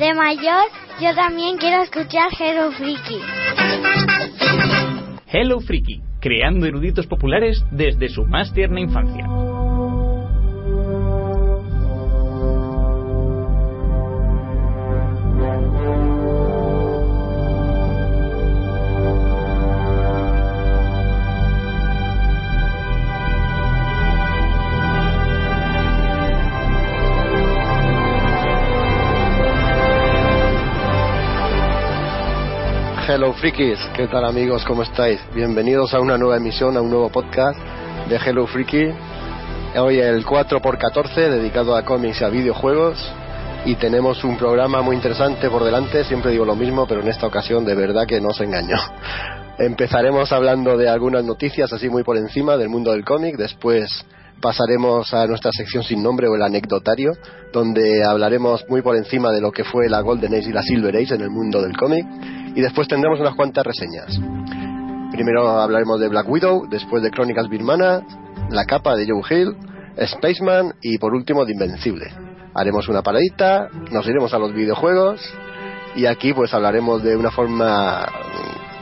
de mayor, yo también quiero escuchar Hello Freaky. Hello Freaky, creando eruditos populares desde su más tierna infancia. Hello Frikis, ¿qué tal amigos? ¿Cómo estáis? Bienvenidos a una nueva emisión, a un nuevo podcast de Hello Freaky. Hoy el 4x14 dedicado a cómics y a videojuegos y tenemos un programa muy interesante por delante, siempre digo lo mismo, pero en esta ocasión de verdad que no os engaño. Empezaremos hablando de algunas noticias así muy por encima del mundo del cómic, después pasaremos a nuestra sección sin nombre o el anecdotario, donde hablaremos muy por encima de lo que fue la Golden Age y la Silver Age en el mundo del cómic y después tendremos unas cuantas reseñas. Primero hablaremos de Black Widow, después de Crónicas Birmana, La capa de Joe Hill, Spaceman y por último de Invencible. Haremos una paradita, nos iremos a los videojuegos y aquí pues hablaremos de una forma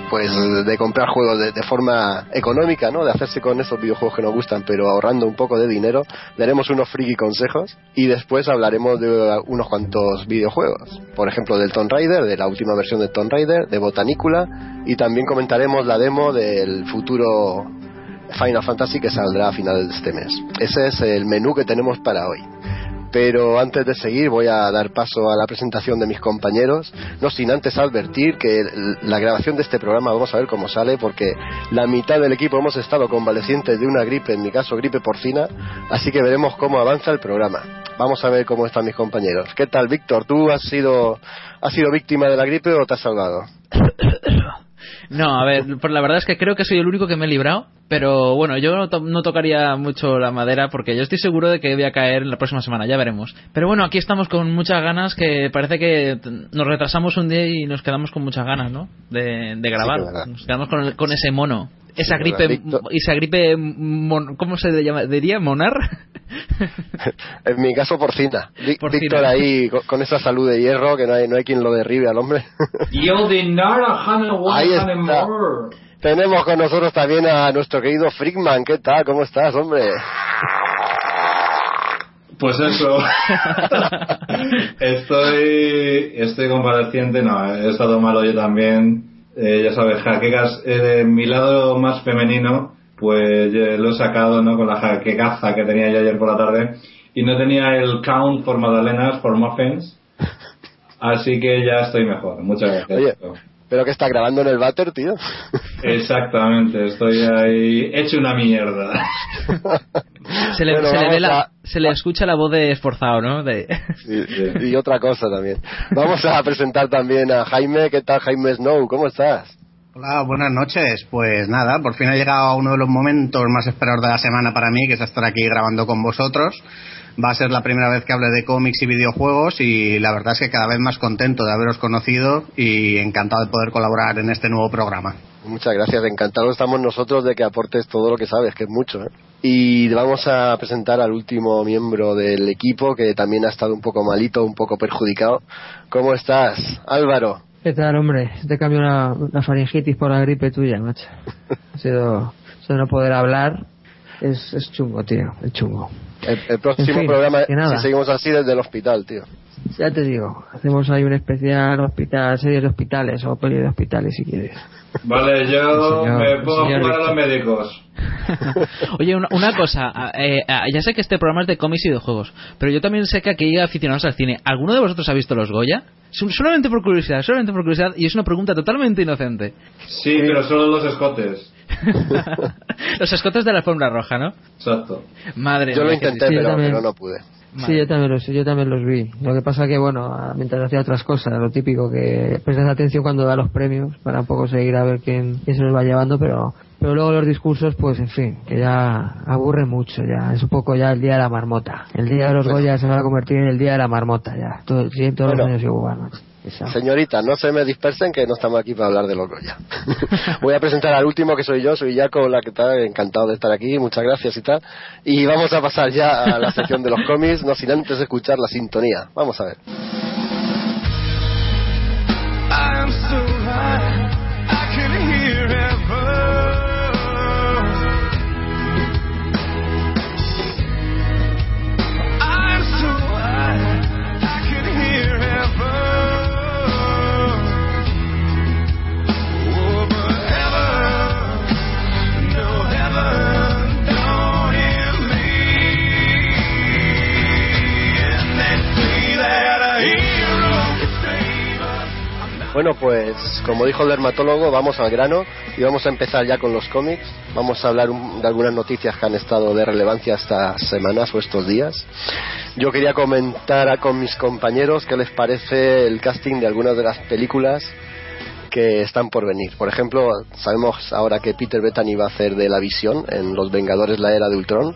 pues de comprar juegos de, de, forma económica, ¿no? De hacerse con esos videojuegos que nos gustan, pero ahorrando un poco de dinero. Daremos unos friki consejos y después hablaremos de unos cuantos videojuegos. Por ejemplo, del Tomb Raider, de la última versión de Tomb Raider, de Botanicula y también comentaremos la demo del futuro Final Fantasy que saldrá a finales de este mes. Ese es el menú que tenemos para hoy pero antes de seguir voy a dar paso a la presentación de mis compañeros, no sin antes advertir que la grabación de este programa vamos a ver cómo sale porque la mitad del equipo hemos estado convalecientes de una gripe, en mi caso gripe porcina, así que veremos cómo avanza el programa. Vamos a ver cómo están mis compañeros. ¿Qué tal, Víctor? ¿Tú has sido, has sido víctima de la gripe o te has salvado? No, a ver, pues la verdad es que creo que soy el único que me he librado, pero bueno, yo no, to no, tocaría mucho la madera porque yo estoy seguro de que voy a caer la próxima semana, ya veremos. Pero bueno, aquí estamos con muchas ganas, que parece que nos retrasamos un día y nos quedamos con muchas ganas, ¿no? De, de grabar. Sí, nos quedamos con, el, con ese mono. Esa gripe, esa gripe, mon, ¿cómo se llama? diría? ¿Monar? en mi caso, porcina. porcina. Víctor ahí, con, con, esa salud de hierro, que no hay, no hay quien lo derribe al hombre. ahí está. Tenemos con nosotros también a nuestro querido Freakman. ¿Qué tal? ¿Cómo estás, hombre? Pues eso. estoy, estoy compareciente, no, he estado malo yo también eh, ya sabes, jaquecas, eh, mi lado más femenino, pues eh, lo he sacado, ¿no? Con la jaquecaza que tenía yo ayer por la tarde. Y no tenía el count por magdalenas, por muffins. Así que ya estoy mejor. Muchas gracias. Oye, ¿pero que está grabando en el váter, tío? Exactamente, estoy ahí hecho una mierda. se le, bueno, se le, ve la, a... se le escucha la voz de esforzado, ¿no? De... Sí, sí. Y otra cosa también. Vamos a presentar también a Jaime. ¿Qué tal, Jaime Snow? ¿Cómo estás? Hola, buenas noches. Pues nada, por fin ha llegado uno de los momentos más esperados de la semana para mí, que es estar aquí grabando con vosotros. Va a ser la primera vez que hable de cómics y videojuegos y la verdad es que cada vez más contento de haberos conocido y encantado de poder colaborar en este nuevo programa. Muchas gracias, encantados estamos nosotros de que aportes todo lo que sabes, que es mucho. ¿eh? Y vamos a presentar al último miembro del equipo que también ha estado un poco malito, un poco perjudicado. ¿Cómo estás, Álvaro? ¿Qué tal, hombre? Te cambio la, la faringitis por la gripe tuya, macho. Ha sido, sido no poder hablar es, es chungo, tío, es chungo. El, el próximo En fin, programa, que nada. si seguimos así, desde el hospital, tío. Ya te digo, hacemos ahí un especial hospital, series de hospitales o peli de hospitales si quieres. Vale, yo Señor- me señor jugar a los médicos. Oye, una, una cosa, eh, ya sé que este programa es de cómics y de juegos, pero yo también sé que aquí hay aficionados al cine. ¿Alguno de vosotros ha visto los Goya? Sol- Solamente por curiosidad, solamente por curiosidad, y es una pregunta totalmente inocente. Sí, pero solo los escotes. los escotes de la alfombra roja, ¿no? Exacto. Madre Yo lo intenté, Sí, pero, también. pero no pude. Sí, yo también los, yo también los vi. Lo que pasa que, bueno, mientras hacía otras cosas, lo típico que prestas atención cuando da los premios para un poco seguir a ver quién, quién se los va llevando, pero pero luego los discursos, pues en fin, que ya aburre mucho, ya es un poco ya el día de la marmota. El día de los Goya se va a convertir en el día de la marmota, ya. Todo, sí, todos Bueno. los años igual, Señorita, no se me dispersen que no estamos aquí para hablar de los Goya. Voy a presentar al último que soy yo, soy Jaco, la que está encantado de estar aquí, muchas gracias y tal. Y vamos a pasar ya a la sección de los cómics, no sin antes escuchar la sintonía. Vamos a ver. Bueno, pues como dijo el dermatólogo, vamos al grano y vamos a empezar ya con los cómics. Vamos a hablar de algunas noticias que han estado de relevancia estas semanas o estos días. Yo quería comentar a- con mis compañeros qué les parece el casting de algunas de las películas que están por venir. Por ejemplo, sabemos ahora que Peter Bettany va a hacer de la visión en Los Vengadores la Era de Ultron.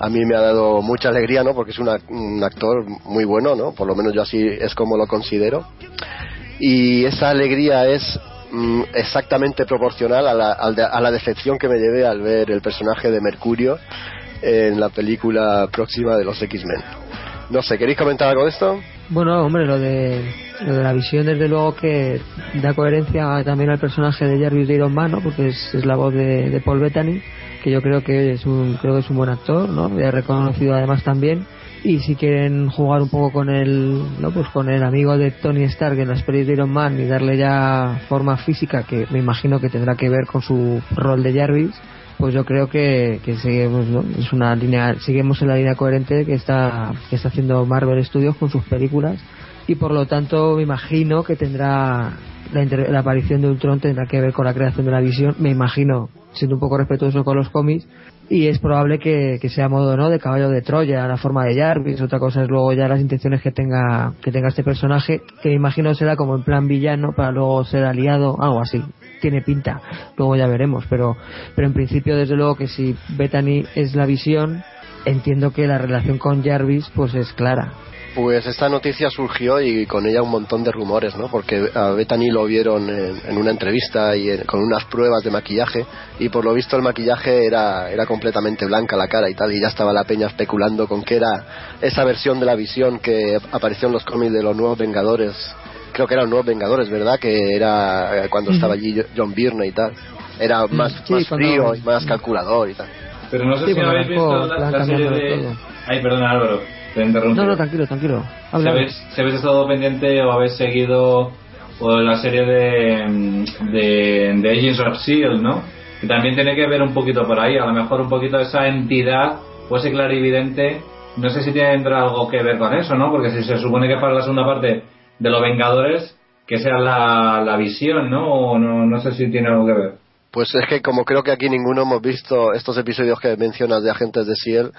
A mí me ha dado mucha alegría, ¿no? Porque es un actor muy bueno, ¿no? Por lo menos yo así es como lo considero y esa alegría es mm, exactamente proporcional a la, a la decepción que me llevé al ver el personaje de Mercurio en la película próxima de los X-Men. No sé, ¿queréis comentar algo de esto? Bueno, hombre, lo de, lo de la visión, desde luego que da coherencia también al personaje de Jarvis de Iron Man, ¿no? Porque es, la voz de, Paul Bettany, que yo creo que es un, creo que es un buen actor, ¿no? Y reconocido además también. Y si quieren jugar un poco con el, ¿no? Pues con el amigo de Tony Stark en las pelis de Iron Man y darle ya forma física, que me imagino que tendrá que ver con su rol de Jarvis, pues yo creo que, que seguimos ¿no? es una línea seguimos en la línea coherente que está que está haciendo Marvel Studios con sus películas y por lo tanto me imagino que tendrá la, la aparición de Ultron tendrá que ver con la creación de la visión me imagino siendo un poco respetuoso con los cómics y es probable que, que sea modo no de caballo de Troya la forma de Jarvis otra cosa es luego ya las intenciones que tenga que tenga este personaje que me imagino será como en plan villano para luego ser aliado algo así. Tiene pinta luego ya veremos pero pero en principio desde luego que si Bethany es la visión entiendo que la relación con Jarvis pues es clara Pues esta noticia surgió y con ella un montón de rumores, ¿no? Porque a Bethany lo vieron en, en una entrevista y en- con unas pruebas de maquillaje y por lo visto el maquillaje era, era completamente blanca la cara y tal y ya estaba la peña especulando con que era esa versión de la visión que apareció en los cómics de los nuevos Vengadores. Creo que eran los nuevos Vengadores, ¿verdad? Que era eh, cuando estaba allí John Byrne y tal. Era más, sí, más frío y más calculador y tal. Pero no sé Sí, si bueno, habéis visto la, la serie de... todo. Ay, perdona Álvaro, te no no tranquilo tranquilo si Habla. habéis, si habéis estado pendiente o habéis seguido o la serie de, de, de Agents of S.H.I.E.L.D., ¿no? Que también tiene que ver un poquito por ahí, a lo mejor un poquito esa entidad o ese clarividente, no sé si tendrá algo que ver con eso, ¿no? Porque si se supone que para la segunda parte de Los Vengadores, que sea la, la visión, ¿no? O no, no sé si tiene algo que ver. Pues es que como creo que aquí ninguno hemos visto estos episodios que mencionas de Agentes de S.H.I.E.L.D.,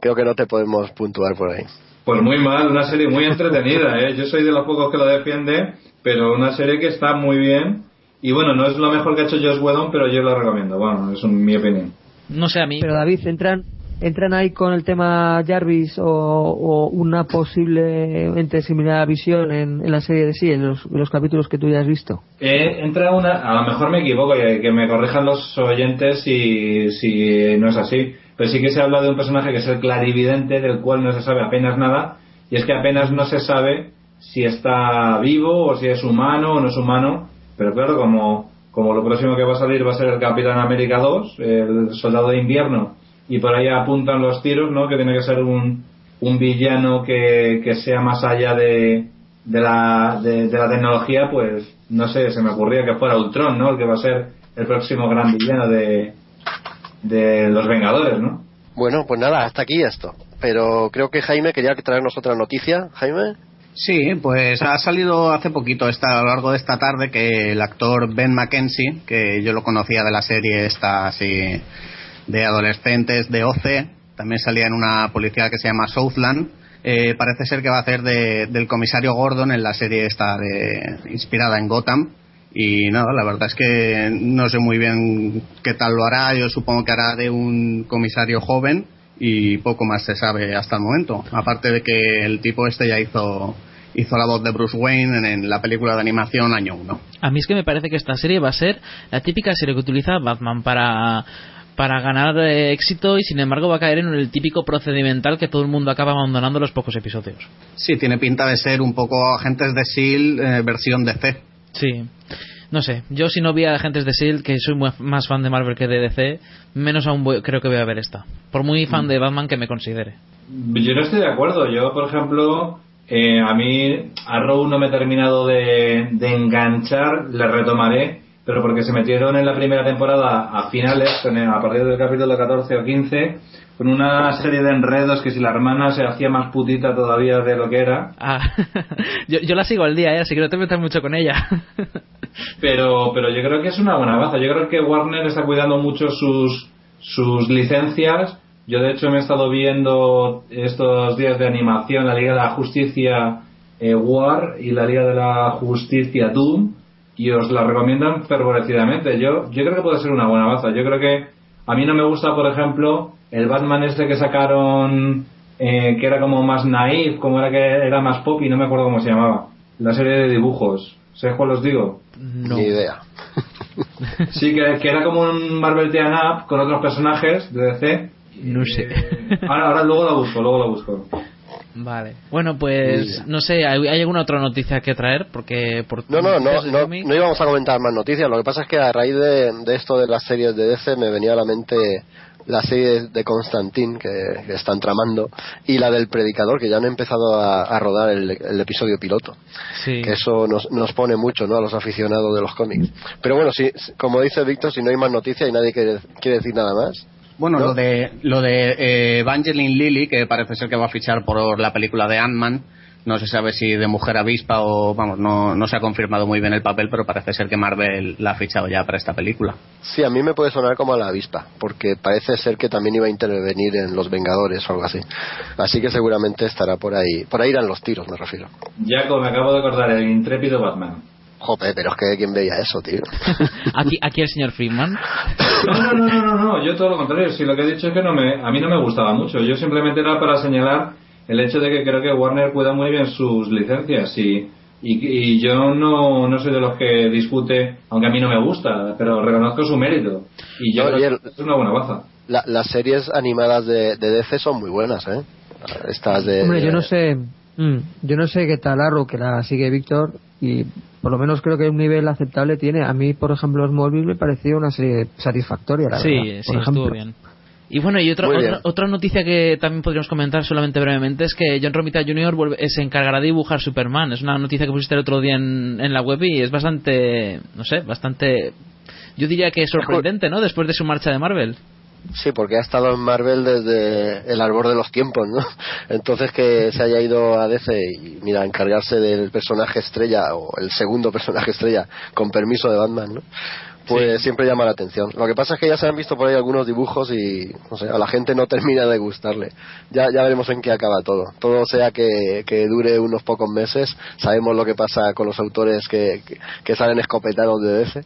creo que no te podemos puntuar por ahí. Pues muy mal, una serie muy entretenida, ¿eh? Yo soy de los pocos que lo defiende, pero una serie que está muy bien. Y bueno, no es lo mejor que ha hecho Josh Whedon, pero yo lo recomiendo. Bueno, es un- mi opinión. No sé a mí. pero David entran entran ahí con el tema Jarvis o, o una posiblemente similar visión en, la serie de sí en los, capítulos que tú ya has visto Eh, entra una, a lo mejor me equivoco, y que me corrijan los oyentes si, si no es así, pero sí que se habla de un personaje que es el clarividente, del cual no se sabe apenas nada, y es que apenas no se sabe si está vivo o si es humano o no es humano, pero claro, como, como lo próximo que va a salir va a ser el Capitán América 2, el Soldado de Invierno, y por ahí apuntan los tiros, ¿no? Que tiene que ser un, un villano que, que sea más allá de, de, la, de, de la tecnología, pues no sé, se me ocurría que fuera Ultron, ¿no? El que va a ser el próximo gran villano de, de los Vengadores, ¿no? Bueno, pues nada, hasta aquí esto. Pero creo que Jaime quería traernos otra noticia. Jaime. Sí, pues ha salido hace poquito, esta, a lo largo de esta tarde, que el actor Ben McKenzie, que yo lo conocía de la serie esta así de adolescentes de OC, también salía en una policía que se llama Southland, eh, parece ser que va a hacer de- del comisario Gordon en la serie esta de, inspirada en Gotham. Y nada, la verdad es que no sé muy bien qué tal lo hará. Yo supongo que hará de un comisario joven y poco más se sabe hasta el momento. Aparte de que el tipo este ya hizo hizo la voz de Bruce Wayne en, en la película de animación año 1. A mí es que me parece que esta serie va a ser la típica serie que utiliza Batman para para ganar eh, éxito y sin embargo va a caer en el típico procedimental que todo el mundo acaba abandonando los pocos episodios. Sí, tiene pinta de ser un poco Agentes de S.H.I.E.L.D. eh, versión DC. Sí. No sé, yo si no vi a Agentes de S.H.I.E.L.D., que soy más fan de Marvel que de DC, menos aún voy- creo que voy a ver esta. Por muy fan de Batman que me considere. Yo no estoy de acuerdo. Yo, por ejemplo, eh, a mí Arrow no me he terminado de, de enganchar, le retomaré, pero porque se metieron en la primera temporada a finales, a partir del capítulo 14 o 15, con una serie de enredos que si la hermana se hacía más putita todavía de lo que era. Ah, yo, yo la sigo al día, ¿eh? así que no te metas mucho con ella. Pero, pero yo creo que es una buena baza. Yo creo que Warner está cuidando mucho sus, sus licencias. Yo, de hecho, me he estado viendo estos días de animación la Liga de la Justicia eh, War y la Liga de la Justicia Doom y os la recomiendan fervorecidamente. Yo, yo creo que puede ser una buena baza. Yo creo que a mí no me gusta, por ejemplo, el Batman este que sacaron eh, que era como más naif, como era que era más pop y no me acuerdo cómo se llamaba. La serie de dibujos. ¿Sabes cuál os digo? Ni idea. Sí, que, que era como un Marvel Team Up con otros personajes de DC. No sé. Ahora, ahora luego la busco, luego la busco. Vale. Bueno, pues no sé, ¿hay, hay alguna otra noticia que traer? Porque por No, no, no, no, no íbamos a comentar más noticias. Lo que pasa es que a raíz de, de esto de las series de DC me venía a la mente la serie de Constantine que, que están tramando y la del Predicador que ya han empezado a, a rodar el, el episodio piloto. Sí. Que eso nos, nos pone mucho ¿no? a los aficionados de los cómics. Pero bueno, si, como dice Víctor, si no hay más noticias y nadie quiere, quiere decir nada más. Bueno, ¿No? lo de lo de eh, Evangeline Lilly, que parece ser que va a fichar por la película de Ant-Man. No se sabe si de mujer avispa o, vamos, no, no se ha confirmado muy bien el papel, pero parece ser que Marvel la ha fichado ya para esta película. Sí, a mí me puede sonar como a la avispa, porque parece ser que también iba a intervenir en Los Vengadores o algo así. Así que seguramente estará por ahí. Por ahí irán los tiros, me refiero. Jaco, me acabo de acordar, el intrépido Batman. Jope, pero es que quién veía eso, tío. aquí, aquí el señor Friedman. No, no, no, no, no, no, yo todo lo contrario. Si lo que he dicho es que no me, a mí no me gustaba mucho. Yo simplemente era para señalar el hecho de que creo que Warner cuida muy bien sus licencias y, y, y yo no, no soy de los que discute, aunque a mí no me gusta, pero reconozco su mérito. Y yo No, creo y el- que es una buena baza. La- las series animadas de, de DC son muy buenas, ¿eh? Estas de... Hombre, yo no sé, mm, yo no sé qué tal Arrow, que la sigue Víctor, y por lo menos creo que un nivel aceptable tiene. A mí, por ejemplo, Smallville me pareció una serie satisfactoria, la Sí, verdad. sí, por ejemplo. estuvo bien. Y bueno, y otra, otra, otra noticia que también podríamos comentar solamente brevemente es que John Romita Jr. vuelve- eh, se encargará de dibujar Superman. Es una noticia que pusiste el otro día en, en la web y es bastante, no sé, bastante, yo diría que sorprendente, ¿no? Después de su marcha de Marvel. Sí, porque ha estado en Marvel desde el arbor de los tiempos, ¿no? Entonces que se haya ido a DC y, mira, encargarse del personaje estrella o el segundo personaje estrella con permiso de Batman, ¿no? Pues siempre llama la atención. Lo que pasa es que ya se han visto por ahí algunos dibujos y, no sé, a la gente no termina de gustarle. Ya, ya veremos en qué acaba todo. Todo sea que, que dure unos pocos meses. Sabemos lo que pasa con los autores que, que, que salen escopetados de DC.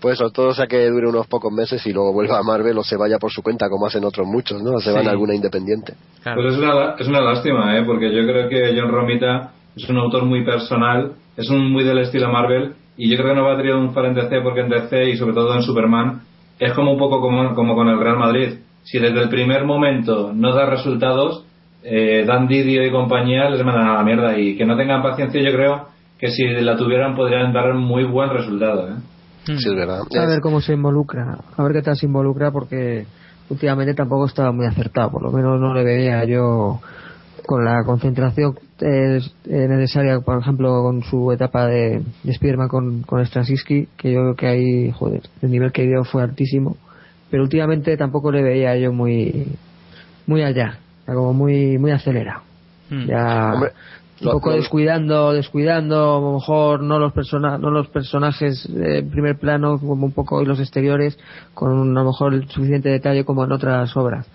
Pues eso, todo sea que dure unos pocos meses y luego vuelva a Marvel o se vaya por su cuenta, como hacen otros muchos, ¿no? Se van Sí. a alguna independiente. Pues es una, es una lástima, ¿eh? porque yo creo que John Romita es un autor muy personal, es un muy del estilo Marvel, y yo creo que no va a triunfar en DC porque en DC y sobre todo en Superman es como un poco como, como con el Real Madrid. Si desde el primer momento no da resultados, eh, Dan Didio y compañía les mandan a la mierda y que no tengan paciencia yo creo que si la tuvieran podrían dar muy buen resultado. ¿eh? Sí, es verdad. A ver cómo se involucra, a ver qué tal se involucra, porque últimamente tampoco estaba muy acertado, por lo menos no le veía yo con la concentración eh, eh, necesaria, por ejemplo, con su etapa de, de Spiderman con, con Straczynski, que yo creo que ahí, joder, el nivel que dio fue altísimo, pero últimamente tampoco le veía yo muy muy allá, o sea, como muy muy acelerado. Hmm. Ya Hombre, un poco lo- descuidando, descuidando, a lo mejor no los persona, no los personajes eh, en primer plano, como un poco y los exteriores, con a lo mejor el suficiente detalle como en otras obras,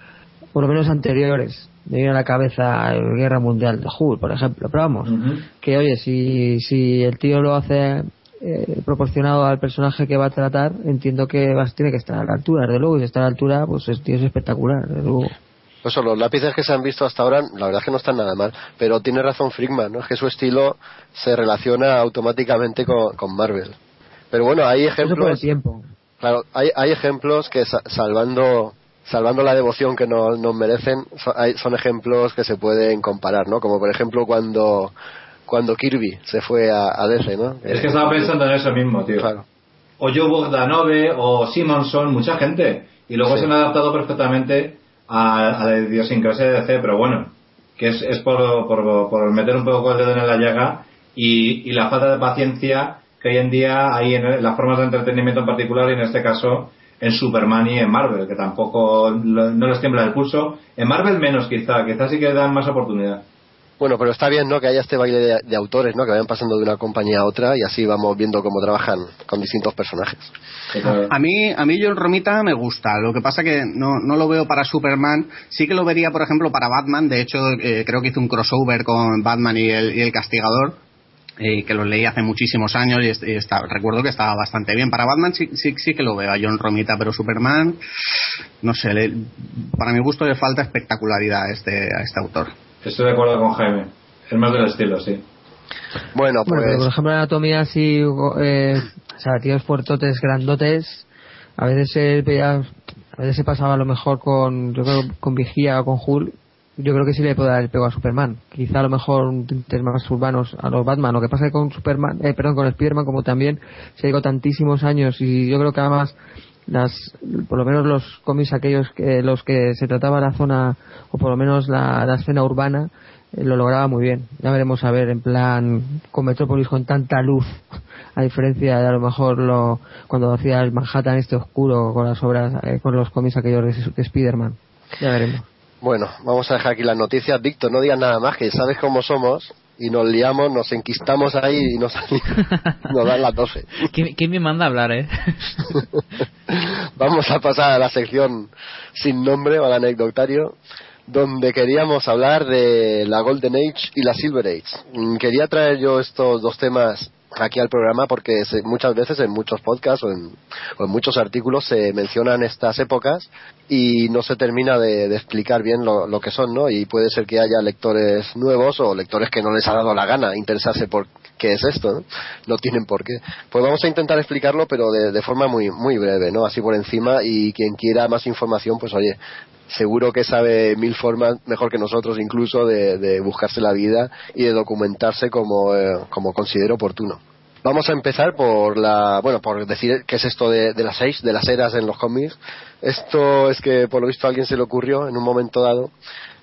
por lo menos anteriores. Me viene a la cabeza Guerra Mundial de Hulk, por ejemplo. Pero vamos, que oye, si, si el tío lo hace eh, proporcionado al personaje que va a tratar, entiendo que va, tiene que estar a la altura, desde luego, y si está a la altura, pues el tío es espectacular, desde luego. Pues los lápices que se han visto hasta ahora, la verdad es que no están nada mal. Pero tiene razón Frickman, ¿no? Es que su estilo se relaciona automáticamente con, con Marvel. Pero bueno, hay Eso por el ejemplos. tiempo. Claro, hay, hay ejemplos que sa- salvando salvando la devoción que nos, nos merecen, so- hay- son ejemplos que se pueden comparar, ¿no? Como por ejemplo cuando cuando Kirby se fue a, a DC, ¿no? Es que estaba pensando en eso mismo, tío. Claro. O Joe Bogdanove o Simonson, mucha gente. Y luego Sí. se han adaptado perfectamente a, a la idiosincrasia de DC, pero bueno, que es, es por, por, por meter un poco el dedo en la llaga y, y la falta de paciencia que hoy en día hay en las formas de entretenimiento en particular y en este caso en Superman y en Marvel, que tampoco lo- no les tiembla el pulso. En Marvel menos quizá, quizás sí que dan más oportunidad. Bueno, pero está bien, ¿no? Que haya este baile de, de autores, ¿no? Que vayan pasando de una compañía a otra y así vamos viendo cómo trabajan con distintos personajes. A mí, a mí John Romita me gusta. Lo que pasa que no, no lo veo para Superman. Sí que lo vería, por ejemplo, para Batman. De hecho, eh, creo que hizo un crossover con Batman y el, y el Castigador. Eh, que lo leí hace muchísimos años y, y está- recuerdo que estaba bastante bien. Para Batman sí, sí, sí que lo veo a John Romita, pero Superman, no sé, le- para mi gusto le falta espectacularidad a este, a este autor. Estoy de acuerdo con Jaime. Es más del estilo, sí. Bueno, Bueno, pues pero por ejemplo, en anatomía así, eh, o sea, tíos fuertotes, grandotes, a veces se a veces se pasaba a lo mejor con, yo creo, con Vigía o con Hulk, yo creo que sí le puede dar el pego a Superman. Quizá a lo mejor tintes más urbanos a los Batman. Lo que pasa es que con Superman, eh, perdón, con Spiderman como también se llegó tantísimos años y yo creo que además las, por lo menos los cómics aquellos que, los que se trataba la zona o por lo menos la, escena urbana eh, lo lograba muy bien. Ya veremos a ver en plan con Metrópolis con tanta luz, a diferencia de a lo mejor lo cuando hacía el Manhattan este oscuro con las obras, eh, con los cómics aquellos de Spider-Man. Ya veremos. Bueno, vamos a dejar aquí las noticias. Víctor, no digas nada más, que sabes cómo somos y nos liamos, nos enquistamos ahí y nos, nos dan las 12. ¿Quién, quién me manda a hablar, eh? Vamos a pasar a la sección sin nombre o al anecdotario, donde queríamos hablar de la Golden Age y la Silver Age. Mm, Quería traer yo estos dos temas aquí al programa porque se- muchas veces en muchos podcasts o en, o en muchos artículos se mencionan estas épocas y no se termina de, explicar bien lo, lo que son, ¿no? Y puede ser que haya lectores nuevos o lectores que no les ha dado la gana interesarse por qué es esto, ¿no? No tienen por qué. Pues vamos a intentar explicarlo, pero de, forma muy, muy breve, ¿no? Así por encima y quien quiera más información, pues oye, seguro que sabe mil formas, mejor que nosotros incluso, de, de buscarse la vida y de documentarse como, eh, como considere oportuno. Vamos a empezar por la, bueno, por decir qué es esto de, de las seis, de las eras en los cómics. Esto es que por lo visto a alguien se le ocurrió en un momento dado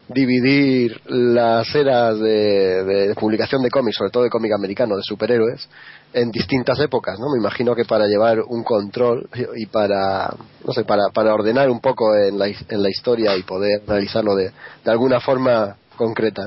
dividir las eras de, publicación de cómics, sobre todo de cómic americano, de superhéroes, en distintas épocas, ¿no? Me imagino que para llevar un control y para, no sé, para, para ordenar un poco en la, en la historia y poder analizarlo de, alguna forma concreta.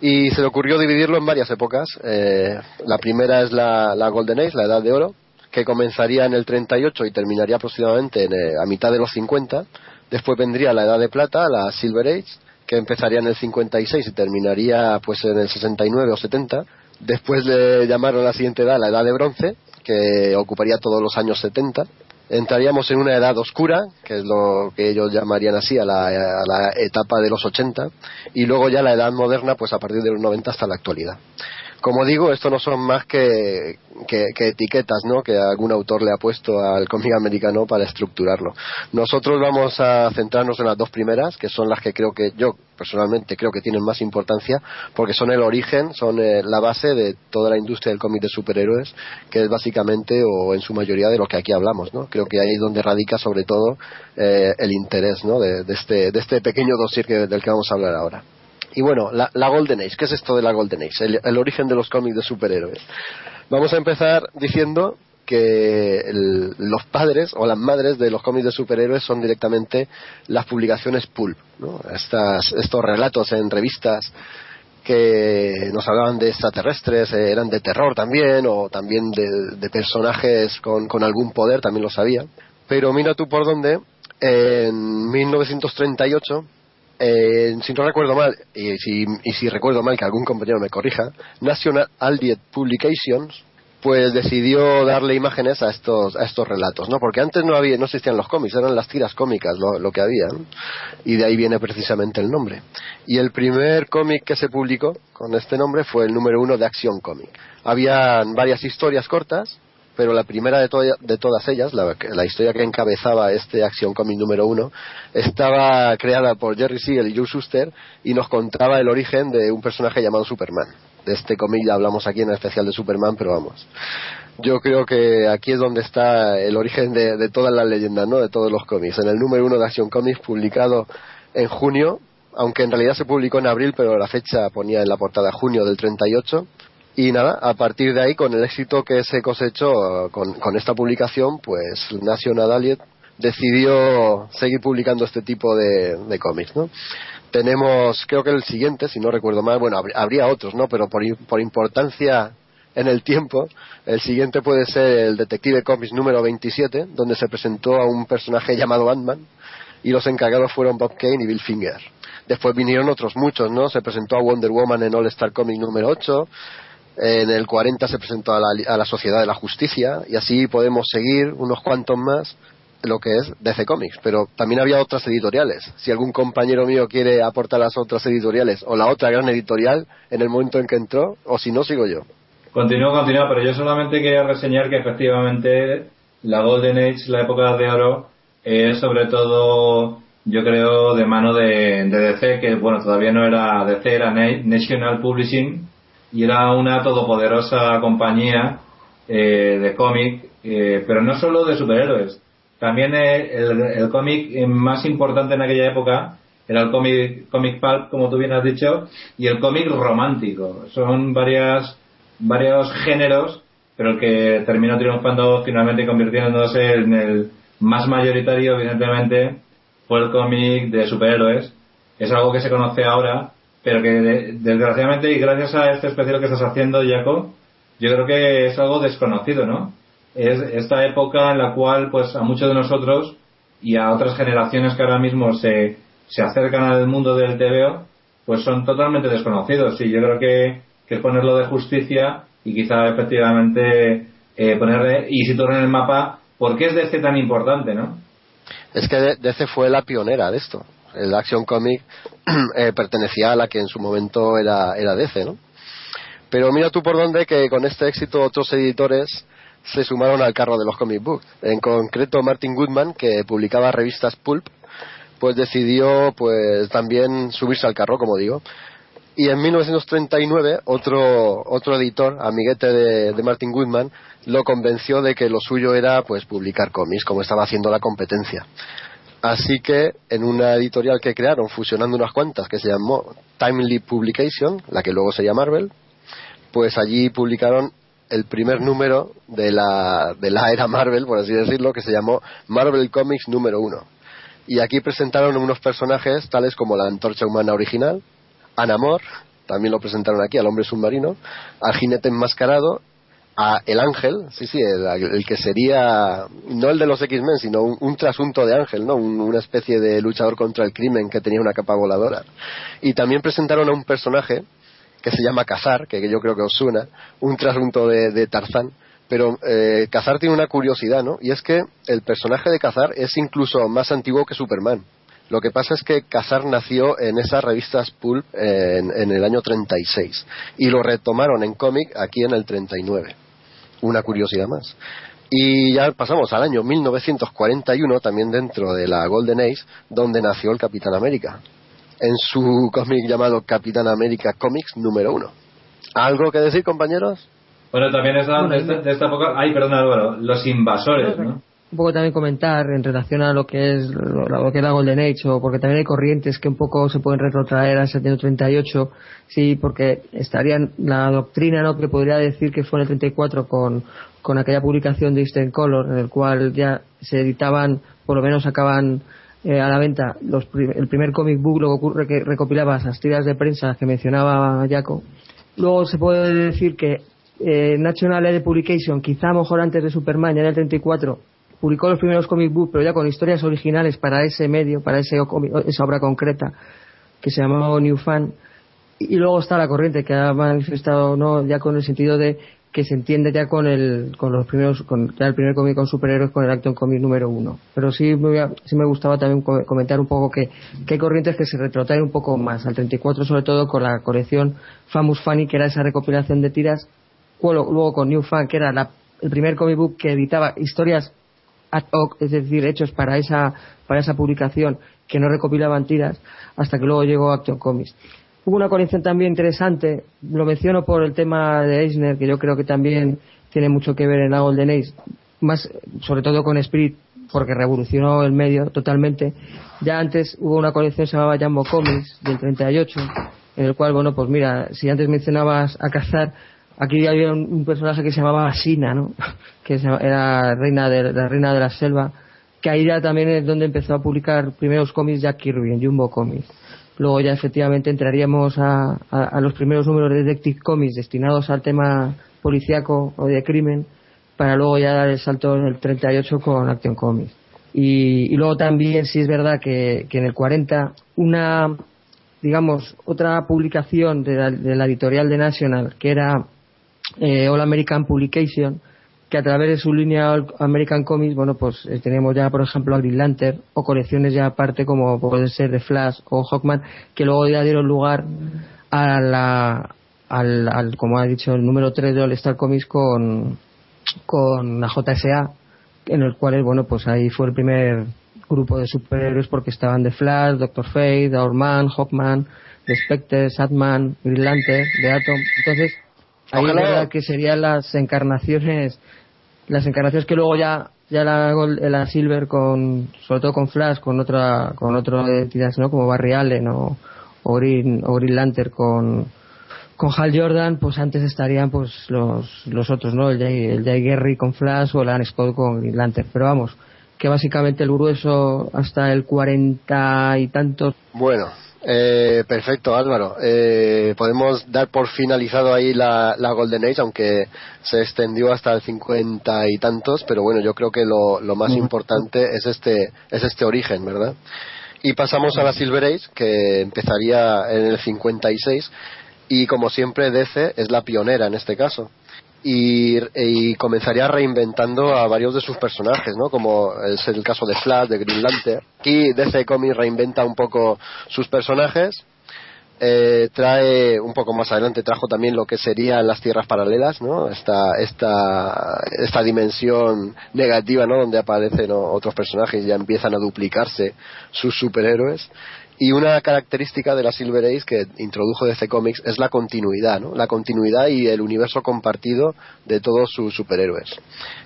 Y se le ocurrió dividirlo en varias épocas. Eh, la primera es la, la Golden Age, la Edad de Oro, que comenzaría en el 38 y terminaría aproximadamente en, eh, a mitad de los 50. Después vendría la Edad de Plata, la Silver Age, que empezaría en el 56 y terminaría pues en el 69 o 70. Después le llamaron a la siguiente edad la Edad de Bronce, que ocuparía todos los años 70. Entraríamos en una edad oscura, que es lo que ellos llamarían así a la, a la etapa de los 80, y luego ya la edad moderna, pues a partir de los 90 hasta la actualidad. Como digo, esto no son más que, que, que etiquetas ¿no? que algún autor le ha puesto al cómic americano para estructurarlo. Nosotros vamos a centrarnos en las dos primeras, que son las que creo que yo personalmente creo que tienen más importancia, porque son el origen, son eh, la base de toda la industria del cómic de superhéroes, que es básicamente o en su mayoría de lo que aquí hablamos. ¿no? Creo que ahí es donde radica sobre todo eh, el interés de este, de este pequeño dossier que- del que vamos a hablar ahora. Y bueno, la, Golden Age, ¿qué es esto de la Golden Age? El, origen de los cómics de superhéroes. Vamos a empezar diciendo que los padres o las madres de los cómics de superhéroes son directamente las publicaciones pulp, ¿no? Estas, estos relatos en revistas que nos hablaban de extraterrestres, eh, eran de terror también, o también de, de personajes con, con algún poder, también lo sabía. Pero mira tú por dónde, en 1938, eh, si no recuerdo mal, y si, y si recuerdo mal que algún compañero me corrija, National Allied Publications pues decidió darle imágenes a estos a estos relatos, ¿no? Porque antes no había no existían los cómics, eran las tiras cómicas lo, lo que había, y de ahí viene precisamente el nombre. Y el primer cómic que se publicó con este nombre fue el número uno de Action Comic. Habían varias historias cortas, pero la primera de, de todas ellas, la, la historia que encabezaba este Action Comic número uno, estaba creada por Jerry Siegel y Joe Shuster y nos contaba el origen de un personaje llamado Superman. De este cómic ya hablamos aquí en el especial de Superman, pero vamos. Yo creo que aquí es donde está el origen de, de todas las leyendas, ¿no? De todos los cómics. En el número uno de Action Comics, publicado en junio, aunque en realidad se publicó en abril, pero la fecha ponía en la portada junio del 38. Y nada, a partir de ahí, con el éxito que se cosechó con, con esta publicación, pues National Allied decidió seguir publicando este tipo de, de cómics. Tenemos, creo que el siguiente, si no recuerdo mal, bueno, habr- habría otros, ¿no? Pero por, por importancia en el tiempo, el siguiente puede ser el Detective Comics número 27, donde se presentó a un personaje llamado Ant-Man y los encargados fueron Bob Kane y Bill Finger. Después vinieron otros muchos, ¿no? Se presentó a Wonder Woman en All Star Comics número 8, en el 40 se presentó a la, a la Sociedad de la Justicia y así podemos seguir unos cuantos más lo que es DC Comics, pero también había otras editoriales. Si algún compañero mío quiere aportar las otras editoriales o la otra gran editorial en el momento en que entró, o si no, sigo yo. Continúo, continúo, pero yo solamente quería reseñar que efectivamente la Golden Age, la época de oro, es sobre todo, yo creo, de mano de, DC, que bueno, todavía no era DC, era Na- National Publishing, y era una todopoderosa compañía eh, de cómic, eh, pero no solo de superhéroes. También eh, el, el cómic más importante en aquella época era el cómic, cómic pulp, como tú bien has dicho, y el cómic romántico. Son varias, varios géneros, pero el que terminó triunfando finalmente convirtiéndose en el más mayoritario, evidentemente, fue el cómic de superhéroes. Es algo que se conoce ahora, pero que de- desgraciadamente y gracias a este especial que estás haciendo, Jaco, yo creo que es algo desconocido, ¿no? Es esta época en la cual, pues, a muchos de nosotros y a otras generaciones que ahora mismo se, se acercan al mundo del TVO, pues son totalmente desconocidos. Y yo creo que, que es ponerlo de justicia y quizá efectivamente eh, ponerle y situar en el mapa por qué es DC tan importante, ¿no? Es que DC fue la pionera de esto. El Action Comic eh, pertenecía a la que en su momento era, era DC, ¿no? Pero mira tú por dónde que con este éxito otros editores se sumaron al carro de los comic books. En concreto Martin Goodman, que publicaba revistas Pulp, pues decidió pues también subirse al carro, como digo. Y en 1939 otro otro editor, amiguete de, de Martin Goodman, lo convenció de que lo suyo era pues publicar cómics, como estaba haciendo la competencia. Así que en una editorial que crearon, fusionando unas cuantas, que se llamó Timely Publication, la que luego sería Marvel, pues allí publicaron el primer número de la, de la era Marvel, por así decirlo, que se llamó Marvel Comics número uno. Y aquí presentaron unos personajes tales como la antorcha humana original, Anamor, también lo presentaron aquí, al hombre submarino, al jinete enmascarado, a el ángel, sí, sí, el, que sería, no el de los X-Men, sino un, un trasunto de ángel, ¿no? Un- una especie de luchador contra el crimen que tenía una capa voladora. Y también presentaron a un personaje que se llama Cazar, que yo creo que os suena, un trasunto de, Tarzán. Pero eh, Cazar tiene una curiosidad, ¿no? Y es que el personaje de Cazar es incluso más antiguo que Superman. Lo que pasa es que Casar nació en esas revistas Pulp en, en el año 36 y lo retomaron en cómic aquí en el 39. Una curiosidad más. Y ya pasamos al año 1941, también dentro de la Golden Age, donde nació el Capitán América, en su cómic llamado Capitán América Comics número uno. ¿Algo que decir, compañeros? Bueno, también es de, esta, de esta época. Ay, perdón, Álvaro. Los invasores, ¿no? Un poco también comentar en relación a lo que es lo, que es la Golden Age o porque también hay corrientes que un poco se pueden retrotraer al 738 sí porque estarían la doctrina no que podría decir que fue en el 34 con con aquella publicación de Eastern Color en el cual ya se editaban por lo menos sacaban eh, a la venta los, el primer comic book lo que ocurre que recopilaba esas tiras de prensa que mencionaba Jaco. Luego se puede decir que eh, National Air Publication quizá mejor antes de Superman ya en el 34 publicó los primeros comic books, pero ya con historias originales para ese medio, para ese, esa obra concreta, que se llamaba New Fan. Y luego está la corriente que ha manifestado no ya con el sentido de que se entiende ya con el con los primeros con ya el primer cómic con superhéroes con el Action Comic número uno. Pero sí me, sí me gustaba también comentar un poco que, que hay corrientes que se retrotraen un poco más. Al 34 sobre todo con la colección Famous Funny que era esa recopilación de tiras. Luego, luego con New Fan que era la, el primer comic book que editaba historias ad hoc, es decir, hechos para esa, para esa publicación que no recopilaban tiras, hasta que luego llegó Action Comics. Hubo una colección también interesante, lo menciono por el tema de Eisner, que yo creo que también tiene mucho que ver en la Golden Age, más sobre todo con Spirit, porque revolucionó el medio totalmente. Ya antes hubo una colección que se llamaba Jumbo Comics, del 38, en el cual, bueno, pues mira, si antes mencionabas a Cazar, aquí había un, personaje que se llamaba Sina, ¿no? que era reina de, la reina de la selva, que ahí ya también es donde empezó a publicar primeros cómics Jack Kirby en Jumbo Comics. Luego ya efectivamente entraríamos a, a, a, los primeros números de Detective Comics destinados al tema policíaco o de crimen, para luego ya dar el salto en el 38 con Action Comics. Y, y luego también, sí es verdad que, que en el 40, una, digamos, otra publicación de la, de la editorial de National, que era eh, All American Publication, que a través de su línea All American Comics, bueno, pues eh, tenemos ya, por ejemplo, a Green o colecciones ya aparte como puede ser de Flash o Hawkman, que luego ya dieron lugar a la, al, al como ha dicho, el número 3 de All Star Comics con, con la JSA, en el cual, bueno, pues ahí fue el primer grupo de superhéroes porque estaban de Flash, Doctor Fate, Owlman, Hawkman, The Spectre, Satman, Green Lantern, The Atom. Entonces, ahí es verdad que serían las encarnaciones las encarnaciones que luego ya ya la, la Silver con sobre todo con Flash con otra con otras entidades no como Barry Allen o, o Green o Green Lantern con con Hal Jordan pues antes estarían pues los los otros no el Jay, el Jay Gary con Flash o el Alan Scott con Green Lantern. Pero vamos que básicamente el grueso hasta el cuarenta y tantos. Bueno eh, perfecto, Álvaro. Eh, podemos dar por finalizado ahí la, la, Golden Age, aunque se extendió hasta el cincuenta y tantos, pero bueno, yo creo que lo, lo más importante es este, es este origen, ¿verdad? Y pasamos a la Silver Age, que empezaría en el 56, y como siempre DC es la pionera en este caso. Y, y, comenzaría reinventando a varios de sus personajes, ¿no? Como es el caso de Flash, de Green Lantern. Aquí DC Comics reinventa un poco sus personajes. Eh, trae un poco más adelante trajo también lo que serían las tierras paralelas, ¿no? Esta, esta, esta dimensión negativa, ¿no? Donde aparecen otros personajes y ya empiezan a duplicarse sus superhéroes. Y una característica de la Silver Age que introdujo DC Comics es la continuidad, ¿no? La continuidad y el universo compartido de todos sus superhéroes.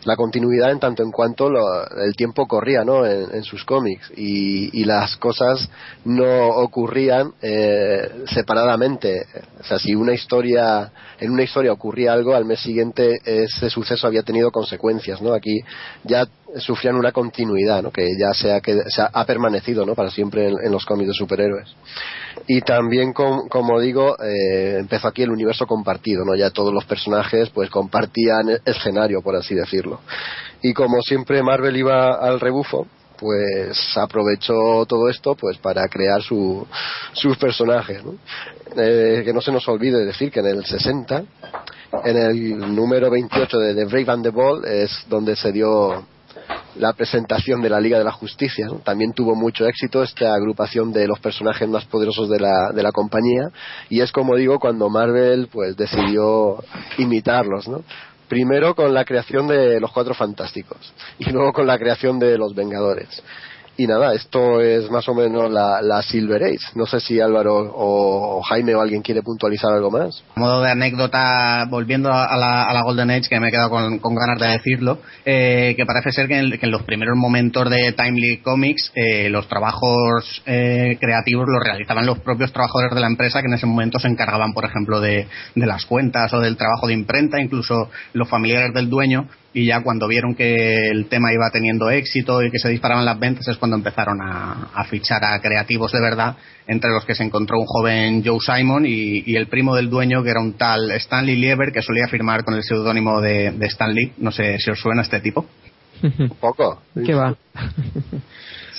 La continuidad en tanto en cuanto lo, el tiempo corría, ¿no? En, en sus cómics y, y, las cosas no ocurrían eh, separadamente. O sea, si una historia, en una historia ocurría algo, al mes siguiente ese suceso había tenido consecuencias, ¿no? Aquí ya sufrían una continuidad, ¿no? Que ya se ha, que, se ha, permanecido, ¿no? Para siempre en, en los cómics de superhéroes. Y también, com, como digo, eh, empezó aquí el universo compartido, ¿no? Ya todos los personajes pues compartían el escenario, por así decirlo. Y como siempre Marvel iba al rebufo, pues aprovechó todo esto pues para crear su, sus personajes. ¿no? Eh, que no se nos olvide decir que en el 60, en el número 28 de The Brave and the Bold, es donde se dio la presentación de la Liga de la Justicia. También tuvo mucho éxito esta agrupación de los personajes más poderosos de la, de la compañía y es como digo cuando Marvel pues decidió imitarlos, ¿no? Primero con la creación de los Cuatro Fantásticos y luego con la creación de los Vengadores. Y nada, esto es más o menos la, Silver Age. No sé si Álvaro o Jaime o alguien quiere puntualizar algo más. A modo de anécdota, volviendo a la, a la Golden Age, que me he quedado con, ganas de decirlo, eh, que parece ser que en, los primeros momentos de Timely Comics eh, los trabajos eh, creativos los realizaban los propios trabajadores de la empresa que en ese momento se encargaban, por ejemplo, de las cuentas o del trabajo de imprenta, incluso los familiares del dueño y ya cuando vieron que el tema iba teniendo éxito y que se disparaban las ventas es cuando empezaron a, a fichar a creativos de verdad, entre los que se encontró un joven Joe Simon y, y el primo del dueño que era un tal Stanley Lieber que solía firmar con el seudónimo de, de Stan Lee. No sé si os suena este tipo. Un poco. ¿Qué va?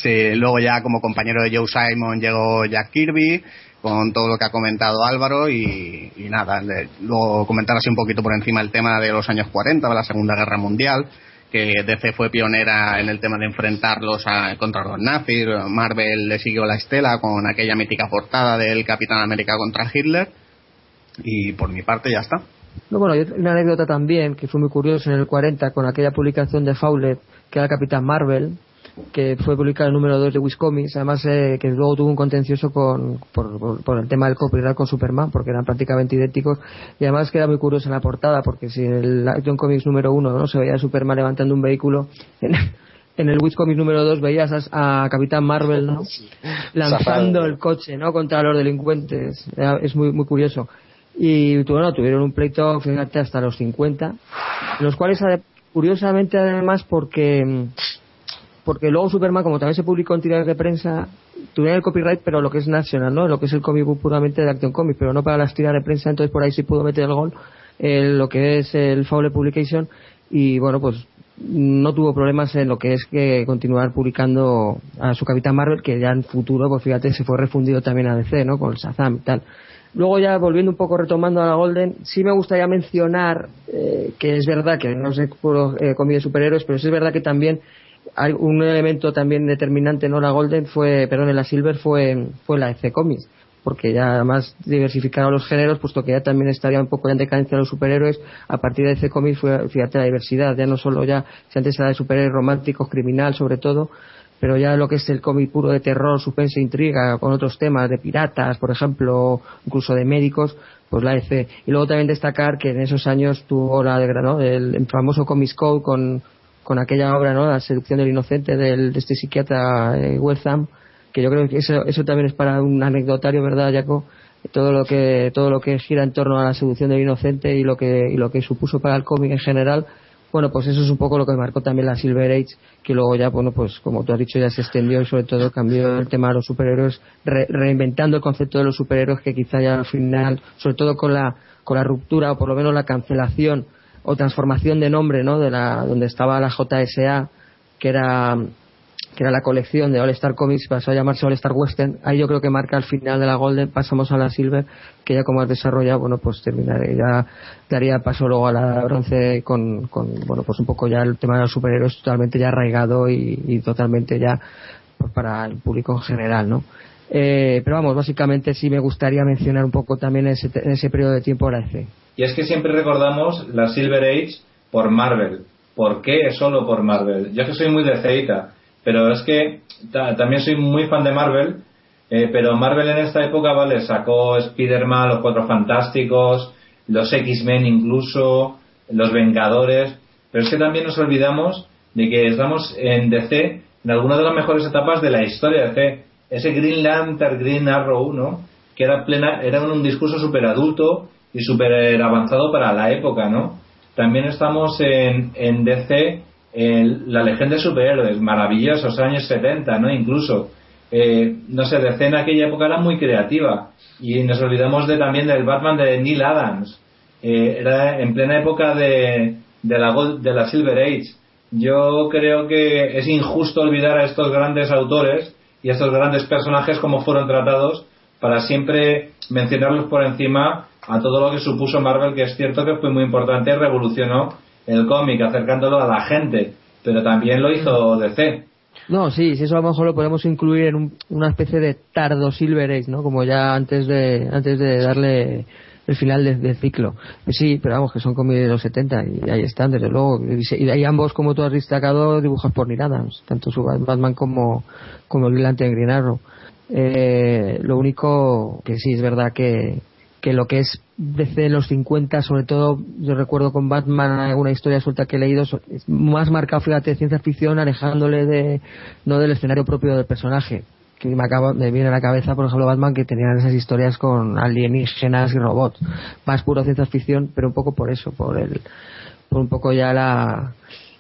Sí, luego ya como compañero de Joe Simon llegó Jack Kirby con todo lo que ha comentado Álvaro y, nada, luego comentar así un poquito por encima el tema de los años 40, de la Segunda Guerra Mundial, que DC fue pionera en el tema de enfrentarlos a- contra los nazis, Marvel le siguió la estela con aquella mítica portada del Capitán América contra Hitler y por mi parte ya está. No, bueno, una anécdota también que fue muy curiosa en el 40 con aquella publicación de Fowler que era Capitán Marvel que fue publicada el número 2 de Wiscomics, además eh, que luego tuvo un contencioso con, por, por- por el tema del copyright con Superman, porque eran prácticamente idénticos, y además queda muy curioso en la portada, porque si en el Action Comics número 1 ¿no? se veía a Superman levantando un vehículo, en, en el Wiscomics número 2 veías a, a Capitán Marvel ¿no? lanzando el coche ¿no? contra los delincuentes, Era- es muy, muy curioso. Y bueno, tuvieron un pleito, fíjate, hasta los 50, en los cuales, curiosamente, además, porque mm, porque luego Superman, como también se publicó en tiradas de prensa, tuvieron el copyright, pero lo que es nacional, ¿no? Lo que es el cómic puramente de Action Comics, pero no para las tiradas de prensa, entonces por ahí sí pudo meter el gol, eh, lo que es el Fowler Publication, y bueno, pues no tuvo problemas en lo que es que continuar publicando a su Capitán Marvel, que ya en futuro, pues fíjate, se fue refundido también a DC, ¿no? Con el Shazam y tal. Luego ya volviendo un poco retomando a la Golden, sí me gustaría mencionar eh, que es verdad que no sé eh, cómic de superhéroes, pero sí es verdad que también un elemento también determinante no la Golden fue, perdón, en la Silver fue fue la EC Comics, porque ya además diversificaron los géneros, puesto que ya también estaría un poco en decadencia los superhéroes, a partir de EC Comics fue, fíjate la diversidad, ya no solo ya, si antes era de superhéroes románticos, criminal sobre todo, pero ya lo que es el cómic puro de terror, suspense, intriga, con otros temas de piratas, por ejemplo, incluso de médicos, pues la EC. Y luego también destacar que en esos años tuvo la de, ¿no? el, famoso Comics Code con, con aquella obra, ¿no? La seducción del inocente del, de este psiquiatra eh, que yo creo que eso, eso también es para un anecdotario, ¿verdad, Jaco? Todo lo que todo lo que gira en torno a la seducción del inocente y lo que y lo que supuso para el cómic en general, bueno, pues eso es un poco lo que marcó también la Silver Age, que luego ya, bueno, pues como tú has dicho, ya se extendió y sobre todo cambió el tema de los superhéroes, re- reinventando el concepto de los superhéroes que quizá ya al final, sobre todo con la, con la ruptura o por lo menos la cancelación o transformación de nombre, ¿no? De la, donde estaba la JSA, que era, que era la colección de All Star Comics, pasó a llamarse All Star Western. Ahí yo creo que marca el final de la Golden, pasamos a la Silver, que ya como has desarrollado, bueno, pues terminaré, ya daría paso luego a la bronce con, con bueno, pues un poco ya el tema de los superhéroes totalmente ya arraigado y, totalmente ya pues para el público en general, ¿no? Eh, pero vamos, básicamente sí me gustaría mencionar un poco también ese, en ese periodo de tiempo la EC. Y es que siempre recordamos la Silver Age por Marvel. ¿Por qué solo por Marvel? Yo que soy muy de pero es que ta- también soy muy fan de Marvel, eh, pero Marvel en esta época, vale, sacó Spider-Man, los Cuatro Fantásticos, los X-Men incluso, los Vengadores, pero es que también nos olvidamos de que estamos en DC en alguna de las mejores etapas de la historia de DC. Ese Green Lantern, Green Arrow, ¿no? Que era, plena, era un discurso súper adulto y súper avanzado para la época, ¿no? También estamos en, DC, en la Legión de Superhéroes, maravillosos, años 70, ¿no? Incluso. Eh, no sé, DC en aquella época era muy creativa. Y nos olvidamos de, también del Batman de Neil Adams. Eh, era en plena época de, de, la, de la Silver Age. Yo creo que es injusto olvidar a estos grandes autores y a estos grandes personajes como fueron tratados para siempre mencionarlos por encima a todo lo que supuso Marvel, que es cierto que fue muy importante y revolucionó el cómic, acercándolo a la gente. pero también lo hizo DC. No, sí, sí, eso a lo mejor lo podemos incluir en un- una especie de tardo Silver Age, ¿no? Como ya antes de antes de darle el final de- del ciclo. Pues sí, pero vamos, que son cómics de los 70 y ahí están, desde luego. Y, hay ambos, como tú has destacado, dibujos por Neil Adams, tanto su Batman como, como el Green en Green Arrow. Eh, lo único que sí es verdad que, que lo que es DC en los 50, sobre todo, yo recuerdo con Batman alguna historia suelta que he leído, es más marcado, fíjate, ciencia ficción, alejándole de, no del escenario propio del personaje. Que me, acaba, me viene a la cabeza, por ejemplo, Batman, que tenían esas historias con alienígenas y robots. Más puro ciencia ficción, pero un poco por eso, por el, por un poco ya la,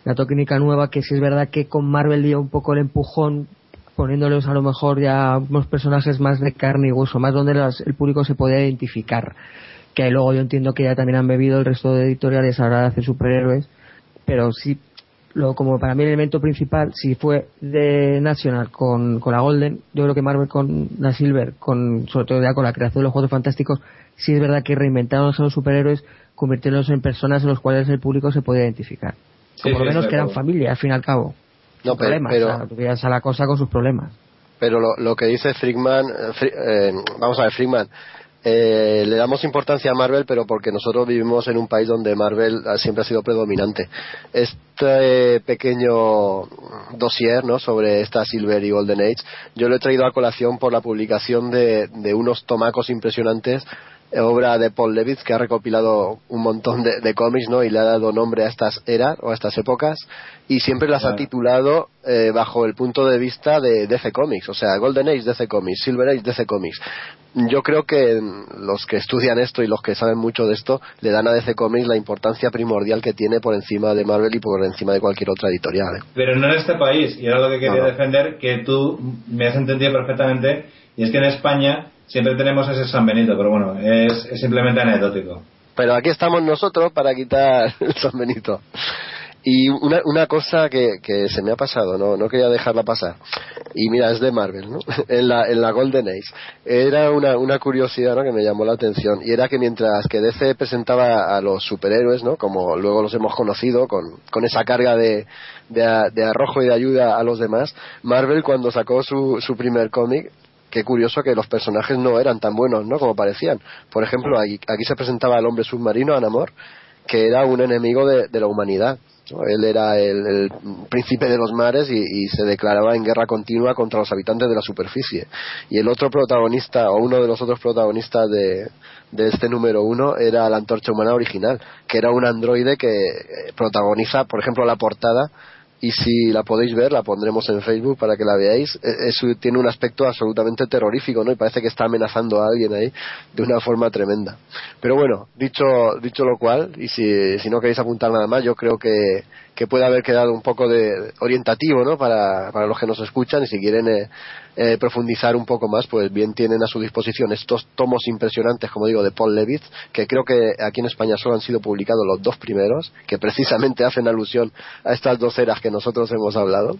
la técnica nueva, que sí es verdad que con Marvel dio un poco el empujón poniéndoles a lo mejor ya unos personajes más de carne y hueso, más donde las- el público se podía identificar. Que luego yo entiendo que ya también han bebido el resto de editoriales a la hora de hacer superhéroes, pero sí, lo, como para mí el elemento principal, si fue de National con, con la Golden, yo creo que Marvel con la Silver, con, sobre todo ya con la creación de los Juegos Fantásticos, sí es verdad que reinventaron a los superhéroes, convirtiéndolos en personas en los cuales el público se podía identificar. Sí, o por lo menos que eran familia, al fin y al cabo. No, pero- problemas, pero- o sea, tú veías a la cosa con sus problemas. Pero lo, lo que dice Frickman, eh, eh, vamos a ver, Frickman, eh, le damos importancia a Marvel, pero porque nosotros vivimos en un país donde Marvel siempre ha sido predominante. Este pequeño dossier ¿no? sobre esta Silver y Golden Age, yo lo he traído a colación por la publicación de, de unos tomacos impresionantes eh, obra de Paul Levitz que ha recopilado un montón de, de cómics ¿no? y le ha dado nombre a estas eras o a estas épocas y siempre las ha titulado eh, bajo el punto de vista de DC Comics, o sea, Golden Age DC Comics, Silver Age DC Comics. Yo creo que los que estudian esto y los que saben mucho de esto le dan a DC Comics la importancia primordial que tiene por encima de Marvel y por encima de cualquier otra editorial. ¿eh? Pero no en este país, y era lo que quería No, no. defender, que tú me has entendido perfectamente, y es que en España siempre tenemos ese San Benito, pero bueno, es, simplemente anecdótico. Pero aquí estamos nosotros para quitar el San Benito. Y una, una cosa que, que se me ha pasado, no, no quería dejarla pasar. Y mira, es de Marvel, ¿no? En la, en la Golden Age. Era una, una curiosidad ¿no? que me llamó la atención. Y era que mientras que DC presentaba a los superhéroes, ¿no? Como luego los hemos conocido, con, con esa carga de, de, de arrojo y de ayuda a los demás, Marvel cuando sacó su, su primer cómic, qué curioso que los personajes no eran tan buenos, ¿no? Como parecían. Por ejemplo, aquí, aquí se presentaba el hombre submarino, Anamor, que era un enemigo de, de la humanidad. ¿no? Él era el, el príncipe de los mares y, y se declaraba en guerra continua contra los habitantes de la superficie. Y el otro protagonista, o uno de los otros protagonistas de, de este número uno, era la antorcha humana original, que era un androide que eh, protagoniza, por ejemplo, la portada y si la podéis ver, la pondremos en Facebook para que la veáis. Eh, Eso tiene un aspecto absolutamente terrorífico, ¿no? Y parece que está amenazando a alguien ahí de una forma tremenda. Pero bueno, dicho, dicho lo cual, y si, si no queréis apuntar nada más, yo creo que, que puede haber quedado un poco de orientativo, ¿no? Para, para los que nos escuchan y si quieren eh, eh, profundizar un poco más, pues bien tienen a su disposición estos tomos impresionantes, como digo, de Paul Levitz, que creo que aquí en España solo han sido publicados los dos primeros, que precisamente hacen alusión a estas dos eras que nosotros hemos hablado.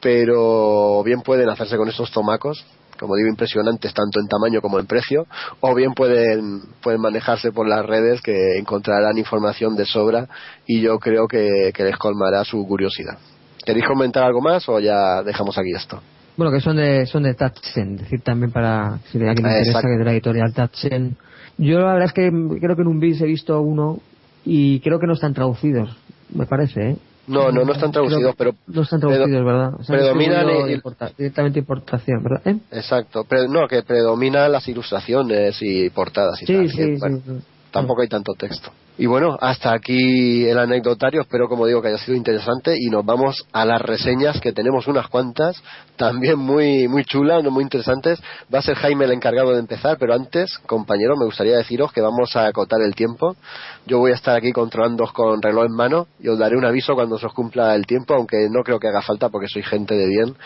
Pero bien pueden hacerse con estos tomacos, como digo, impresionantes tanto en tamaño como en precio, o bien pueden, pueden manejarse por las redes que encontrarán información de sobra y yo creo que, que les colmará su curiosidad. ¿Queréis comentar algo más o ya dejamos aquí esto? Bueno, que son de, son de Tatsen, decir también para, si a alguien interesa, que es de la editorial Tatsen. Yo la verdad es que creo que en un bis he visto uno y creo que no están traducidos, me parece, ¿eh? No, no, no están traducidos, pero No están traducidos, ¿verdad? O sea, predominan el- importa- directamente importación, ¿verdad? ¿Eh? Exacto, pero no, que predominan las ilustraciones y portadas y Sí, tal. sí, sí, bueno, sí. Tampoco hay tanto texto. Y bueno, hasta aquí el anecdotario. Espero, como digo, que haya sido interesante. Y nos vamos a las reseñas, que tenemos unas cuantas, también muy, muy chulas, muy interesantes. Va a ser Jaime el encargado de empezar, pero antes, compañero, me gustaría deciros que vamos a acotar el tiempo. Yo voy a estar aquí controlando con reloj en mano y os daré un aviso cuando se os cumpla el tiempo, aunque no creo que haga falta porque soy gente de bien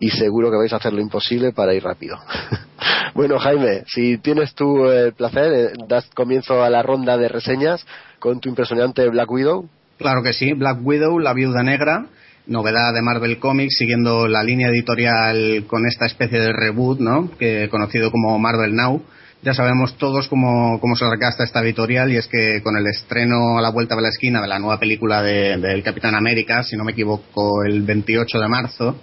y seguro que vais a hacer lo imposible para ir rápido. bueno, Jaime, si tienes tú el placer, eh, das comienzo a la ronda de reseñas con tu impresionante Black Widow. Claro que sí, Black Widow, la viuda negra, novedad de Marvel Comics, siguiendo la línea editorial con esta especie de reboot, ¿no? Que conocido como Marvel Now, Ya sabemos todos cómo, cómo se recasta esta editorial y es que con el estreno a la vuelta de la esquina de la nueva película de- del Capitán América, si no me equivoco, el 28 de marzo,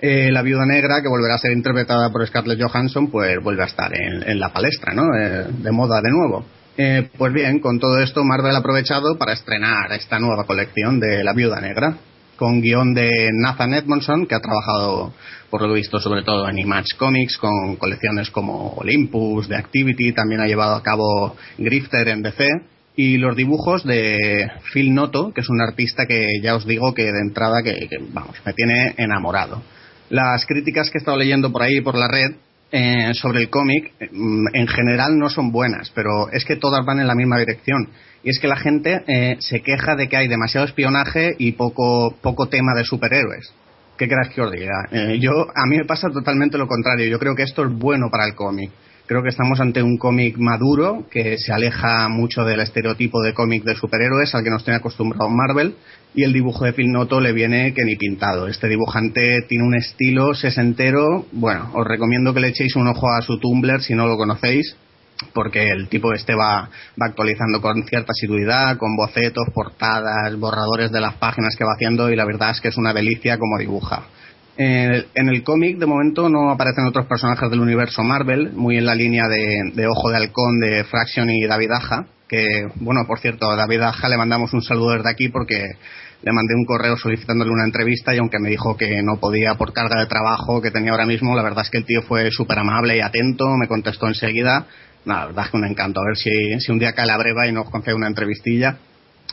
eh, la viuda negra, que volverá a ser interpretada por Scarlett Johansson, pues vuelve a estar en, la palestra, ¿no? Eh, de moda de nuevo. Eh, pues bien, con todo esto, Marvel ha aprovechado para estrenar esta nueva colección de La Viuda Negra, con guion de Nathan Edmondson, que ha trabajado, por lo visto, sobre todo en Image Comics, con colecciones como Olympus, The Activity, también ha llevado a cabo Grifter en DC, y los dibujos de Phil Noto, que es un artista que ya os digo que de entrada, que, vamos, me tiene enamorado. Las críticas que he estado leyendo por ahí, por la red, eh, sobre el cómic, eh, en general no son buenas, pero es que todas van en la misma dirección. Y es que la gente eh, se queja de que hay demasiado espionaje y poco, poco tema de superhéroes. ¿Qué queráis que os diga? Eh, yo, a mí me pasa totalmente lo contrario. Yo creo que esto es bueno para el cómic. Creo que estamos ante un cómic maduro que se aleja mucho del estereotipo de cómic de superhéroes al que nos tiene acostumbrado Marvel y el dibujo de Phil Noto le viene que ni pintado. Este dibujante tiene un estilo sesentero. Bueno, os recomiendo que le echéis un ojo a su Tumblr si no lo conocéis porque el tipo este va, va actualizando con cierta asiduidad, con bocetos, portadas, borradores de las páginas que va haciendo y la verdad es que es una delicia como dibuja. En el, en el cómic, de momento, no aparecen otros personajes del universo Marvel, muy en la línea de, de Ojo de Halcón de Fraction y David Aja, que, bueno, por cierto, a David Aja le mandamos un saludo desde aquí porque le mandé un correo solicitándole una entrevista y aunque me dijo que no podía por carga de trabajo que tenía ahora mismo, la verdad es que el tío fue súper amable y atento, me contestó enseguida. Nada, la verdad es que un encanto. A ver si, si un día cae la breva y nos concede una entrevistilla.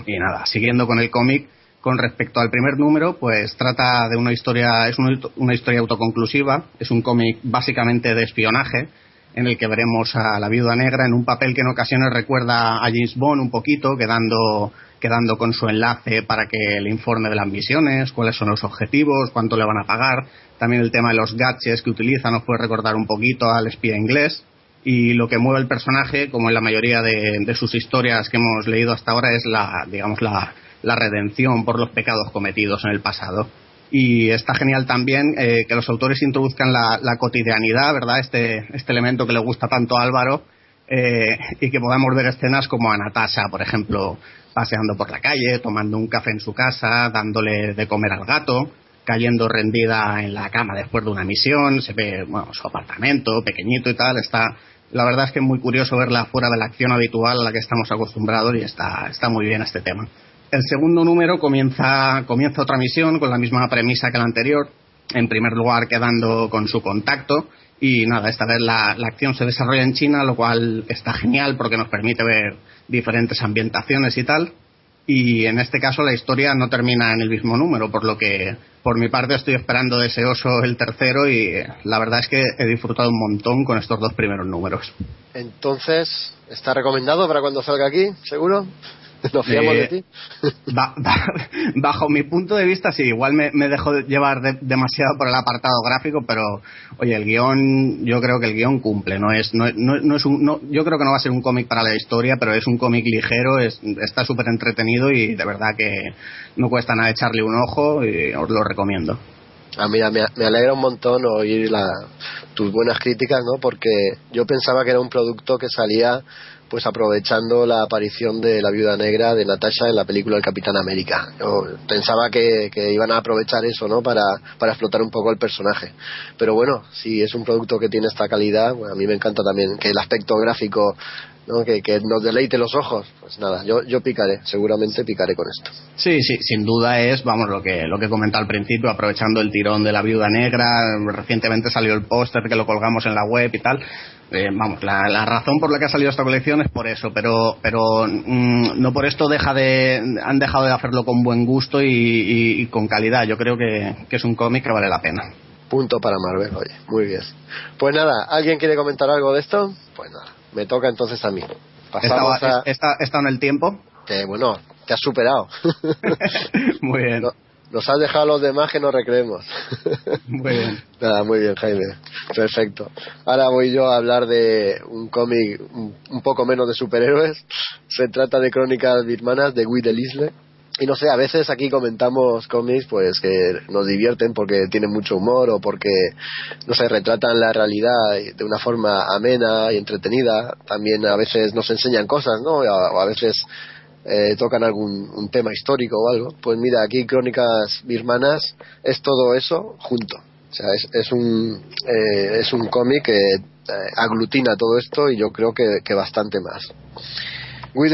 Y nada, siguiendo con el cómic, con respecto al primer número, pues trata de una historia, es una, una historia autoconclusiva, es un cómic básicamente de espionaje, en el que veremos a la viuda negra en un papel que en ocasiones recuerda a James Bond un poquito, quedando, quedando con su enlace para que le informe de las misiones, cuáles son los objetivos, cuánto le van a pagar. También el tema de los gadgets que utiliza nos puede recordar un poquito al espía inglés. Y lo que mueve el personaje, como en la mayoría de, de sus historias que hemos leído hasta ahora, es la, digamos, la, la redención por los pecados cometidos en el pasado. Y está genial también eh, que los autores introduzcan la, cotidianidad, ¿verdad? Este, este elemento que le gusta tanto a Álvaro, eh, y que podamos ver escenas como a Natasha, por ejemplo, paseando por la calle, tomando un café en su casa, dándole de comer al gato, cayendo rendida en la cama después de una misión, se ve bueno, su apartamento pequeñito y tal, está la verdad es que es muy curioso verla fuera de la acción habitual a la que estamos acostumbrados y está, está muy bien este tema. El segundo número comienza, comienza otra misión con la misma premisa que la anterior. En primer lugar, quedando con su contacto. Y nada, esta vez la, la acción se desarrolla en China, lo cual está genial porque nos permite ver diferentes ambientaciones y tal. Y en este caso la historia no termina en el mismo número, por lo que por mi parte estoy esperando deseoso el tercero y la verdad es que he disfrutado un montón con estos dos primeros números. Entonces, ¿está recomendado para cuando salga aquí? ¿Seguro? ¿Nos fiamos Eh, de ti? Ba- ba- bajo mi punto de vista, sí, igual me, me dejo de llevar de- demasiado por el apartado gráfico, pero oye, el guion, yo creo que el guion cumple, no es, no, no- no es un, no- yo creo que no va a ser un cómic para la historia, pero es un cómic ligero, es, está súper entretenido y de verdad que no cuesta nada echarle un ojo y os lo recomiendo. Mira, me, me alegra un montón oír la, tus buenas críticas, ¿no? Porque yo pensaba que era un producto que salía pues aprovechando la aparición de la viuda negra de Natasha en la película El Capitán América. Yo pensaba que, que iban a aprovechar eso, ¿no? Para, para explotar un poco el personaje. Pero bueno, si es un producto que tiene esta calidad, bueno, a mí me encanta también que el aspecto gráfico, ¿no? Que, que nos deleite los ojos. Pues nada, yo, yo picaré, seguramente picaré con esto. Sí, sí, sin duda es, vamos, lo que, lo que comenté al principio, aprovechando el tirón de la viuda negra, recientemente salió el póster que lo colgamos en la web y tal. Eh, vamos, la, la razón por la que ha salido esta colección es por eso, pero, pero mm, no por esto deja de, han dejado de hacerlo con buen gusto y, y- y con calidad. Yo creo que, que es un cómic que vale la pena. Punto para Marvel, oye, muy bien. Pues nada, ¿alguien quiere comentar algo de esto? Pues nada, me toca entonces a mí. Pasamos a... está, está en el tiempo. Que bueno, te has superado. Muy bien. No- nos has dejado a los demás que nos recreemos. Muy bien. Nada, muy bien, Jaime. Perfecto. Ahora voy yo a hablar de un cómic un, poco menos de superhéroes. Se trata de Crónicas Birmanas de Guy Delisle. y no sé, a veces aquí comentamos cómics pues que nos divierten porque tienen mucho humor o porque, no sé, retratan la realidad de una forma amena y entretenida. También a veces nos enseñan cosas, ¿no? O a veces eh, tocan algún un tema histórico o algo. Pues mira, aquí Crónicas Birmanas es todo eso junto. O sea, es, es un, eh, es un cómic que eh, aglutina todo esto y yo creo que, que bastante más. Guy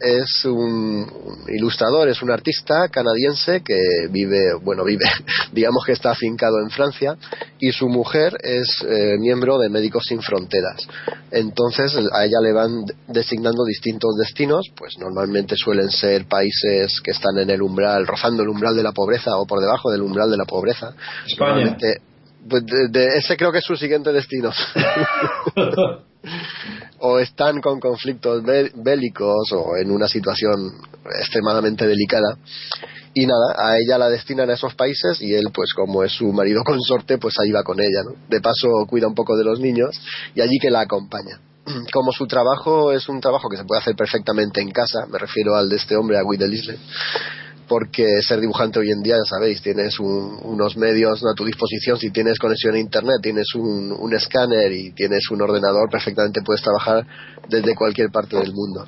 es un ilustrador, es un artista canadiense que vive, bueno, vive, digamos que está afincado en Francia y su mujer es eh, miembro de Médicos Sin Fronteras. Entonces a ella le van designando distintos destinos, pues normalmente suelen ser países que están en el umbral, rozando el umbral de la pobreza o por debajo del umbral de la pobreza. España. Normalmente- pues de- de- ese creo que es su siguiente destino. o están con conflictos bé- bélicos o en una situación extremadamente delicada y nada, a ella la destinan a esos países y él pues como es su marido consorte pues ahí va con ella, ¿no? De paso cuida un poco de los niños y allí que la acompaña. Como su trabajo es un trabajo que se puede hacer perfectamente en casa, me refiero al de este hombre, a Guy porque ser dibujante hoy en día, ya sabéis, tienes un- unos medios a tu disposición, si tienes conexión a internet, tienes un, un escáner y tienes un ordenador, perfectamente puedes trabajar desde cualquier parte del mundo.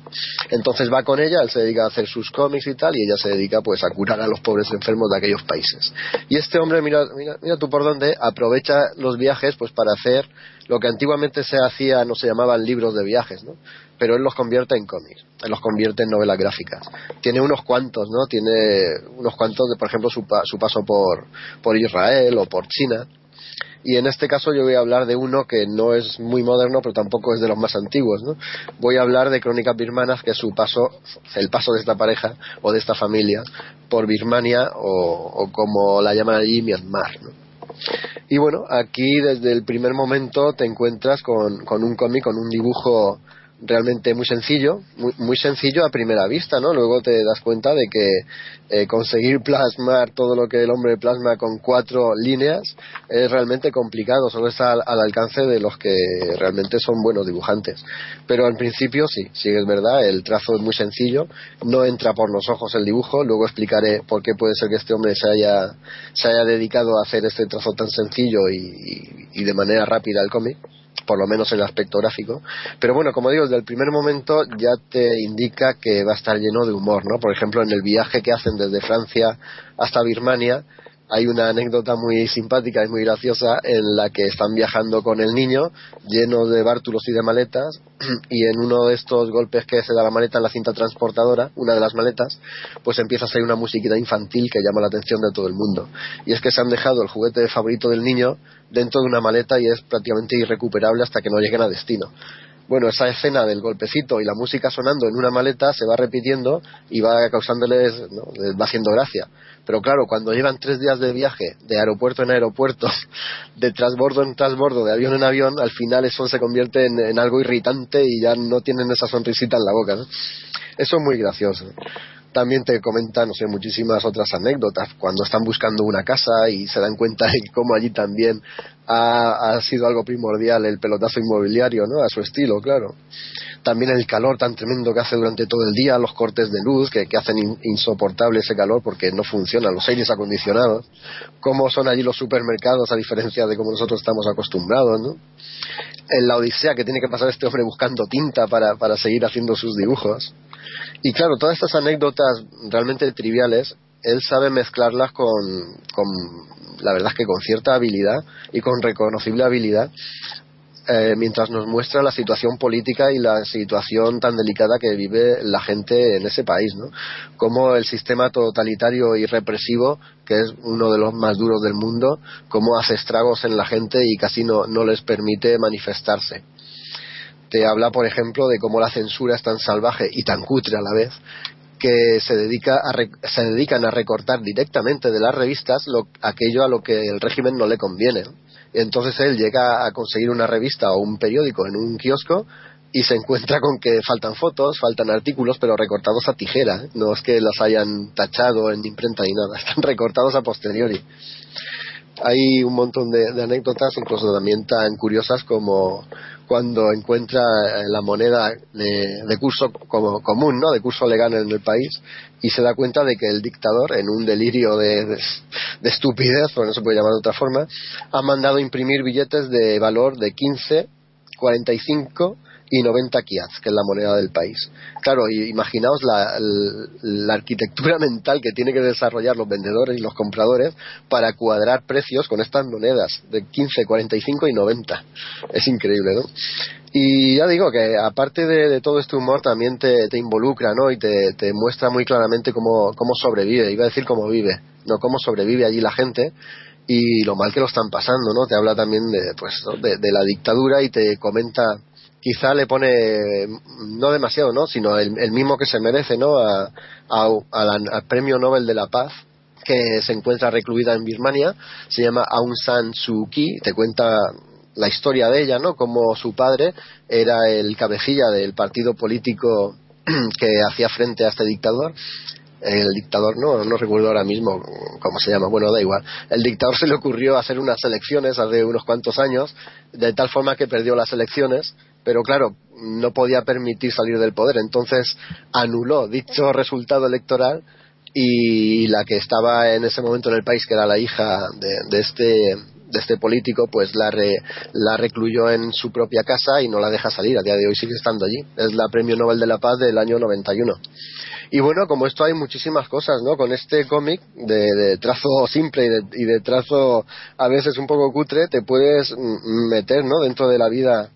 Entonces va con ella, él se dedica a hacer sus cómics y tal, y ella se dedica pues a curar a los pobres enfermos de aquellos países. Y este hombre, mira, mira, mira tú por dónde, aprovecha los viajes pues para hacer lo que antiguamente se hacía, no se llamaban libros de viajes, ¿no? Pero él los convierte en cómics, él los convierte en novelas gráficas. Tiene unos cuantos, ¿no? Tiene unos cuantos de, por ejemplo, su, pa- su paso por, por Israel o por China. Y en este caso yo voy a hablar de uno que no es muy moderno, pero tampoco es de los más antiguos, ¿no? Voy a hablar de Crónicas Birmanas, que es su paso, el paso de esta pareja o de esta familia por Birmania o, como la llaman allí, Myanmar, ¿no? Y bueno, aquí desde el primer momento te encuentras con, con un cómic, con un dibujo realmente muy sencillo, muy, muy sencillo a primera vista, ¿no? Luego te das cuenta de que eh, conseguir plasmar todo lo que el hombre plasma con cuatro líneas es realmente complicado, solo está al, al alcance de los que realmente son buenos dibujantes. Pero al principio sí, sí es verdad, el trazo es muy sencillo, no entra por los ojos el dibujo, luego explicaré por qué puede ser que este hombre se haya, se haya dedicado a hacer este trazo tan sencillo y, y- y de manera rápida el cómic por lo menos en el aspecto gráfico. Pero bueno, como digo, desde el primer momento ya te indica que va a estar lleno de humor, ¿no? Por ejemplo, en el viaje que hacen desde Francia hasta Birmania, hay una anécdota muy simpática y muy graciosa en la que están viajando con el niño lleno de bártulos y de maletas y en uno de estos golpes que se da la maleta en la cinta transportadora, una de las maletas, pues empieza a salir una musiquita infantil que llama la atención de todo el mundo. Y es que se han dejado el juguete favorito del niño dentro de una maleta y es prácticamente irrecuperable hasta que no lleguen a destino. Bueno, esa escena del golpecito y la música sonando en una maleta se va repitiendo y va causándoles, ¿no? va haciendo gracia. Pero claro, cuando llevan tres días de viaje, de aeropuerto en aeropuerto, de transbordo en transbordo, de avión en avión, al final eso se convierte en, en algo irritante y ya no tienen esa sonrisita en la boca. ¿no? Eso es muy gracioso. También te comentan, no sé, muchísimas otras anécdotas cuando están buscando una casa y se dan cuenta de cómo allí también ha, sido algo primordial el pelotazo inmobiliario, ¿no? A su estilo, claro. También el calor tan tremendo que hace durante todo el día, los cortes de luz que, hacen in- insoportable ese calor porque no funcionan los aires acondicionados. Cómo son allí los supermercados a diferencia de cómo nosotros estamos acostumbrados, ¿no? En la odisea que tiene que pasar este hombre buscando tinta para, para seguir haciendo sus dibujos. Y claro, todas estas anécdotas realmente triviales, él sabe mezclarlas con, con la verdad es que con cierta habilidad y con reconocible habilidad, eh, mientras nos muestra la situación política y la situación tan delicada que vive la gente en ese país, ¿no? Cómo el sistema totalitario y represivo, que es uno de los más duros del mundo, cómo hace estragos en la gente y casi no, no les permite manifestarse te habla, por ejemplo, de cómo la censura es tan salvaje y tan cutre a la vez que se, dedica a re- se dedican a recortar directamente de las revistas lo- aquello a lo que el régimen no le conviene. Entonces él llega a conseguir una revista o un periódico en un kiosco y se encuentra con que faltan fotos, faltan artículos, pero recortados a tijera. No es que las hayan tachado en imprenta ni nada, están recortados a posteriori. Hay un montón de, de anécdotas, incluso también tan curiosas como cuando encuentra eh, la moneda de, de curso como, común, ¿no? De curso legal en el país y se da cuenta de que el dictador, en un delirio de, de, de estupidez, porque no se puede llamar de otra forma, ha mandado imprimir billetes de valor de 15, 45 y 90 kiats, que es la moneda del país. Claro, imaginaos la, la, arquitectura mental que tiene que desarrollar los vendedores y los compradores para cuadrar precios con estas monedas de 15, 45 y 90. Es increíble, ¿no? Y ya digo que aparte de, todo este humor también te, te involucra, ¿no? Y te, te, muestra muy claramente cómo, cómo sobrevive, iba a decir cómo vive, no cómo sobrevive allí la gente y lo mal que lo están pasando, ¿no? Te habla también de, pues, de, de la dictadura y te comenta quizá le pone no demasiado, ¿no? sino el, el mismo que se merece, ¿no? A, a, la, al Premio Nobel de la Paz que se encuentra recluida en Birmania, se llama Aung San Suu Kyi, te cuenta la historia de ella, ¿no? Como su padre era el cabecilla del partido político que hacía frente a este dictador el dictador, no, no recuerdo ahora mismo cómo se llama, bueno, da igual. El dictador se le ocurrió hacer unas elecciones hace unos cuantos años, de tal forma que perdió las elecciones, pero claro, no podía permitir salir del poder, entonces anuló dicho resultado electoral y la que estaba en ese momento en el país, que era la hija de, de este de este político, pues la, re, la recluyó en su propia casa y no la deja salir. A día de hoy sigue estando allí. Es la Premio Nobel de la Paz del año 91. Y bueno, como esto hay muchísimas cosas, ¿no? Con este cómic de, de, trazo simple y de, y de, trazo a veces un poco cutre, te puedes meter, ¿no? Dentro de la vida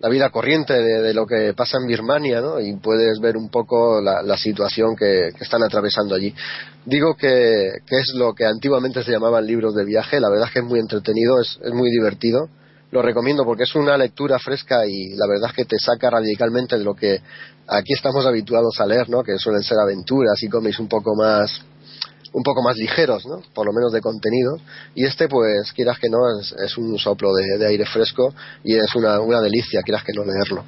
la vida corriente de, lo que pasa en Birmania, ¿no? Y puedes ver un poco la, la situación que, que, están atravesando allí. Digo que, que, es lo que antiguamente se llamaban libros de viaje, la verdad es que es muy entretenido, es, es muy divertido. Lo recomiendo porque es una lectura fresca y la verdad es que te saca radicalmente de lo que aquí estamos habituados a leer, ¿no? Que suelen ser aventuras y cómics un poco más un poco más ligeros, ¿no? por lo menos de contenido. Y este, pues, quieras que no, es, es un soplo de, aire fresco y es una, delicia, quieras que no leerlo.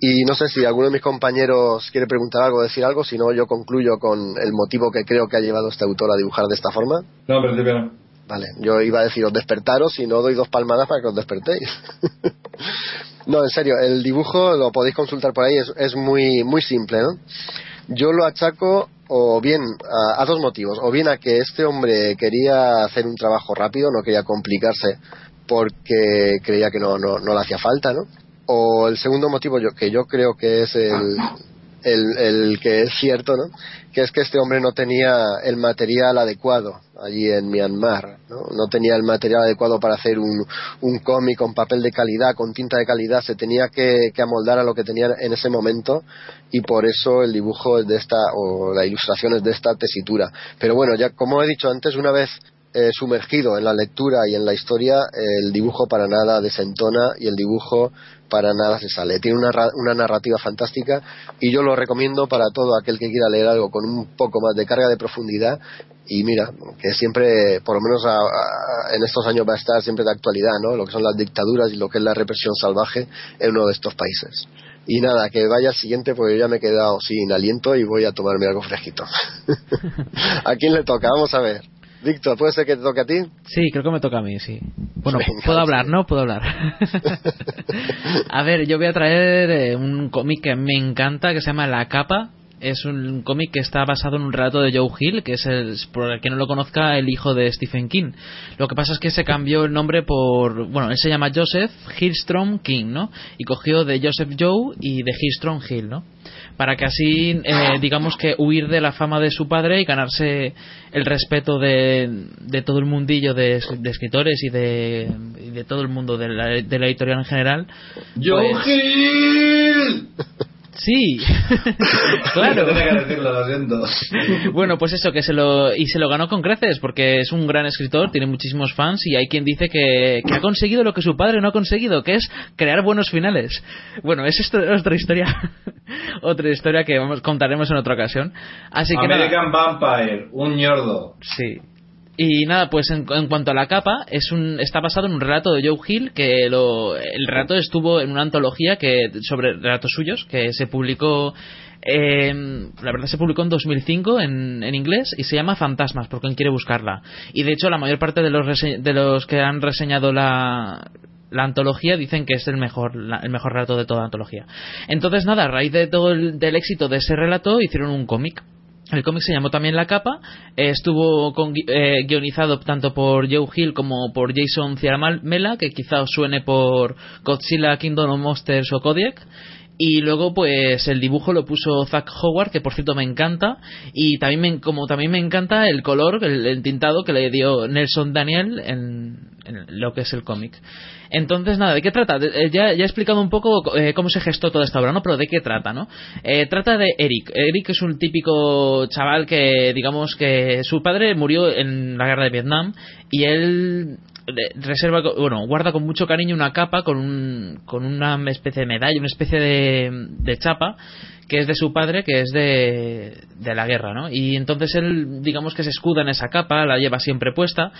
Y no sé si alguno de mis compañeros quiere preguntar algo, decir algo, si no, yo concluyo con el motivo que creo que ha llevado este autor a dibujar de esta forma. No, no. Vale, yo iba a deciros despertaros y no doy dos palmadas para que os despertéis. no, en serio, el dibujo lo podéis consultar por ahí, es, es muy, muy simple, ¿no? Yo lo achaco o bien a, a, dos motivos, o bien a que este hombre quería hacer un trabajo rápido, no quería complicarse porque creía que no, no, no le hacía falta, ¿no? O el segundo motivo yo, que yo creo que es el, el, el, que es cierto, ¿no? Que es que este hombre no tenía el material adecuado allí en Myanmar, ¿no? No tenía el material adecuado para hacer un, un cómic con papel de calidad, con tinta de calidad, se tenía que, que, amoldar a lo que tenía en ese momento y por eso el dibujo es de esta, o la ilustración es de esta tesitura. Pero bueno, ya como he dicho antes, una vez eh, sumergido en la lectura y en la historia, el dibujo para nada desentona y el dibujo para nada se sale. Tiene una, una, narrativa fantástica y yo lo recomiendo para todo aquel que quiera leer algo con un poco más de carga de profundidad y mira, que siempre, por lo menos a, en estos años va a estar siempre de actualidad, ¿no? Lo que son las dictaduras y lo que es la represión salvaje en uno de estos países. Y nada, que vaya al siguiente porque yo ya me he quedado sin aliento y voy a tomarme algo fresquito. ¿A quién le toca? Vamos a ver. Víctor, ¿puede ser que te toque a ti? Sí, creo que me toca a mí, sí. Bueno, Venga, puedo hablar, ¿no? Puedo hablar. a ver, yo voy a traer eh, un cómic que me encanta que se llama La Capa. Es un cómic que está basado en un relato de Joe Hill, que es, el, por el que no lo conozca, el hijo de Stephen King. Lo que pasa es que se cambió el nombre por. Bueno, él se llama Joseph Hillstrom King, ¿no? Y cogió de Joseph Joe y de Hillstrom Hill, ¿no? Para que así, eh, digamos que huir de la fama de su padre y ganarse el respeto de, de todo el mundillo de, de escritores y de, y de, todo el mundo de la, de la editorial en general. ¡Joe pues, Hill! Sí, claro. Que decirlo, lo siento. bueno, pues eso, que se lo. Y se lo ganó con creces, porque es un gran escritor, tiene muchísimos fans, y hay quien dice que, que ha conseguido lo que su padre no ha conseguido, que es crear buenos finales. Bueno, es esto, otra historia. otra historia que vamos, contaremos en otra ocasión. Así que American nada. Vampire, un ñordo. Sí, y nada, pues en, cuanto a la capa, es un, está basado en un relato de Joe Hill, que lo, el relato estuvo en una antología que, sobre relatos suyos, que se publicó, eh, la verdad se publicó en 2005 en, en inglés y se llama Fantasmas, por quien quiere buscarla. Y de hecho la mayor parte de los, de los que han reseñado la, la antología dicen que es el mejor la- el mejor relato de toda la antología. Entonces nada, a raíz de todo el del éxito de ese relato hicieron un cómic. El cómic se llamó también La Capa, eh, estuvo con- eh, guionizado tanto por Joe Hill como por Jason Ciaramella, que quizá os suene por Godzilla, Kingdom of Monsters o Kodiak. Y luego, pues, el dibujo lo puso Zack Howard, que por cierto me encanta. Y también, me- como también me encanta el color, el, tintado que le dio Nelson Daniel en, en lo que es el cómic. Entonces, nada, ¿de qué trata? Eh, ya, ya he explicado un poco eh, cómo se gestó toda esta obra, ¿no? Pero ¿de qué trata, no? Eh, trata de Eric. Eric es un típico chaval que, digamos que su padre murió en la guerra de Vietnam y él reserva, bueno, guarda con mucho cariño una capa con, un, con una especie de medalla, una especie de, de chapa que es de su padre, que es de, de la guerra, ¿no? Y entonces él, digamos que se escuda en esa capa, la lleva siempre puesta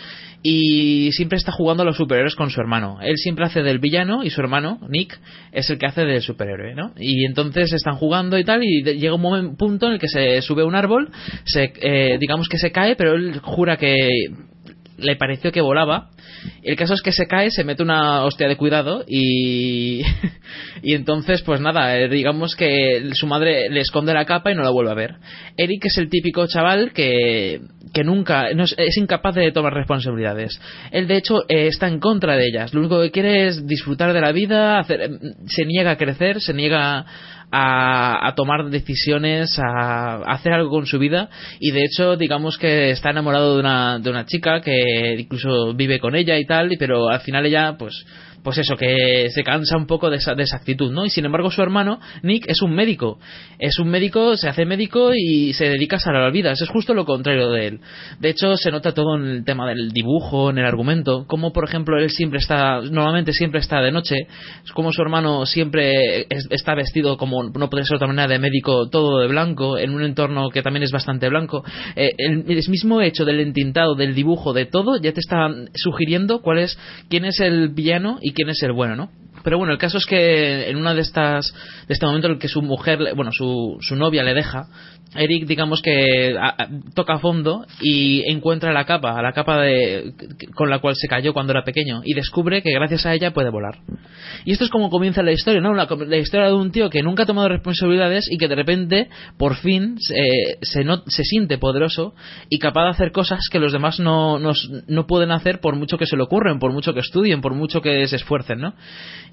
y siempre está jugando a los superhéroes con su hermano. Él siempre hace del villano y su hermano, Nick, es el que hace del superhéroe, ¿no? Y entonces están jugando y tal y llega un momen- punto en el que se sube a un árbol, se, eh, digamos que se cae, pero él jura que le pareció que volaba. El caso es que se cae, se mete una hostia de cuidado y, y entonces, pues nada, eh, digamos que su madre le esconde la capa y no la vuelve a ver. Eric es el típico chaval que, que nunca, no es, es incapaz de tomar responsabilidades. Él, de hecho, eh, está en contra de ellas. Lo único que quiere es disfrutar de la vida, hacer- eh, se niega a crecer, se niega a, a tomar decisiones, a, a hacer algo con su vida. Y de hecho digamos que está enamorado de una, de una chica que incluso vive con ella y tal, pero al final ella pues pues eso, que se cansa un poco de esa, de esa actitud, ¿no? Y sin embargo su hermano, Nick, es un médico. Es un médico, se hace médico y se dedica a salvar vidas. Es justo lo contrario de él. De hecho, se nota todo en el tema del dibujo, en el argumento. Como, por ejemplo, él siempre está, normalmente siempre está de noche. Como su hermano siempre es- está vestido como no puede ser otra manera de médico, todo de blanco, en un entorno que también es bastante blanco. Eh, el, el mismo hecho del entintado, del dibujo, de todo, ya te está sugiriendo cuál es, quién es el villano y quién es el bueno, ¿no? Pero bueno, el caso es que en una de estas, de este momento en el que su mujer, bueno, su, su novia le deja, Eric, digamos que toca a fondo y encuentra la capa, la capa de, con la cual se cayó cuando era pequeño y descubre que gracias a ella puede volar. Y esto es como comienza la historia, ¿no? La, historia de un tío que nunca ha tomado responsabilidades y que de repente, por fin, se, se, no- se siente poderoso y capaz de hacer cosas que los demás no, no, no pueden hacer por mucho que se le ocurren, por mucho que estudien, por mucho que se esfuercen, ¿no?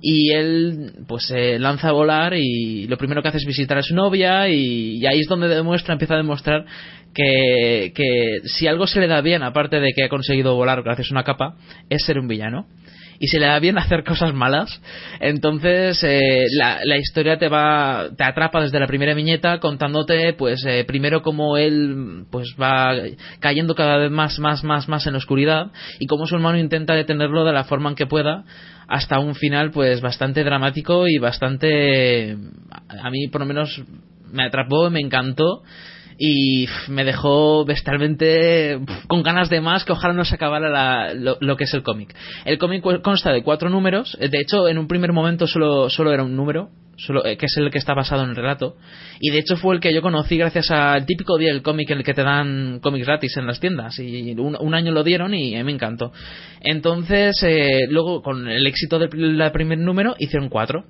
Y él, pues, se lanza a volar y lo primero que hace es visitar a su novia y, y ahí es donde demuestra, empieza a demostrar que, que si algo se le da bien, aparte de que ha conseguido volar gracias a una capa, es ser un villano y se le da bien hacer cosas malas. Entonces, eh, la, la historia te va, te atrapa desde la primera viñeta contándote, pues, eh, primero cómo él, pues, va cayendo cada vez más, más, más, más en la oscuridad y cómo su hermano intenta detenerlo de la forma en que pueda hasta un final, pues, bastante dramático y bastante, a mí, por lo menos, me atrapó, me encantó y me dejó bestialmente con ganas de más que ojalá no se acabara la- lo, lo que es el cómic. El cómic consta de cuatro números, eh, de hecho en un primer momento solo, solo era un número, solo, eh, que es el que está basado en el relato, y de hecho fue el que yo conocí gracias al típico día del cómic en el que te dan cómics gratis en las tiendas, y un, año lo dieron y mí me encantó. Entonces, eh, luego con el éxito del primer número hicieron cuatro.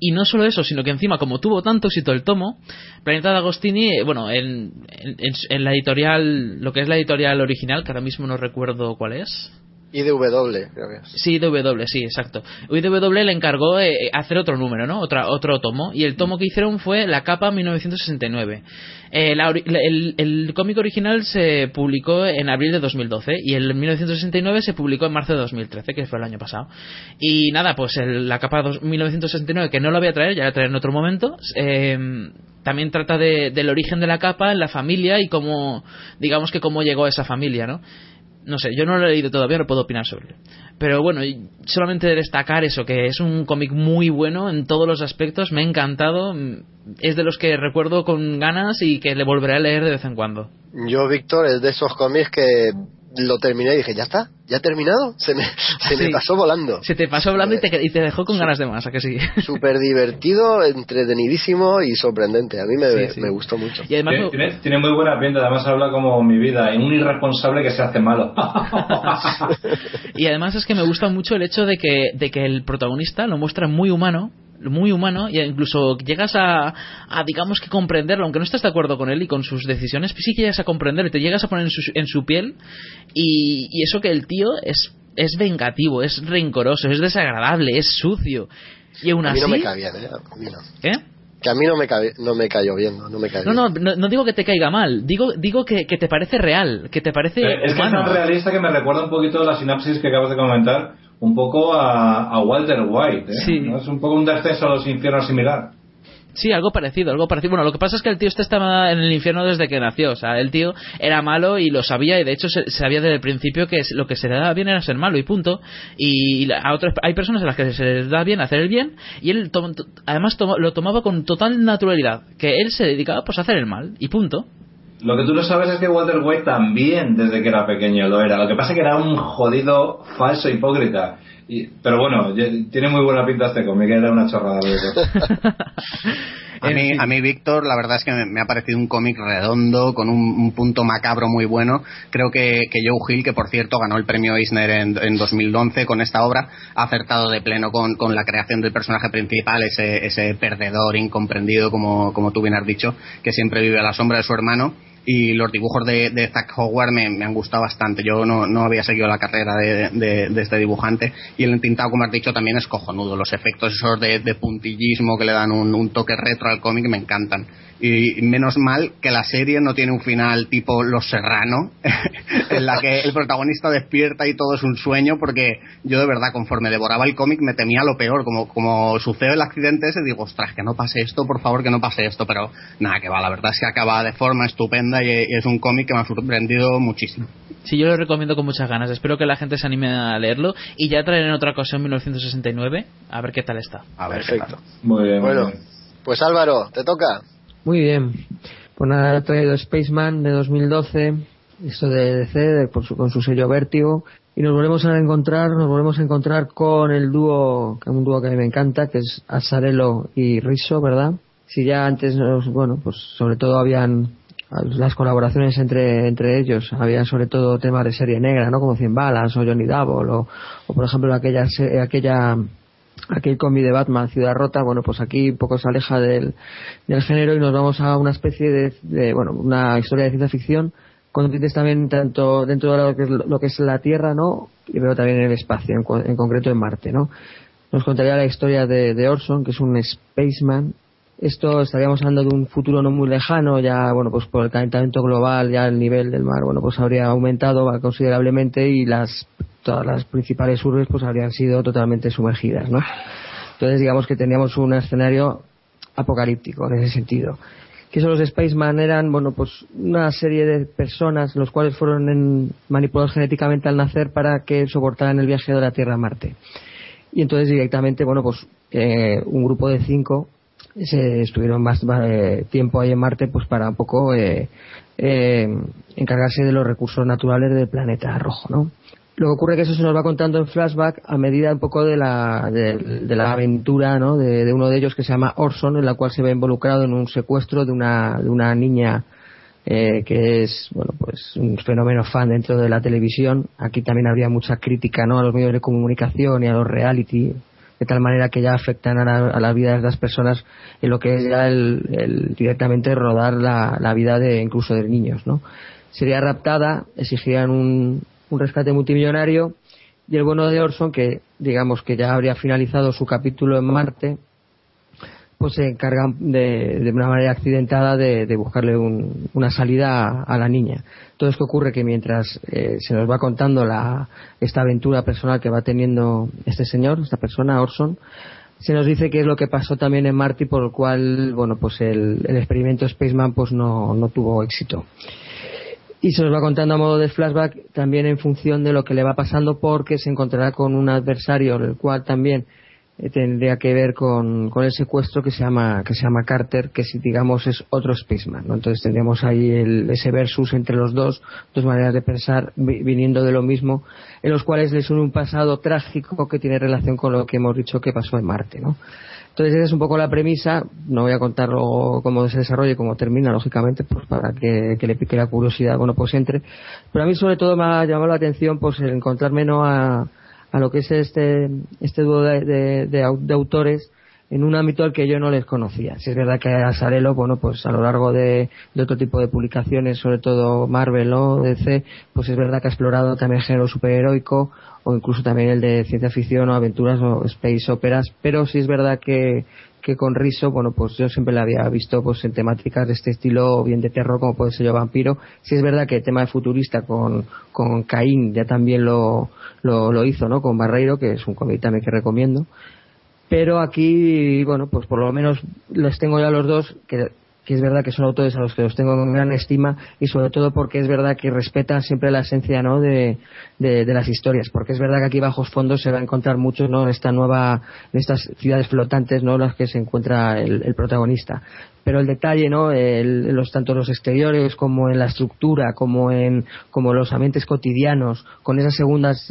Y no solo eso, sino que encima, como tuvo tanto éxito el tomo, Planeta de Agostini, eh, bueno, en, en- en la editorial, lo que es la editorial original, que ahora mismo no recuerdo cuál es. IDW, creo que es. Sí, IDW, sí, exacto. IDW le encargó eh, hacer otro número, ¿no? Otra, otro tomo. Y el tomo que hicieron fue La Capa 1969. Eh, la el, el cómic original se publicó en abril de 2012 y el 1969 se publicó en marzo de 2013, que fue el año pasado. Y nada, pues el- la capa dos- 1969, que no la voy a traer, ya la traeré en otro momento, eh, también trata de- del origen de la capa la familia y cómo, digamos que cómo llegó a esa familia, ¿no? No sé, yo no lo he leído todavía, no puedo opinar sobre él. Pero bueno, solamente destacar eso, que es un cómic muy bueno en todos los aspectos, me ha encantado, mm, es de los que recuerdo con ganas y que le volveré a leer de vez en cuando. Yo, Víctor, es de esos cómics que lo terminé y dije, ¿ya está? ¿Ya ha terminado? Se me, se me Sí. pasó volando. Se te pasó hablando y te, y te dejó con ganas de más, ¿a que sí? Súper divertido, entretenidísimo y sorprendente. A mí me, Sí, sí. me gustó mucho. Y además, Tiene, tiene- tiene muy buena pinta, además habla como mi vida, en un irresponsable que se hace malo. Y además es que me gusta mucho el hecho de que, de que el protagonista lo muestra muy humano, muy humano y incluso llegas a, a, digamos que comprenderlo aunque no estés de acuerdo con él y con sus decisiones sí que llegas a comprenderlo y te llegas a poner en su, en su piel y, y eso que el tío es es vengativo es rencoroso es desagradable es sucio y aún A mí así no me cae bien, ¿eh? A mí no. ¿Eh? Que a mí no me, cae, no me cayó bien, no, no me cae No, bien. no, no, no digo que te caiga mal, digo, digo que, que te parece real, que te parece Eh, Es que es tan realista que me recuerda un poquito la sinapsis que acabas de comentar, un poco a, a Walter White. ¿eh? Sí. ¿No? Es un poco un descenso a los infiernos similar. Sí, algo parecido, algo parecido. Bueno, lo que pasa es que el tío este estaba en el infierno desde que nació. O sea, el tío era malo y lo sabía y de hecho se- sabía desde el principio que lo que se le daba bien era ser malo y punto. Y a otras, hay personas a las que se les da bien hacer el bien y él to- además lo tomaba con total naturalidad. Que él se dedicaba pues a hacer el mal y punto. Lo que tú no sabes es que Walter White también, desde que era pequeño, lo era. Lo que pasa es que era un jodido falso hipócrita. Y- pero bueno, tiene muy buena pinta este cómic, era una chorrada. A mí, a mí, Víctor, la verdad es que me, me ha parecido un cómic redondo, con un, un punto macabro muy bueno. Creo que, que Joe Hill, que por cierto ganó el premio Eisner en, en 2011 con esta obra, ha acertado de pleno con, con la creación del personaje principal, ese, ese perdedor incomprendido, como, como tú bien has dicho, que siempre vive a la sombra de su hermano. Y los dibujos de, de Zack Howard me, han gustado bastante. Yo no, no había seguido la carrera de, este dibujante. Y el entintado, como has dicho, también es cojonudo. Los efectos esos de, puntillismo que le dan un toque retro al cómic me encantan. Y menos mal que la serie no tiene un final tipo Los Serrano, en la que el protagonista despierta y todo es un sueño, porque yo de verdad, conforme devoraba el cómic, me temía lo peor. Como, como sucede el accidente ese, digo, ostras, que no pase esto, por favor, que no pase esto. Pero nada, que va, la verdad es que acaba de forma estupenda y, y es un cómic que me ha sorprendido muchísimo. Sí, yo lo recomiendo con muchas ganas. Espero que la gente se anime a leerlo y ya traeré en otra ocasión 1969 a ver qué tal está. A ver, Perfecto. Muy bien, muy Bueno, bien. pues Álvaro, te toca. Muy bien. Pues nada, he traído Spaceman de 2012, esto de DC, de- por su- con su sello Vértigo, y nos volvemos a encontrar, nos volvemos a encontrar con el dúo, que es un dúo que a mí me encanta, que es Asarelo y Rizzo, ¿verdad? Si ya antes, bueno, pues sobre todo habían las colaboraciones entre entre ellos, había sobre todo temas de serie negra, ¿no? Como Cien Balas o Johnny Double o, por ejemplo aquella aquella aquel cómic de Batman, Ciudad Rota, bueno, pues aquí un poco se aleja del, del género y nos vamos a una especie de, de, bueno, una historia de ciencia ficción con también tanto dentro de lo que es, lo que es la Tierra, ¿no? Y pero también en el espacio, en, en concreto en Marte, ¿no? Nos contaría la historia de Orson, que es un spaceman. Esto estaríamos hablando de un futuro no muy lejano, ya, bueno, pues por el calentamiento global, ya el nivel del mar, bueno, pues habría aumentado considerablemente y las, todas las principales urbes pues habrían sido totalmente sumergidas, ¿no? Entonces digamos que teníamos un escenario apocalíptico en ese sentido. Que son los Spaceman eran, bueno, pues una serie de personas los cuales fueron en- manipulados genéticamente al nacer para que soportaran el viaje de la Tierra a Marte. Y entonces directamente, bueno, pues eh, un grupo de cinco se estuvieron más eh, tiempo ahí en Marte pues para un poco eh, eh, encargarse de los recursos naturales del planeta rojo, ¿no? Lo que ocurre que eso se nos va contando en flashback a medida un poco de la, de, de la aventura ¿no? de, de uno de ellos que se llama Orson, en la cual se ve involucrado en un secuestro de una, de una niña eh, que es bueno pues un fenómeno fan dentro de la televisión. Aquí también habría mucha crítica ¿no? a los medios de comunicación y a los reality, de tal manera que ya afectan a la, a la vida de las personas en lo que es ya el, directamente rodar la, vida de incluso de niños. ¿no? Sería raptada, exigirían un, rescate multimillonario y el bueno de Orson, que digamos que ya habría finalizado su capítulo en Marte, pues se encargan de, una manera accidentada de, buscarle un- una salida a la niña. Entonces, ¿qué ocurre? Que mientras eh, se nos va contando la, esta aventura personal que va teniendo este señor, esta persona, Orson, se nos dice qué es lo que pasó también en Marte y por el cual, bueno, pues el, el experimento Spaceman pues no, no tuvo éxito. Y se nos va contando a modo de flashback también en función de lo que le va pasando porque se encontrará con un adversario el cual también eh, tendría que ver con, con el secuestro que se llama que se llama Carter que si digamos es otro Spaceman ¿no? entonces tendríamos ahí el, ese versus entre los dos dos maneras de pensar vi- viniendo de lo mismo en los cuales les une un pasado trágico que tiene relación con lo que hemos dicho que pasó en Marte ¿no? entonces esa es un poco la premisa no voy a contar luego cómo se desarrolla y cómo termina lógicamente pues para que, que le pique la curiosidad bueno pues entre pero a mí sobre todo me ha llamado la atención pues el encontrarme no a a lo que es este, este dúo de, de- de au- de autores en un ámbito al que yo no les conocía. Si es verdad que a Sarelo, bueno, pues a lo largo de, de otro tipo de publicaciones, sobre todo Marvel o DC, pues es verdad que ha explorado también el género superheroico o incluso también el de ciencia ficción o aventuras o space operas, pero sí es verdad que, que con Riso, bueno, pues yo siempre la había visto pues en temáticas de este estilo, o bien de terror como puede ser yo vampiro. Sí es verdad que el tema de futurista con, con Caín ya también lo, lo, lo hizo, ¿no? Con Barreiro, que es un cómic también que recomiendo. Pero aquí, bueno, pues por lo menos los tengo ya los dos, que, que es verdad que son autores a los que los tengo con gran estima y sobre todo porque es verdad que respetan siempre la esencia, ¿no? De, de, de las historias. Porque es verdad que aquí bajos fondos se va a encontrar mucho, ¿no? En esta nueva, en estas ciudades flotantes, ¿no? Las que se encuentra el, el protagonista pero el detalle no el, los tanto los exteriores como en la estructura como en como los ambientes cotidianos con esas segundas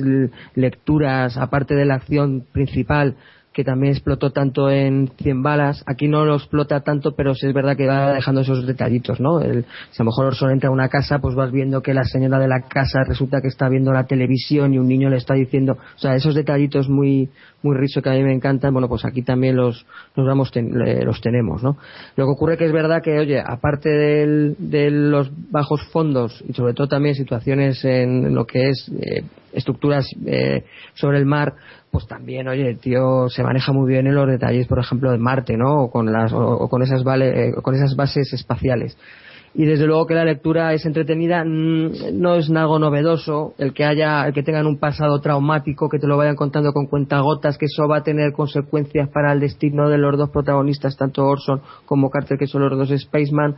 lecturas aparte de la acción principal que también explotó tanto en 100 balas, aquí no lo explota tanto, pero sí es verdad que va dejando esos detallitos, ¿no? El- si a lo mejor Orson entra a una casa, pues vas viendo que la señora de la casa resulta que está viendo la televisión y un niño le está diciendo, o sea, esos detallitos muy muy rizo que a mí me encantan, bueno, pues aquí también los los vamos los tenemos, ¿no? Lo que ocurre que es verdad que, oye, aparte del- de los bajos fondos y sobre todo también situaciones en lo que es eh, estructuras eh, sobre el mar, pues también, oye, el tío se maneja muy bien en los detalles, por ejemplo, de Marte, ¿no? O con, las, o, con, esas, vale, eh, con esas bases espaciales. Y desde luego que la lectura es entretenida, mm, no es algo novedoso, el que haya, el que tengan un pasado traumático, que te lo vayan contando con cuentagotas, que eso va a tener consecuencias para el destino de los dos protagonistas, tanto Orson como Carter, que son los dos Spaceman,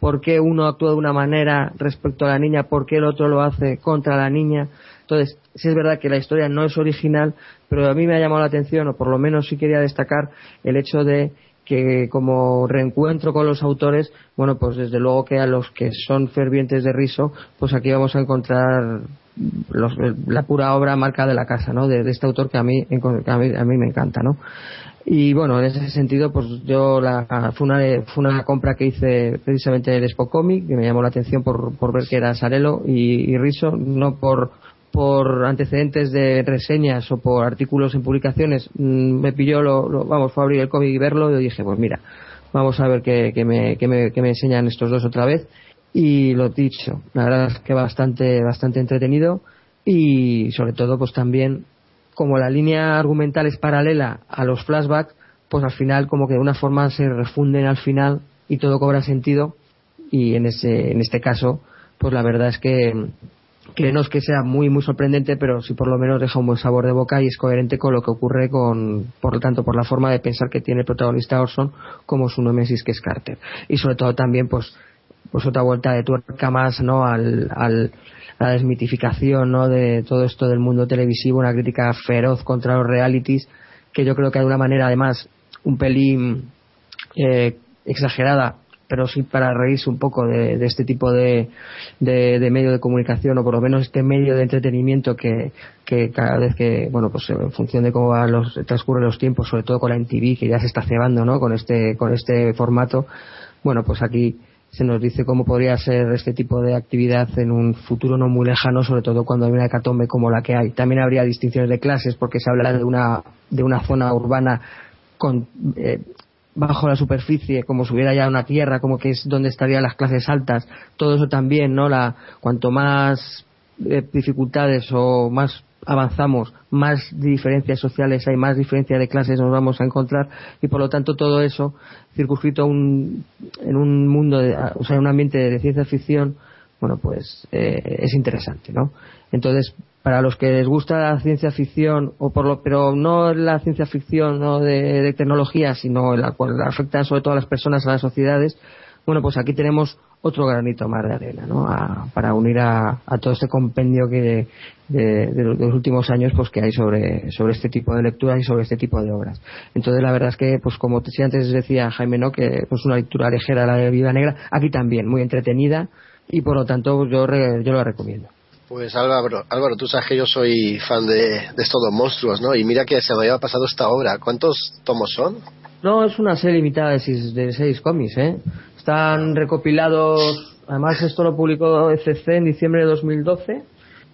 por qué uno actúa de una manera respecto a la niña, por qué el otro lo hace contra la niña. Entonces, sí es verdad que la historia no es original, pero a mí me ha llamado la atención, o por lo menos sí quería destacar el hecho de que como reencuentro con los autores, bueno, pues desde luego que a los que son fervientes de riso, pues aquí vamos a encontrar los- la pura obra marca de la casa, ¿no? De, este autor que a mí, a mí, a mí me encanta, ¿no? Y bueno, en ese sentido, pues yo la, fue, una, fue una compra que hice precisamente del Expo Comic, que me llamó la atención por, por ver que era Sarelo y Riso, no por, por antecedentes de reseñas o por artículos en publicaciones. Mm, Me pilló, lo, vamos, fue a abrir el cómic y verlo y dije, pues mira, vamos a ver qué, qué me, qué me, qué me enseñan estos dos otra vez. Y lo dicho, la verdad es que bastante, bastante entretenido y sobre todo pues también como la línea argumental es paralela a los flashbacks, pues al final como que de una forma se refunden al final y todo cobra sentido y en ese en este caso pues la verdad es que que no es que sea muy muy sorprendente pero sí por lo menos deja un buen sabor de boca y es coherente con lo que ocurre con por lo tanto por la forma de pensar que tiene el protagonista Orson como su némesis que es Carter. Y sobre todo también pues pues otra vuelta de tuerca más no al, al la desmitificación no de todo esto del mundo televisivo una crítica feroz contra los realities que yo creo que de una manera además un pelín eh, exagerada pero sí para reírse un poco de, este tipo de, de, de medio de comunicación o por lo menos este medio de entretenimiento que, que cada vez que bueno pues en función de cómo van los, transcurren los tiempos sobre todo con la MTV que ya se está cebando no con este con este formato bueno pues aquí se nos dice cómo podría ser este tipo de actividad en un futuro no muy lejano, sobre todo cuando hay una hecatombe como la que hay. También habría distinciones de clases porque se habla de una, de una zona urbana con, eh, bajo la superficie, como si hubiera ya una tierra, como que es donde estarían las clases altas. Todo eso también, ¿no? La, cuanto más eh, dificultades o más avanzamos, más diferencias sociales hay, más diferencias de clases nos vamos a encontrar y por lo tanto todo eso circunscrito un, en un mundo, de, o sea, en un ambiente de ciencia ficción, bueno, pues eh, es interesante, ¿no? Entonces, para los que les gusta la ciencia ficción, o por lo, pero no la ciencia ficción ¿no? de, de tecnología, sino la cual afecta sobre todo a las personas, a las sociedades, bueno, pues aquí tenemos otro granito más de arena, ¿no? Para unir a, todo este compendio que de, los, últimos años pues que hay sobre, sobre este tipo de lecturas y sobre este tipo de obras. Entonces la verdad es que pues como si antes decía Jaime, ¿no? Que pues una lectura ligera la de Viva Negra, aquí también, muy entretenida y por lo tanto pues, yo, re- yo lo recomiendo. Pues Álvaro, Álvaro, tú sabes que yo soy fan de, estos dos monstruos, ¿no? Y mira que se me había pasado esta obra. ¿Cuántos tomos son? No, es una serie limitada de seis, de seis cómics, ¿eh? Están recopilados, además esto lo publicó ECC en diciembre de 2012,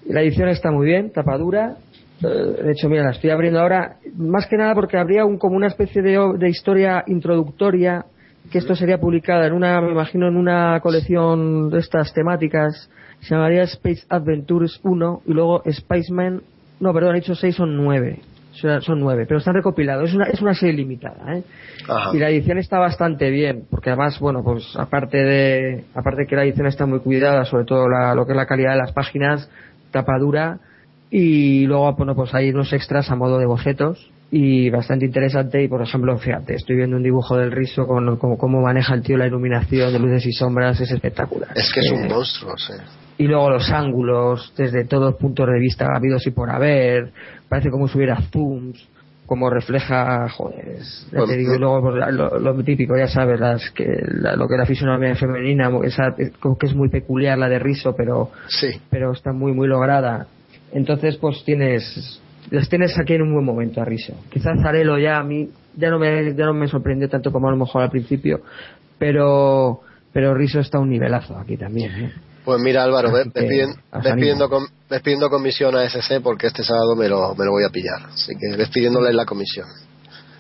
y la edición está muy bien, tapadura. Eh, De hecho, mira, la estoy abriendo ahora, más que nada porque habría un, como una especie de, de historia introductoria, que esto sería publicada en una, me imagino, en una colección de estas temáticas, se llamaría Space Adventures 1, y luego Spaceman, no, perdón, he dicho 6, son 9. Son nueve, pero están recopilados. Es una, es una serie limitada, ¿eh? Ajá. Y la edición está bastante bien, porque además, bueno, pues aparte de, aparte que la edición está muy cuidada, sobre todo la- lo que es la calidad de las páginas, tapadura, y luego, bueno, pues hay unos extras a modo de bocetos, y bastante interesante, y por ejemplo, fíjate, estoy viendo un dibujo del riso con, con cómo maneja el tío la iluminación de luces y sombras, es espectacular. Es que es un Eh, monstruo, sí. Y luego los ángulos desde todos puntos de vista habidos y por haber parece como si hubiera zooms como refleja joder es- ya Pues, te digo y luego lo, lo típico ya sabes las que la- lo que es la fisonomía femenina esa como que es muy peculiar la de Riso pero Sí. pero está muy muy lograda entonces pues tienes las tienes aquí en un buen momento a Riso quizás Zarelo ya a mí ya no me ya no me sorprendió tanto como a lo mejor al principio pero pero Riso está a un nivelazo aquí también ¿eh? Pues mira Álvaro, ve, Así ves que, pidien- os ves animo. pidiendo, com- ves pidiendo comisión a SC porque este sábado me lo, me lo voy a pillar. Así que ves pidiéndole la comisión.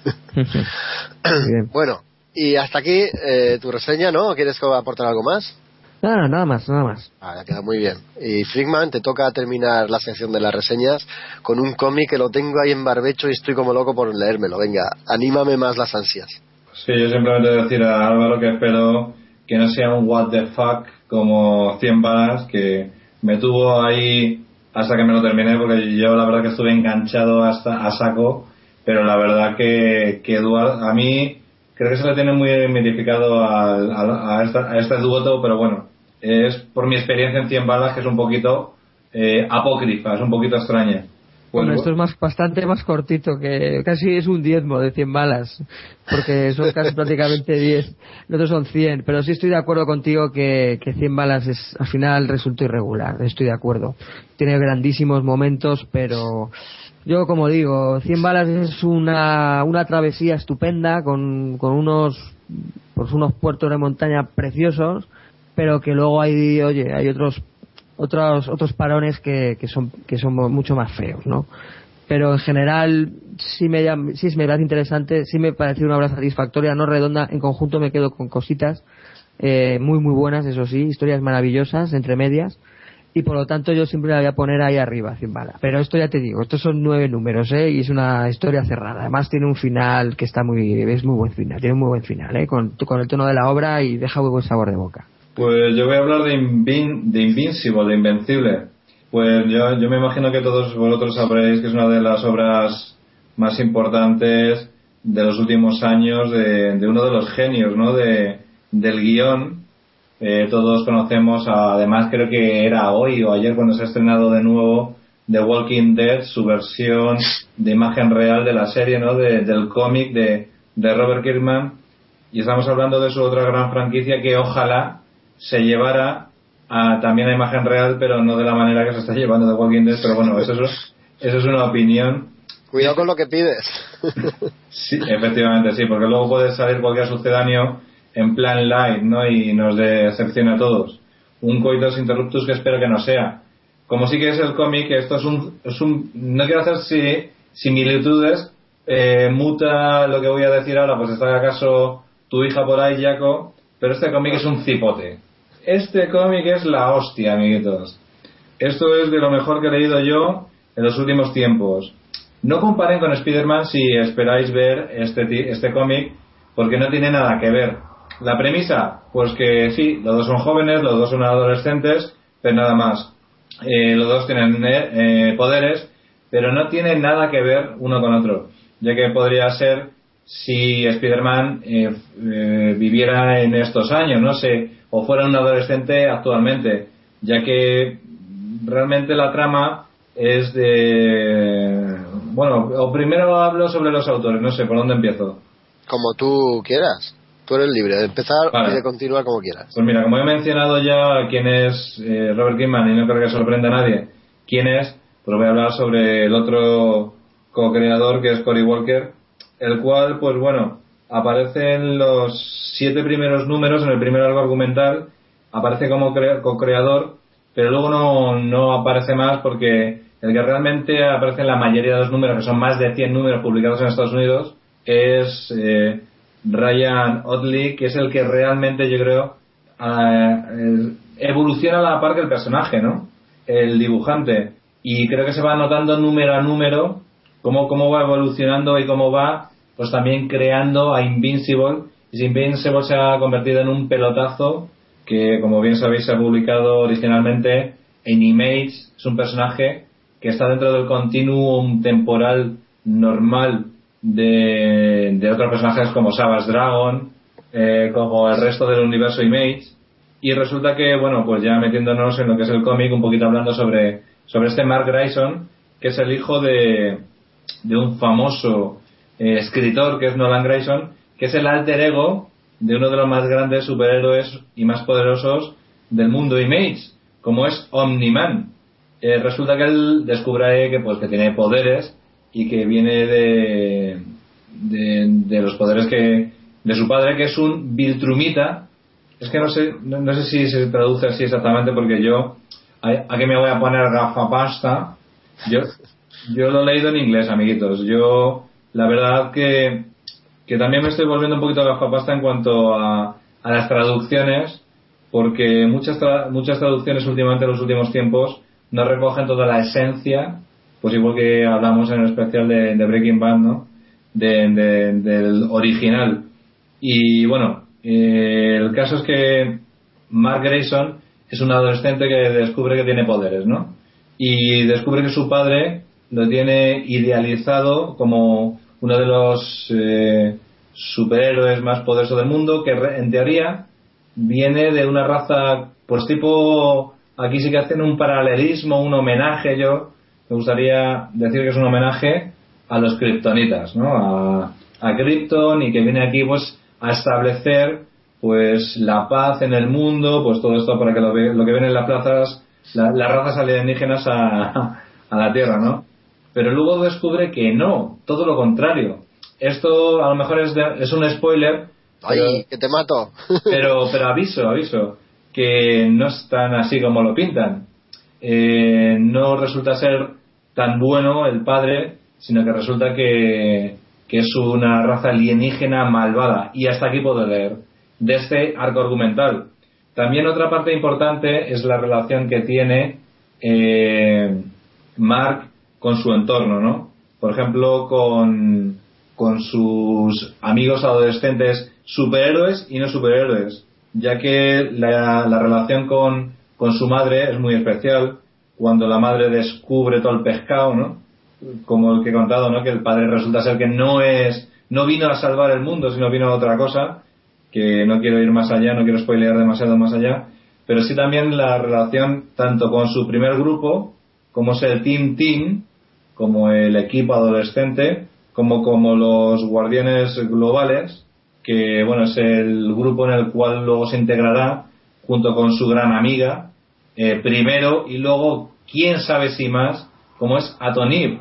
bueno, y hasta aquí eh, tu reseña, ¿no? ¿Quieres aportar algo más? Nada, nada más, nada más. Ah, ya queda muy bien. Y Frickman, te toca terminar la sección de las reseñas con un cómic que lo tengo ahí en barbecho y estoy como loco por leérmelo. Venga, anímame más las ansias. Sí, yo simplemente decir a Álvaro que espero que no sea un what the fuck como 100 balas que me tuvo ahí hasta que me lo terminé porque yo la verdad que estuve enganchado hasta a saco pero la verdad que, que a mí creo que se le tiene muy mitificado al- al- a, esta, a este dueto pero bueno es por mi experiencia en 100 balas que es un poquito eh, apócrifa es un poquito extraña Bueno, bu- esto es más, bastante más cortito, que casi es un diezmo de 100 balas, porque son casi prácticamente 10, los otros son 100, pero sí estoy de acuerdo contigo que, que 100 balas es, al final resultó irregular, estoy de acuerdo. Tiene grandísimos momentos, pero yo como digo, 100 balas es una, una travesía estupenda con, con unos, pues unos puertos de montaña preciosos, pero que luego hay, oye, hay otros otros otros parones que, que son que son mucho más feos no pero en general sí me sí me parece interesante sí me pareció una obra satisfactoria no redonda en conjunto me quedo con cositas eh, muy muy buenas eso sí historias maravillosas entre medias y por lo tanto yo siempre la voy a poner ahí arriba sin bala pero esto ya te digo estos son nueve números ¿eh? y es una historia cerrada además tiene un final que está muy es muy buen final tiene un muy buen final ¿eh? con, con el tono de la obra y deja muy buen sabor de boca Pues yo voy a hablar de, Invin- de Invincible, de Invencible. Pues yo, yo me imagino que todos vosotros sabréis que es una de las obras más importantes de los últimos años de, de uno de los genios ¿no? de, del guion. Eh, todos conocemos, además creo que era hoy o ayer cuando se ha estrenado de nuevo The Walking Dead, su versión de imagen real de la serie, ¿no? de- del cómic de, de Robert Kirkman. Y estamos hablando de su otra gran franquicia que ojalá se llevara a, también a imagen real, pero no de la manera que se está llevando The Walking Dead. Pero bueno, eso es, eso es una opinión. Cuidado con lo que pides. Sí, efectivamente, sí, porque luego puede salir cualquier sucedáneo en plan light, ¿no? Y nos decepciona a todos. Un coitus interruptus que espero que no sea. Como sí que es el cómic, esto es un, es un no quiero hacer si- similitudes, eh, muta lo que voy a decir ahora, pues está acaso tu hija por ahí, Jaco, pero este cómic es un cipote. Este cómic es la hostia, amiguitos. Esto es de lo mejor que he leído yo en los últimos tiempos. No comparen con Spider-Man si esperáis ver este, este cómic, porque no tiene nada que ver. La premisa, pues que sí, los dos son jóvenes, los dos son adolescentes, pero nada más. Eh, los dos tienen eh, eh, poderes, pero no tienen nada que ver uno con otro, ya que podría ser si Spider-Man eh, eh, viviera en estos años, no sé, o fuera un adolescente actualmente, ya que realmente la trama es de... Bueno, o primero hablo sobre los autores, no sé, ¿por dónde empiezo? Como tú quieras. Tú eres libre de empezar Vale. y de continuar como quieras. Pues mira, como he mencionado ya quién es eh, Robert Kirkman y no creo que sorprenda a nadie quién es, pues voy a hablar sobre el otro co-creador que es Cory Walker, el cual, pues bueno, aparece en los siete primeros números, en el primer arco argumental, aparece como cre- co-creador, pero luego no, no aparece más porque el que realmente aparece en la mayoría de los números, que son más de 100 números publicados en Estados Unidos, es eh, Ryan Otley, que es el que realmente yo creo eh, evoluciona a la par que el personaje, ¿no? El dibujante. Y creo que se va notando número a número cómo, cómo va evolucionando y cómo va pues también creando a Invincible. Y Invincible se ha convertido en un pelotazo que, como bien sabéis, se ha publicado originalmente en Image. Es un personaje que está dentro del continuum temporal normal de, de otros personajes como Savage Dragon, eh, como el resto del universo Image. Y resulta que, bueno, pues ya metiéndonos en lo que es el cómic, un poquito hablando sobre, sobre este Mark Grayson, que es el hijo de, de un famoso eh, escritor que es Nolan Grayson, que es el alter ego de uno de los más grandes superhéroes y más poderosos del mundo Image, como es Omni-Man. Eh, resulta que él descubre que, pues, que tiene poderes y que viene de, de, los poderes que de su padre, que es un Viltrumita. Es que no sé, no, sé si se traduce así exactamente porque yo, a, a que me voy a poner gafapasta, yo, yo lo he leído en inglés, amiguitos. Yo, la verdad que, que también me estoy volviendo un poquito gafapasta en cuanto a, a las traducciones, porque muchas, tra- muchas traducciones últimamente en los últimos tiempos no recogen toda la esencia, pues igual que hablamos en el especial de, Breaking Bad, ¿no? De- del original. Y bueno, eh, el caso es que Mark Grayson es un adolescente que descubre que tiene poderes, ¿no? Y descubre que su padre lo tiene idealizado como uno de los eh, superhéroes más poderosos del mundo, que en teoría viene de una raza, pues tipo, aquí sí que hacen un paralelismo, un homenaje, yo me gustaría decir que es un homenaje a los kryptonitas, ¿no? A, a Krypton y que viene aquí pues a establecer pues la paz en el mundo, pues todo esto para que lo, lo que ven en las plazas, la- las razas alienígenas a, a la Tierra, ¿no? Pero luego descubre que no, todo lo contrario. Esto a lo mejor es, de- es un spoiler, pero- ¡Ay, que te mato! pero, pero aviso, aviso, que no es tan así como lo pintan. Eh, no resulta ser tan bueno el padre, sino que resulta que, que es una raza alienígena malvada. Y hasta aquí puedo leer de este arco argumental. También otra parte importante es la relación que tiene eh, Mark con su entorno, ¿no? Por ejemplo, con, con sus amigos adolescentes superhéroes y no superhéroes, ya que la, la relación con, con su madre es muy especial cuando la madre descubre todo el pescado, ¿no? Como el que he contado, ¿no? Que el padre resulta ser que no es, no vino a salvar el mundo, sino vino a otra cosa, que no quiero ir más allá, no quiero spoilear demasiado más allá, pero sí también la relación tanto con su primer grupo, como es el Team Team, como el equipo adolescente, como como los guardianes globales, que bueno, es el grupo en el cual luego se integrará junto con su gran amiga, eh, primero y luego, quién sabe si más, como es Atonib.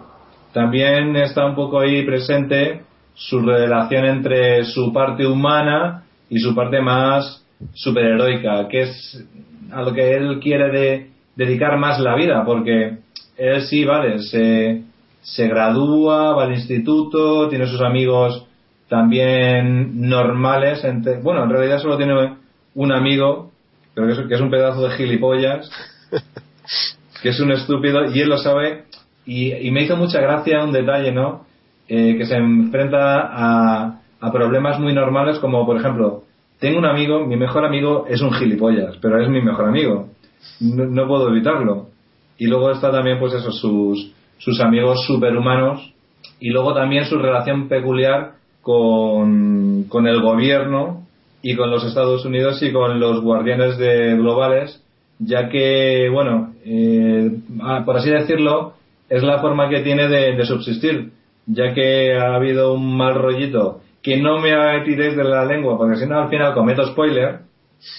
También está un poco ahí presente su relación entre su parte humana y su parte más superheroica, que es a lo que él quiere de- dedicar más la vida, porque él sí, vale, se, se gradúa, va al instituto, tiene sus amigos también normales, entre- bueno, en realidad solo tiene un amigo, creo que es, que es un pedazo de gilipollas, que es un estúpido, y él lo sabe, y, y me hizo mucha gracia un detalle, ¿no? Eh, que se enfrenta a, a problemas muy normales, como por ejemplo, tengo un amigo, mi mejor amigo es un gilipollas, pero es mi mejor amigo, no, no puedo evitarlo. Y luego está también, pues eso, sus, sus amigos superhumanos, y luego también su relación peculiar con, con el gobierno, y con los Estados Unidos y con los guardianes de globales, ya que, bueno, eh, ah, por así decirlo, es la forma que tiene de, subsistir, ya que ha habido un mal rollito que no me tiréis de la lengua, porque si no al final cometo spoiler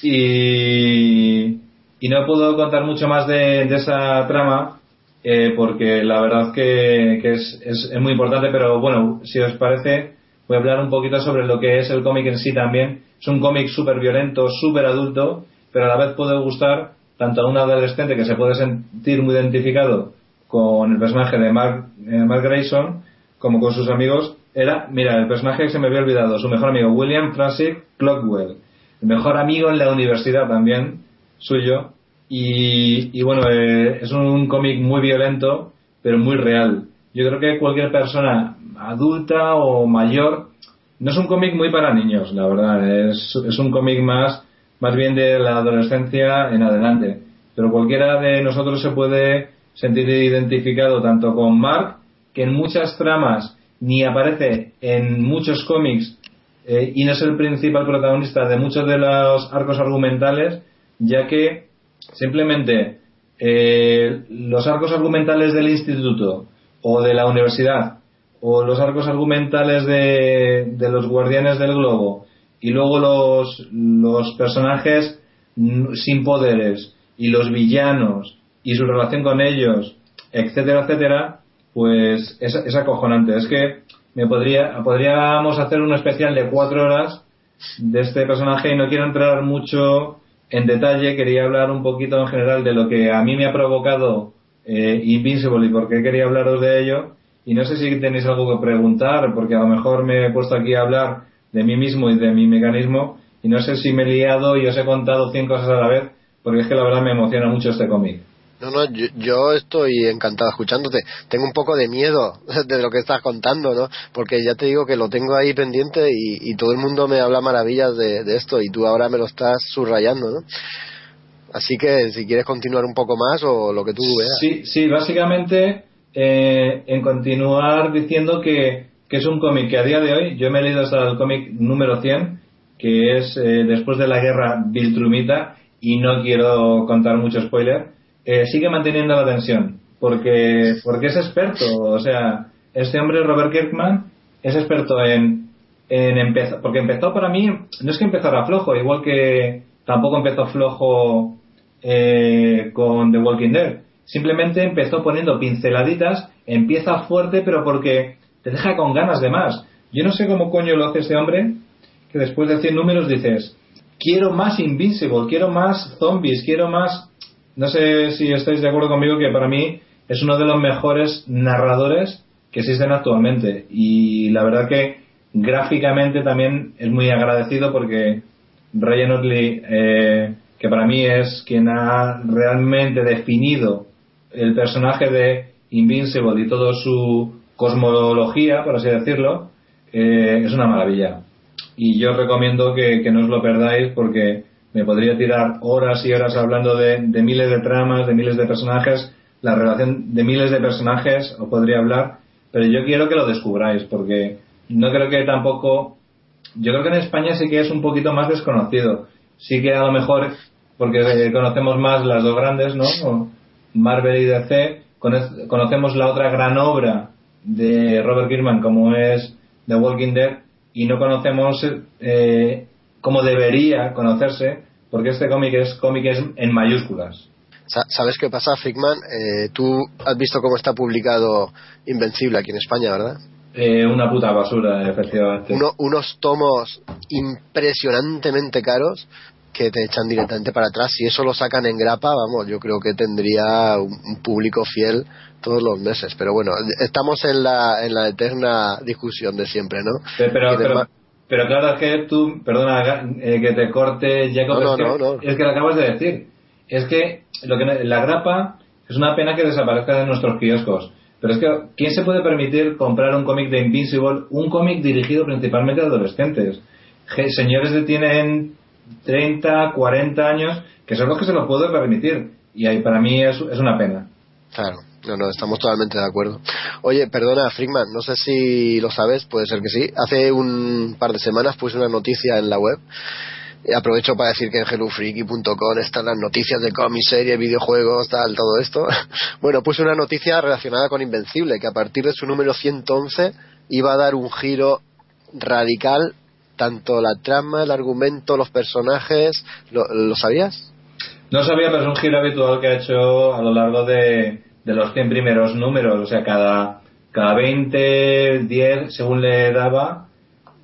y, y no puedo contar mucho más de esa trama eh, porque la verdad que, que es, es, muy importante, pero bueno, si os parece, voy a hablar un poquito sobre lo que es el cómic en sí también. Es un cómic súper violento, súper adulto, pero a la vez puede gustar tanto a un adolescente que se puede sentir muy identificado con el personaje de Mark, eh, Mark Grayson, como con sus amigos. Era, mira, el personaje que se me había olvidado, su mejor amigo, William Francis Clockwell, el mejor amigo en la universidad también, suyo. Y, bueno, eh, es un cómic muy violento, pero muy real. Yo creo que cualquier persona adulta o mayor, no es un cómic muy para niños, la verdad. Es, es un cómic más, más bien de la adolescencia en adelante. Pero cualquiera de nosotros se puede sentir identificado tanto con Mark, que en muchas tramas ni aparece en muchos cómics eh, y no es el principal protagonista de muchos de los arcos argumentales, ya que simplemente eh, los arcos argumentales del instituto o de la universidad o los arcos argumentales de, de los guardianes del globo y luego los, los personajes sin poderes y los villanos y su relación con ellos, etcétera, etcétera, pues es, es acojonante. Es que me podría, podríamos hacer un especial de cuatro horas de este personaje y no quiero entrar mucho en detalle, quería hablar un poquito en general de lo que a mí me ha provocado eh, Invincible y por qué quería hablaros de ello. Y no sé si tenéis algo que preguntar, porque a lo mejor me he puesto aquí a hablar de mí mismo y de mi mecanismo, y no sé si me he liado y os he contado 100 cosas a la vez, porque es que la verdad me emociona mucho este cómic. No, no, yo, yo estoy encantado escuchándote. Tengo un poco de miedo de lo que estás contando, ¿no? Porque ya te digo que lo tengo ahí pendiente y, y todo el mundo me habla maravillas de, de, esto y tú ahora me lo estás subrayando, ¿no? Así que si quieres continuar un poco más o lo que tú veas. Sí, sí, básicamente eh, en continuar diciendo que, que es un cómic que a día de hoy, yo me he leído hasta el cómic número 100, que es eh, después de la guerra Viltrumita, y no quiero contar mucho spoiler, eh, sigue manteniendo la tensión, porque, porque es experto, o sea, este hombre Robert Kirkman es experto en, en empezar, porque empezó para mí, no es que empezara flojo, igual que tampoco empezó flojo eh, con The Walking Dead, simplemente empezó poniendo pinceladitas, empieza fuerte, pero porque te deja con ganas de más. Yo no sé cómo coño lo hace este hombre, que después de 100 números dices, quiero más Invincible, quiero más zombies, quiero más... No sé si estáis de acuerdo conmigo que para mí es uno de los mejores narradores que existen actualmente. Y la verdad que gráficamente también es muy agradecido porque Ryan Otley, eh, que para mí es quien ha realmente definido el personaje de Invincible y toda su cosmología, por así decirlo, eh, es una maravilla. Y yo os recomiendo que, que, no os lo perdáis porque me podría tirar horas y horas hablando de, de, miles de tramas, de miles de personajes, la relación de miles de personajes, os podría hablar, pero yo quiero que lo descubráis porque no creo que tampoco. Yo creo que en España sí que es un poquito más desconocido. Sí que a lo mejor, porque conocemos más las dos grandes, ¿no? Marvel y DC, conocemos la otra gran obra de Robert Kirkman como es The Walking Dead y no conocemos eh, como debería conocerse porque este cómic es cómic en mayúsculas. ¿Sabes qué pasa, Frickman? Eh, tú has visto cómo está publicado Invencible aquí en España, ¿verdad? Eh, una puta basura, efectivamente. Uno, unos tomos impresionantemente caros que te echan directamente para atrás. Si eso lo sacan en grapa, vamos, yo creo que tendría un, un público fiel todos los meses. Pero bueno, estamos en la, en la eterna discusión de siempre, ¿no? Pero, pero, pero, claro, es que tú, perdona eh, que te corte, Jacob, no, es, que, no, es que lo acabas de decir. Es que, lo que la grapa es una pena que desaparezca de nuestros kioscos. Pero es que, ¿quién se puede permitir comprar un cómic de Invincible? Un cómic dirigido principalmente a adolescentes. Señores que tienen 30, 40 años, que son los que se lo pueden permitir. Y ahí para mí es, es una pena. Claro, no, no, estamos totalmente de acuerdo. Oye, perdona, Frickman, no sé si lo sabes, puede ser que sí. Hace un par de semanas puse una noticia en la web. Y aprovecho para decir que en hellofreaky.com están las noticias de cómics, series, videojuegos, tal, todo esto. Bueno, puse una noticia relacionada con Invencible, que a partir de su número 111 iba a dar un giro radical, tanto la trama, el argumento, los personajes. ¿Lo, lo sabías? No sabía, pero es un giro habitual que ha hecho a lo largo de, de los 100 primeros números. O sea, cada, cada 20, 10, según le daba,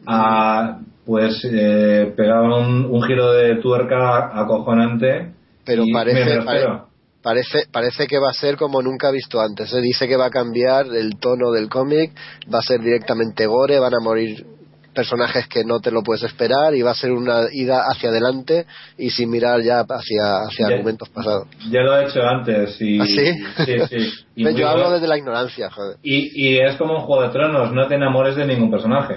a, pues eh, pegaba un, un giro de tuerca acojonante. Pero y parece, me pare- parece, parece que va a ser como nunca visto antes. Se dice que va a cambiar el tono del cómic, va a ser directamente gore, van a morir personajes que no te lo puedes esperar y va a ser una ida hacia adelante y sin mirar ya hacia, hacia Ya. argumentos pasados. Ya lo he hecho antes. Y, ¿Ah, sí? Sí, sí. Y, Yo hablo desde la ignorancia, joder. y, y es como un juego de tronos, no te enamores de ningún personaje.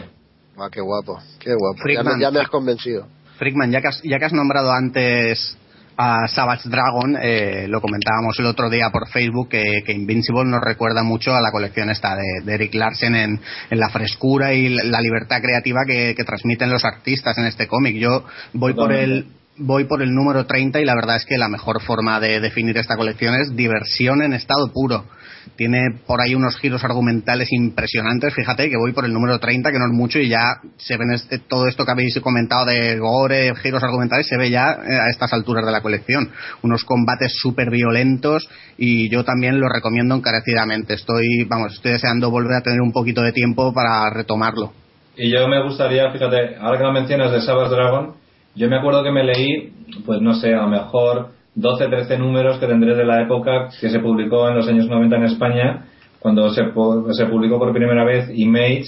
Ah, qué guapo, qué guapo. Ya me, ya me has convencido. Frickman, ya que has, ya que has nombrado antes a Savage Dragon, eh, lo comentábamos el otro día por Facebook, que, que Invincible nos recuerda mucho a la colección esta de, de Eric Larsen en, en la frescura y la libertad creativa que, que transmiten los artistas en este cómic. Yo voy por el voy por el número 30 y la verdad es que la mejor forma de definir esta colección es diversión en estado puro. Tiene por ahí unos giros argumentales impresionantes. Fíjate que voy por el número 30, que no es mucho, y ya se ven este- todo esto que habéis comentado de gore, giros argumentales, se ve ya eh, a estas alturas de la colección. Unos combates súper violentos y yo también lo recomiendo encarecidamente. Estoy, vamos, estoy deseando volver a tener un poquito de tiempo para retomarlo. Y yo me gustaría, fíjate, ahora que lo mencionas de Savage Dragon, yo me acuerdo que me leí, pues no sé, a lo mejor 12, 13 números que tendré de la época que se publicó en los años 90 en España, cuando se, se publicó por primera vez Image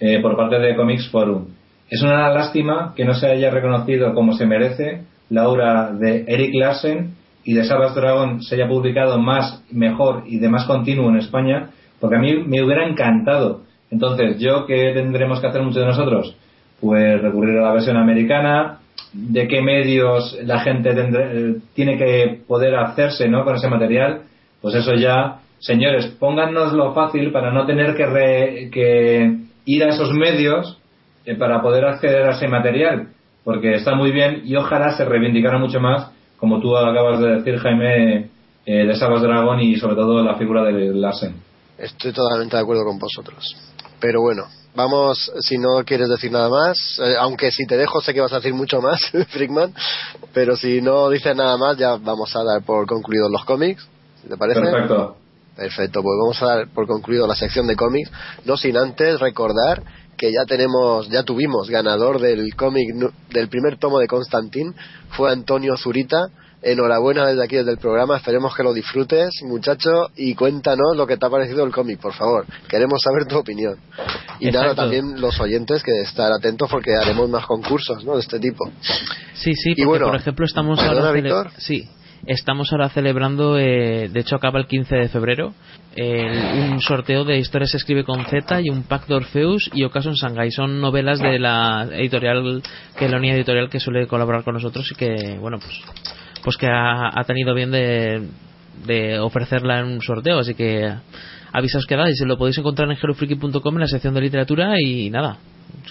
eh, por parte de Comics Forum. Es una lástima que no se haya reconocido como se merece la obra de Eric Larsen y de Savage Dragon se haya publicado más, mejor y de más continuo en España, porque a mí me hubiera encantado. Entonces, ¿yo qué tendremos que hacer muchos de nosotros? Pues recurrir a la versión americana, de qué medios la gente tendrá- eh, tiene que poder hacerse ¿no? con ese material, pues eso ya, señores, póngannoslo fácil para no tener que, re- que ir a esos medios eh, para poder acceder a ese material, porque está muy bien y ojalá se reivindicara mucho más, como tú acabas de decir, Jaime, eh, de Savage Dragon y sobre todo la figura de Larsen. Estoy totalmente de acuerdo con vosotros. Pero bueno, vamos, si no quieres decir nada más, eh, aunque si te dejo sé que vas a decir mucho más, Frickman, pero si no dices nada más ya vamos a dar por concluidos los cómics, si ¿te parece? Perfecto. Perfecto, pues vamos a dar por concluido la sección de cómics, no sin antes recordar que ya tenemos, ya tuvimos ganador del cómic del primer tomo de Constantin, fue Antonio Zurita. Enhorabuena desde aquí, desde el programa. Esperemos que lo disfrutes, muchacho, y cuéntanos lo que te ha parecido el cómic, por favor. Queremos saber tu opinión. Y nada, Exacto. también los oyentes que estar atentos porque haremos más concursos, ¿no? De este tipo. Sí, sí, Y porque bueno, por ejemplo estamos ¿perdona, ahora Víctor? sí, estamos ahora celebrando, eh, de hecho acaba el 15 de febrero, un sorteo de Historia se escribe con Z y un pack de Orpheus y Ocaso en Shanghai. Son novelas de la editorial, que la unidad editorial que suele colaborar con nosotros y que, bueno, pues, pues que ha, tenido bien de, de ofrecerla en un sorteo, así que avisaos que dais, lo podéis encontrar en herofriki.com en la sección de literatura y nada.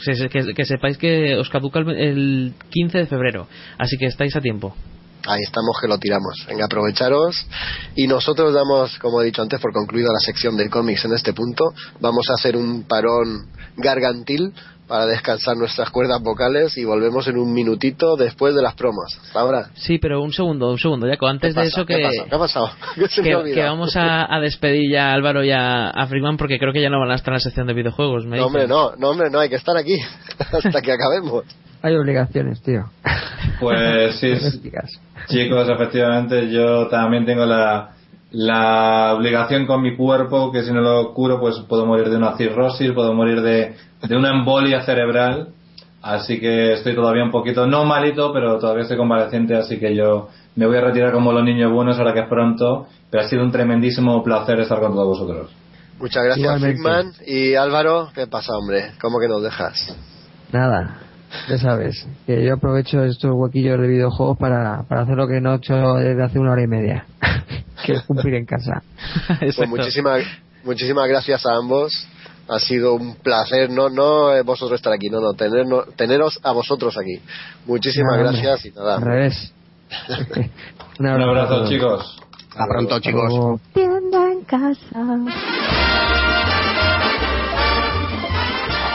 Que, que- que sepáis que os caduca el, el 15 de febrero, así que estáis a tiempo. Ahí estamos que lo tiramos. Venga, aprovecharos. Y nosotros damos, como he dicho antes, por concluida la sección del cómics en este punto. Vamos a hacer un parón gargantil para descansar nuestras cuerdas vocales y volvemos en un minutito después de las promos. Ahora. Sí, pero un segundo, un segundo, Jaco. Antes de eso ¿Qué que, pasa? ¿Qué ha pasado? ¿Qué se que, que vamos a, a despedir ya a Álvaro y a, a Freeman porque creo que ya no van a estar en la sección de videojuegos. me No, hombre, no, no, hombre, no, hay que estar aquí hasta que acabemos. Hay obligaciones, tío. Pues sí, chicos, efectivamente yo también tengo la, la obligación con mi cuerpo que si no lo curo pues puedo morir de una cirrosis, puedo morir de, de una embolia cerebral. Así que estoy todavía un poquito, no malito, pero todavía estoy convaleciente, así que yo me voy a retirar como los niños buenos ahora que es pronto. Pero ha sido un tremendísimo placer estar con todos vosotros. Muchas gracias. Frickman. Y Álvaro, ¿qué pasa, hombre? ¿Cómo que nos dejas? Nada, ya sabes, que yo aprovecho estos huequillos de videojuegos para, para hacer lo que no he hecho desde hace una hora y media. que es cumplir en casa. Pues muchísimas, muchísimas gracias a ambos. Ha sido un placer, no, no vosotros estar aquí, no, no, tenernos, teneros a vosotros aquí. Muchísimas Nada, hombre, gracias y nada. Al revés. Un abrazo, chicos. Hasta pronto, chicos. Tienda en casa.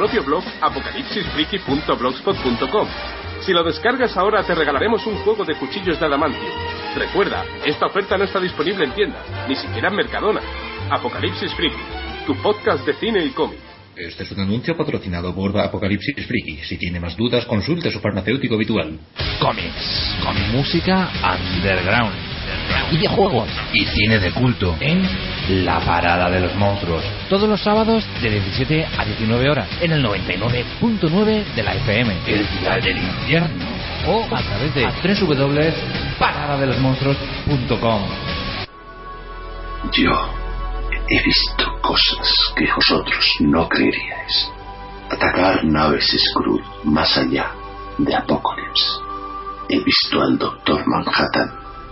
propio blog apocalipsisfriki.blogspot.com. Si lo descargas ahora te regalaremos un juego de cuchillos de adamantio. Recuerda, esta oferta no está disponible en tiendas, ni siquiera en Mercadona. Apocalipsis Friki, tu podcast de cine y cómic. Este es un anuncio patrocinado por Apocalipsis Friki. Si tiene más dudas, consulte su farmacéutico habitual. Cómics, con música underground, videojuegos Y cine de culto en La Parada de los Monstruos. Todos los sábados de 17 a 19 horas en el 99.9 de la FM. El final del infierno. O a través de www.paradadelosmonstruos.com. Yo he visto cosas que vosotros no creeríais. Atacar naves Skrull más allá de Apocalypse. He visto al Doctor Manhattan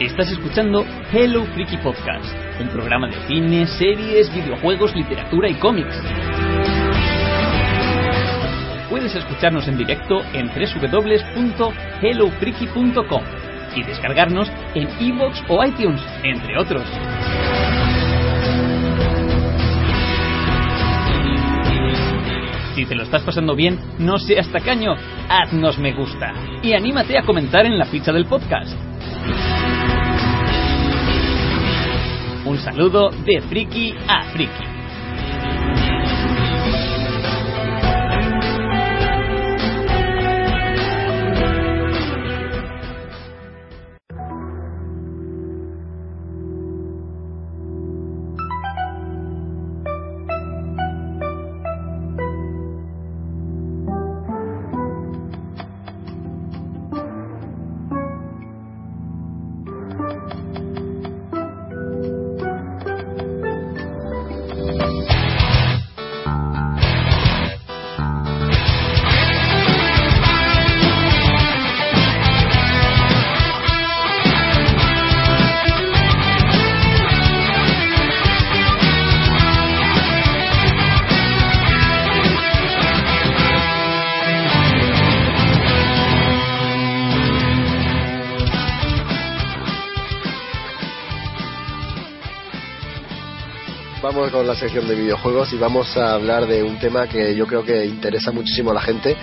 Estás escuchando Hello Freaky Podcast, un programa de cine, series, videojuegos, literatura y cómics. Puedes escucharnos en directo en www.hellofreaky.com y descargarnos en iVoox o iTunes, entre otros. Si te lo estás pasando bien, no seas tacaño, haznos me gusta y anímate a comentar en la ficha del podcast. Un saludo de friki a friki. Con la sección de videojuegos y vamos a hablar de un tema que yo creo que interesa muchísimo a la gente.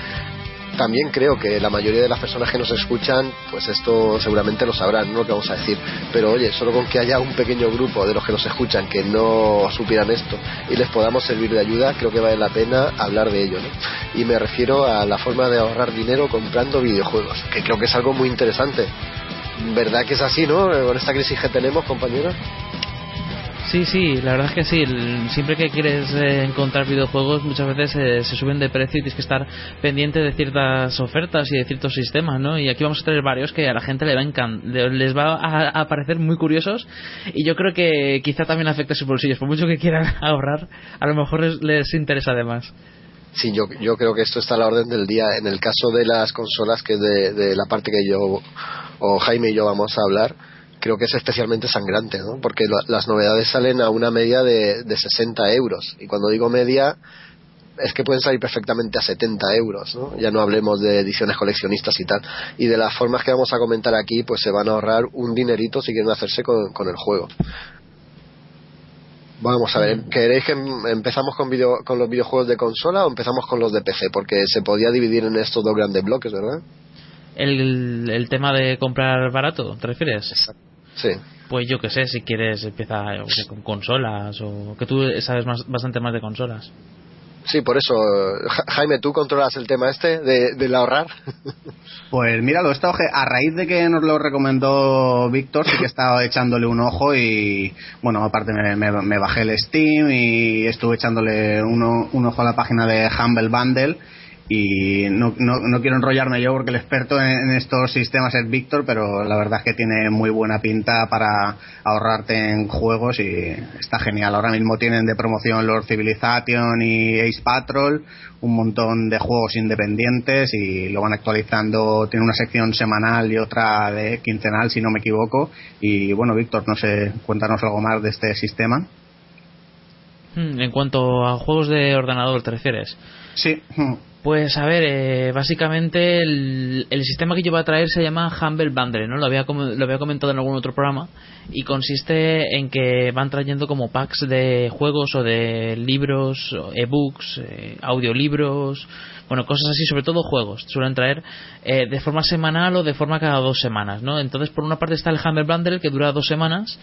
También creo que la mayoría de las personas que nos escuchan, pues esto seguramente lo sabrán, no lo que vamos a decir. Pero oye, solo con que haya un pequeño grupo de los que nos escuchan que no supieran esto y les podamos servir de ayuda, creo que vale la pena hablar de ello. ¿no? Y me refiero a la forma de ahorrar dinero comprando videojuegos, que creo que es algo muy interesante. ¿Verdad que es así, no? Con esta crisis que tenemos, compañeros. Sí, sí, la verdad es que sí. Siempre que quieres eh, encontrar videojuegos, muchas veces eh, se suben de precio y tienes que estar pendiente de ciertas ofertas y de ciertos sistemas, ¿no? Y aquí vamos a tener varios que a la gente le va a les va a, a parecer muy curiosos y yo creo que quizá también afecte a sus bolsillos. Por mucho que quieran ahorrar, a lo mejor les, les interesa además. Sí, yo, yo creo que esto está a la orden del día. En el caso de las consolas, que es de, de la parte que yo o Jaime y yo vamos a hablar, creo que es especialmente sangrante, ¿no? Porque la- las novedades salen a una media de, de 60 euros. Y cuando digo media, es que pueden salir perfectamente a 70 euros, ¿no? Ya no hablemos de ediciones coleccionistas y tal. Y de las formas que vamos a comentar aquí, pues se van a ahorrar un dinerito si quieren hacerse con, con el juego. Vamos a ver, ¿queréis que em- empezamos con, video, con los videojuegos de consola o empezamos con los de PC? Porque se podía dividir en estos dos grandes bloques, ¿verdad? El, el tema de comprar barato, ¿te refieres? Sí. Pues yo que sé, si quieres empieza qué sé, con consolas o que tú sabes más, bastante más de consolas. Sí, por eso, Ja- Jaime, ¿tú controlas el tema este de, del ahorrar? Pues mira, lo he estado a raíz de que nos lo recomendó Víctor, sí que he estado echándole un ojo y bueno, aparte me, me- me bajé el Steam y estuve echándole uno- un ojo a la página de Humble Bundle y no, no, no quiero enrollarme yo porque el experto en, en estos sistemas es Víctor, pero la verdad es que tiene muy buena pinta para ahorrarte en juegos y está genial. Ahora mismo tienen de promoción Lord Civilization y Ace Patrol, un montón de juegos independientes y lo van actualizando. Tiene una sección semanal y otra de quincenal, si no me equivoco. Y bueno, Víctor, no sé, cuéntanos algo más de este sistema. Hmm, En cuanto a juegos de ordenador, ¿te refieres? Sí. Pues a ver, eh, básicamente el, el sistema que yo voy a traer se llama Humble Bundle, ¿no? Lo había, lo había comentado en algún otro programa y consiste en que van trayendo como packs de juegos o de libros, ebooks, eh, audiolibros, bueno, cosas así, sobre todo juegos. Suelen traer eh, de forma semanal o de forma cada dos semanas, ¿no? Entonces, por una parte está el Humble Bundle que dura dos semanas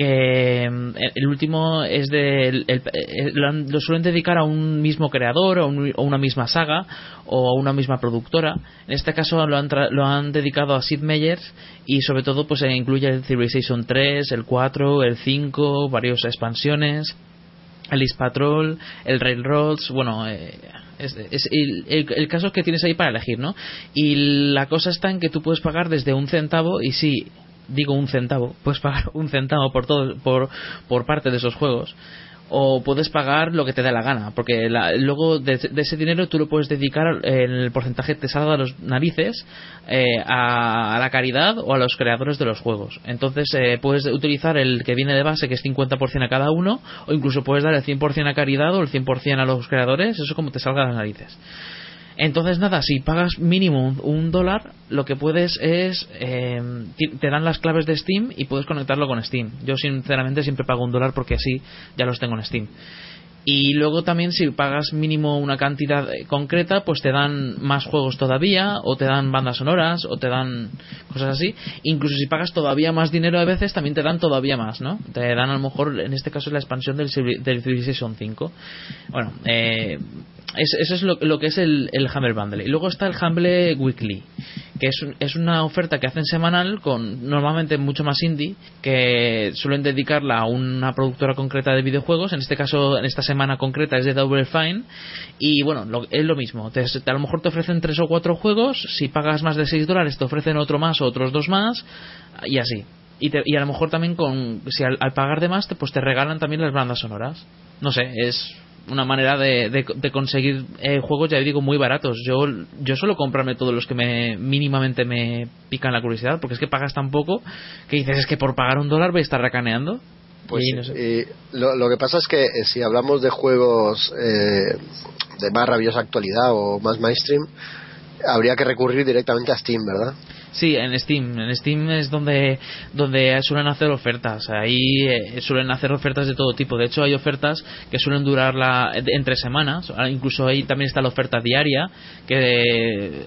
que mm, el último es de el- el- el- lo, suelen dedicar a un mismo creador o, un- una misma saga o a una misma productora en este caso lo han, tra- lo han dedicado a Sid Meier y sobre todo pues eh, incluye el Civilization 3 el 4 el 5 varias expansiones el East Patrol el Railroads bueno eh, es, es el, el- el caso que tienes ahí para elegir ¿no? y la cosa está en que tú puedes pagar desde un centavo y sí digo un centavo, puedes pagar un centavo por todo, por, por parte de esos juegos. O puedes pagar lo que te dé la gana, porque la- luego de, de ese dinero tú lo puedes dedicar, eh, el porcentaje te salga de los narices eh, a, a la caridad o a los creadores de los juegos. Entonces eh, puedes utilizar el que viene de base, que es 50% a cada uno, o incluso puedes dar el 100% a caridad o el 100% a los creadores, eso como te salga de las narices. Entonces, nada, si pagas mínimo un, dólar, lo que puedes es. eh, te dan las claves de Steam y puedes conectarlo con Steam. Yo, sinceramente, siempre pago un dólar porque así ya los tengo en Steam. Y luego también, si pagas mínimo una cantidad concreta, pues te dan más juegos todavía, o te dan bandas sonoras, o te dan cosas así. Incluso si pagas todavía más dinero a veces, también te dan todavía más, ¿no? Te dan a lo mejor, en este caso, la expansión del, del Civilization 5. Bueno, eh, es- eso es lo, lo que es el, el Humble Bundle. Y luego está el Humble Weekly, que es, es una oferta que hacen semanal con normalmente mucho más indie, que suelen dedicarla a una productora concreta de videojuegos. En este caso, en esta semana concreta es de Double Fine. Y bueno, lo- es lo mismo. Te- a lo mejor te ofrecen tres o cuatro juegos. Si pagas más de 6 dólares, te ofrecen otro más o otros dos más. Y así. Y, te- y a lo mejor también con si al, al pagar de más te, pues te regalan también las bandas sonoras no sé es una manera de, de- de conseguir eh, juegos ya digo muy baratos yo yo suelo comprarme todos los que me mínimamente me pican la curiosidad porque es que pagas tan poco que dices es que por pagar un dólar voy a estar racaneando Pues Y sí, no sé. y lo, lo que pasa es que eh, si hablamos de juegos eh, de más rabiosa actualidad o más mainstream, habría que recurrir directamente a Steam, ¿verdad? Sí, en Steam. En Steam es donde, donde suelen hacer ofertas. Ahí eh, suelen hacer ofertas de todo tipo. De hecho, hay ofertas que suelen durar la, entre semanas. Ahora Incluso ahí también está la oferta diaria, que,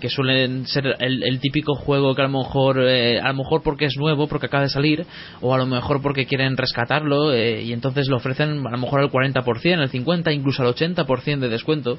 que suelen ser el, el típico juego que a lo mejor eh, a lo mejor porque es nuevo porque acaba de salir o a lo mejor porque quieren rescatarlo eh, y entonces lo ofrecen a lo mejor al 40% el 50 incluso al 80% de descuento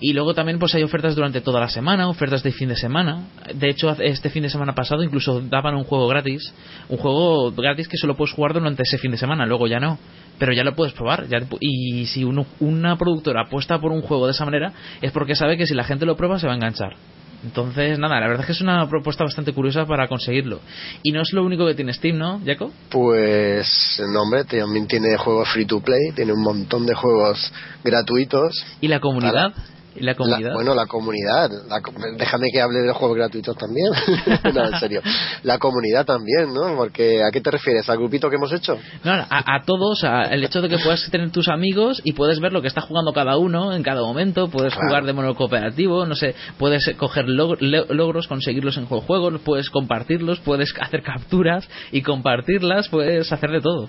y luego también pues hay ofertas durante toda la semana, ofertas de fin de semana. De hecho, este fin de semana pasado incluso daban un juego gratis, un juego gratis que solo puedes jugar durante ese fin de semana, luego ya no. Pero ya lo puedes probar. Ya, y si uno, una productora apuesta por un juego de esa manera, es porque sabe que si la gente lo prueba se va a enganchar. Entonces, nada, la verdad es que es una propuesta bastante curiosa para conseguirlo. Y no es lo único que tiene Steam, ¿no, Jaco? Pues, no, hombre, también tiene juegos free to play, tiene un montón de juegos gratuitos. ¿Y la comunidad? ¿Y la comunidad? La- bueno, la comunidad. la déjame que hable de los juegos gratuitos también. no, en serio. La comunidad también, ¿no? Porque, ¿a qué te refieres? ¿Al grupito que hemos hecho? No, a, a todos, a- el hecho de que puedas tener tus amigos y puedes ver lo que está jugando cada uno en cada momento, puedes Claro. jugar de modo cooperativo, no sé, puedes coger log- logros, conseguirlos en juego- juegos, puedes compartirlos, puedes hacer capturas y compartirlas, puedes hacer de todo.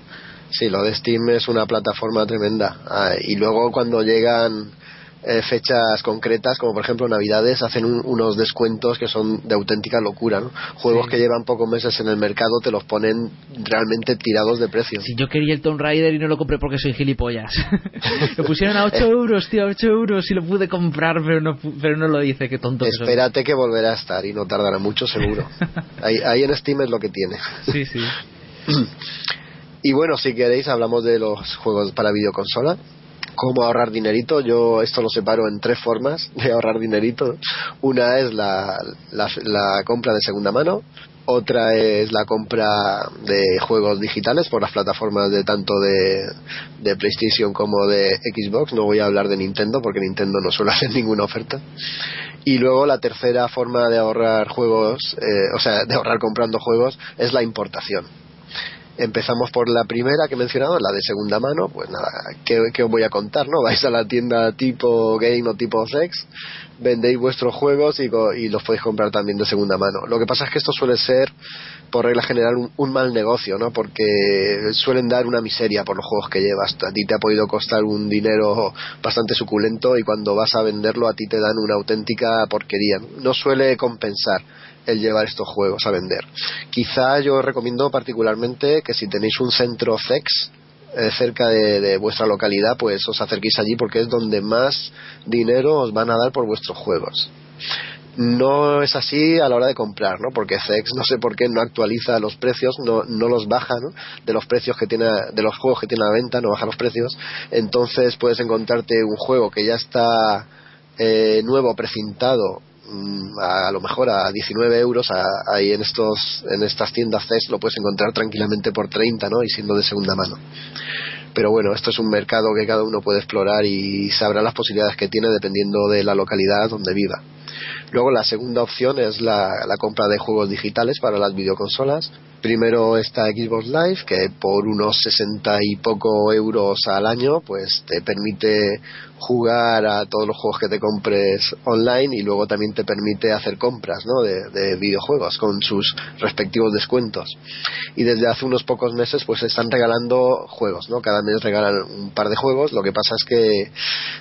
Sí, lo de Steam es una plataforma tremenda. Ah, y luego cuando llegan eh, fechas concretas, como por ejemplo Navidades, hacen un- unos descuentos que son de auténtica locura. ¿no? Juegos Sí. que llevan pocos meses en el mercado te los ponen realmente tirados de precio. Si yo quería el Tomb Raider y no lo compré porque soy gilipollas. lo pusieron a 8 euros, tío, a 8 euros y lo pude comprar, pero no, pero no lo hice, qué tonto que. Espérate que volverá a estar y no tardará mucho seguro. ahí, ahí en Steam es lo que tiene. Sí, sí. Y bueno, si queréis hablamos de los juegos para videoconsola. Cómo ahorrar dinerito. Yo esto lo separo en tres formas de ahorrar dinerito. Una es la, compra de segunda mano. Otra es la compra de juegos digitales por las plataformas de tanto de, de PlayStation como de Xbox. No voy a hablar de Nintendo porque Nintendo no suele hacer ninguna oferta. Y luego la tercera forma de ahorrar juegos, eh, o sea, de ahorrar comprando juegos, es la importación. Empezamos por la primera que he mencionado, la de segunda mano. Pues nada, ¿qué, os voy a contar? no Vais a la tienda tipo Game o tipo Sex, vendéis vuestros juegos y, y los podéis comprar también de segunda mano. Lo que pasa es que esto suele ser, por regla general, un, un mal negocio, ¿no? Porque suelen dar una miseria por los juegos que llevas. A ti te ha podido costar un dinero bastante suculento y cuando vas a venderlo a ti te dan una auténtica porquería. No suele compensar el llevar estos juegos a vender. Quizá yo recomiendo particularmente que si tenéis un centro CEX eh, cerca de, vuestra localidad, pues os acerquéis allí porque es donde más dinero os van a dar por vuestros juegos. No es así a la hora de comprar, ¿no? Porque CEX no sé por qué no actualiza los precios, no, no los baja. De los precios que tiene, de los juegos que tiene a la venta, no baja los precios. Entonces puedes encontrarte un juego que ya está eh, nuevo, precintado, a, a lo mejor a 19 euros ahí en estos en estas tiendas CES lo puedes encontrar tranquilamente por 30 ¿no? y siendo de segunda mano pero bueno esto es un mercado que cada uno puede explorar y sabrá las posibilidades que tiene dependiendo de la localidad donde viva Luego la segunda opción es la compra de juegos digitales para las videoconsolas. Primero está Xbox Live, que por unos 60 y poco euros al año, pues te permite jugar a todos los juegos que te compres online y luego también te permite hacer compras ¿no? de, de videojuegos con sus respectivos descuentos. Y desde hace unos pocos meses pues están regalando juegos, ¿no? Cada mes regalan un par de juegos. Lo que pasa es que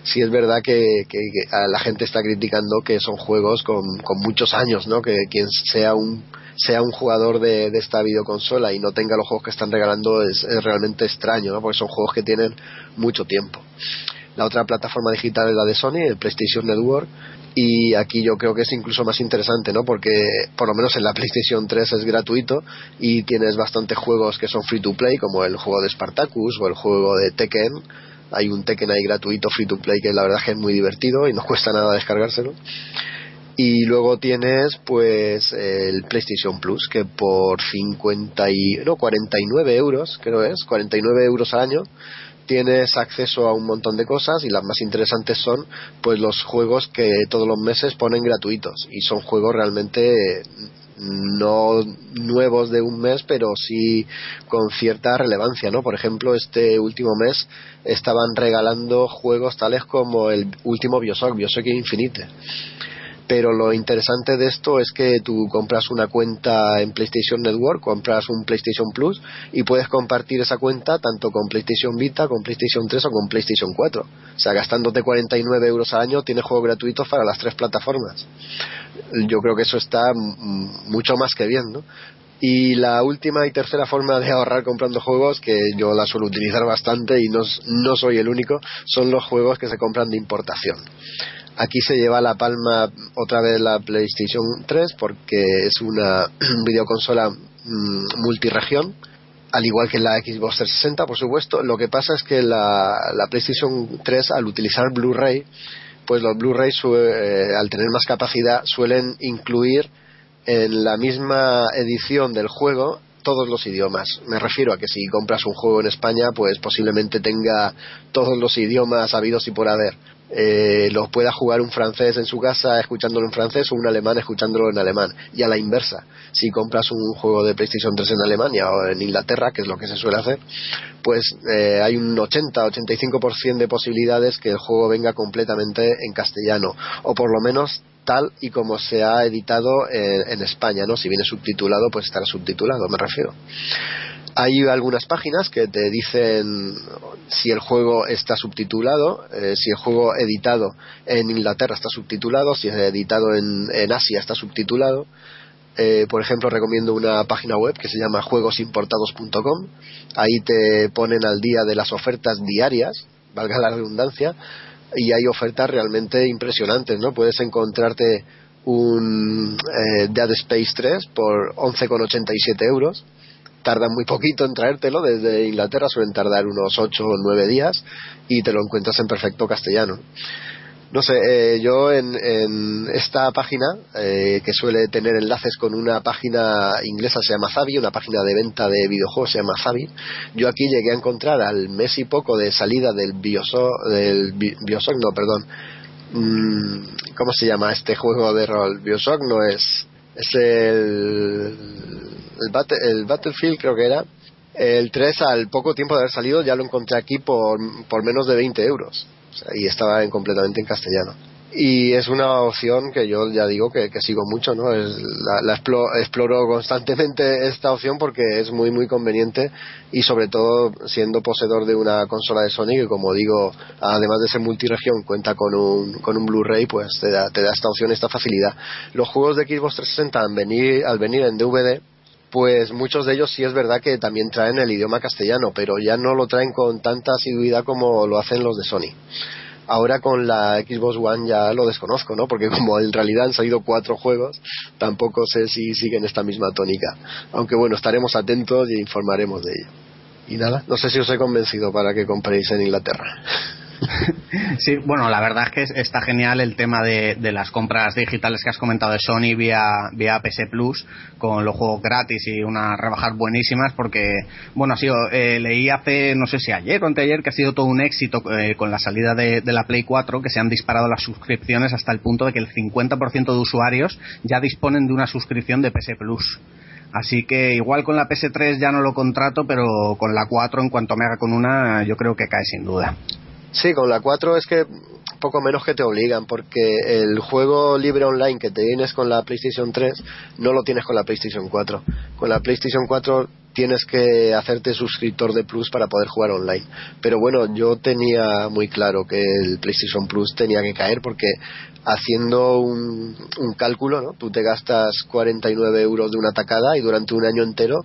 sí es verdad que, que- que la gente está criticando que son juegos con, con muchos años, ¿no? Que quien sea un sea un jugador de, de esta videoconsola y no tenga los juegos que están regalando es, es realmente extraño, ¿no? Porque son juegos que tienen mucho tiempo. La otra plataforma digital es la de Sony, el PlayStation Network, y aquí yo creo que es incluso más interesante, ¿no? Porque por lo menos en la PlayStation 3 es gratuito y tienes bastantes juegos que son free to play, como el juego de Spartacus o el juego de Tekken. Hay un Tekken ahí gratuito free to play que la verdad que es muy divertido y no cuesta nada descargárselo. Y luego tienes pues el PlayStation Plus que por 50 y no 49 euros creo es 49 euros al año tienes acceso a un montón de cosas y las más interesantes son pues los juegos que todos los meses ponen gratuitos. Y son juegos realmente no nuevos de un mes pero sí con cierta relevancia no por ejemplo este último mes estaban regalando juegos tales como el último Bioshock Bioshock Infinite pero lo interesante de esto es que tú compras una cuenta en PlayStation Network, compras un PlayStation Plus y puedes compartir esa cuenta tanto con PlayStation Vita, con PlayStation 3 o con PlayStation 4. O sea, gastándote 49 euros al año tienes juegos gratuitos para las tres plataformas. yo creo que eso está mucho más que bien, ¿no? Y la última y tercera forma de ahorrar comprando juegos, que yo la suelo utilizar bastante y no, no soy el único, son los juegos que se compran de importación. Aquí se lleva la palma otra vez la PlayStation 3 porque es una videoconsola mm, multiregión, al igual que la Xbox 360, por supuesto. Lo que pasa es que la, la PlayStation 3, al utilizar Blu-ray, pues los Blu-ray, eh, al tener más capacidad, suelen incluir en la misma edición del juego todos los idiomas. Me refiero a que si compras un juego en España, pues posiblemente tenga todos los idiomas habidos y por haber. Eh, lo pueda jugar un francés en su casa escuchándolo en francés o un alemán escuchándolo en alemán. Y a la inversa, si compras un juego de PlayStation 3 en Alemania o en Inglaterra, que es lo que se suele hacer, pues eh, hay un 80-85% de posibilidades que el juego venga completamente en castellano. O por lo menos tal y como se ha editado en, en España, ¿no? Si viene subtitulado, pues estará subtitulado, me refiero. Hay algunas páginas que te dicen si el juego está subtitulado, eh, si el juego editado en Inglaterra está subtitulado, si es editado en, en Asia está subtitulado. Eh, por ejemplo, recomiendo una página web que se llama juegosimportados.com. Ahí te ponen al día de las ofertas diarias, valga la redundancia, y hay ofertas realmente impresionantes, ¿no? Puedes encontrarte un eh, Dead Space 3 por 11,87 euros tardan muy poquito en traértelo desde Inglaterra, suelen tardar unos 8 o 9 días y te lo encuentras en perfecto castellano. No sé, eh, yo en, en, esta página, eh, que suele tener enlaces con una página inglesa, se llama Zavi, una página de venta de videojuegos, se llama Zavi, yo aquí llegué a encontrar al mes y poco de salida del Bioshock, del Bioshock, no, perdón, mm, ¿cómo se llama este juego de rol? Bioshock no es, es el, el, el Battlefield creo que era, el 3 al poco tiempo de haber salido ya lo encontré aquí por, por menos de 20 euros. O sea, y estaba en, completamente en castellano. Y es una opción que yo ya digo que, que sigo mucho no es, la, la exploro, exploro, constantemente esta opción porque es muy muy conveniente y sobre todo siendo poseedor de una consola de Sony que como digo además de ser multiregión cuenta con un, con un Blu-ray pues te da, te da esta opción esta facilidad. Los juegos de Xbox 360 al venir, al venir en DVD pues muchos de ellos sí es verdad que también traen el idioma castellano, pero ya no lo traen con tanta asiduidad como lo hacen los de Sony. Ahora con la Xbox One ya lo desconozco, ¿no? Porque como en realidad han salido cuatro juegos, tampoco sé si siguen esta misma tónica. Aunque bueno, estaremos atentos y informaremos de ello. Y nada, no sé si os he convencido para que compréis en Inglaterra. Sí, bueno, la verdad es que está genial el tema de, las compras digitales que has comentado de Sony vía, vía PS Plus, con los juegos gratis y unas rebajas buenísimas, porque, bueno, ha sido, eh, leí hace, no sé si ayer o anteayer, que ha sido todo un éxito eh, con la salida de, de, la Play 4, que se han disparado las suscripciones hasta el punto de que el 50% de usuarios ya disponen de una suscripción de PS Plus. Así que igual con la PS3 ya no lo contrato, pero con la 4 en cuanto me haga con una yo creo que cae sin duda. Sí, con la 4 es que poco menos que te obligan, porque el juego libre online que te vienes con la PlayStation 3 no lo tienes con la PlayStation 4. Con la PlayStation 4 tienes que hacerte suscriptor de Plus para poder jugar online. Pero bueno, yo tenía muy claro que el PlayStation Plus tenía que caer porque haciendo un, un cálculo, ¿no? tú te gastas 49 euros de una tacada y durante un año entero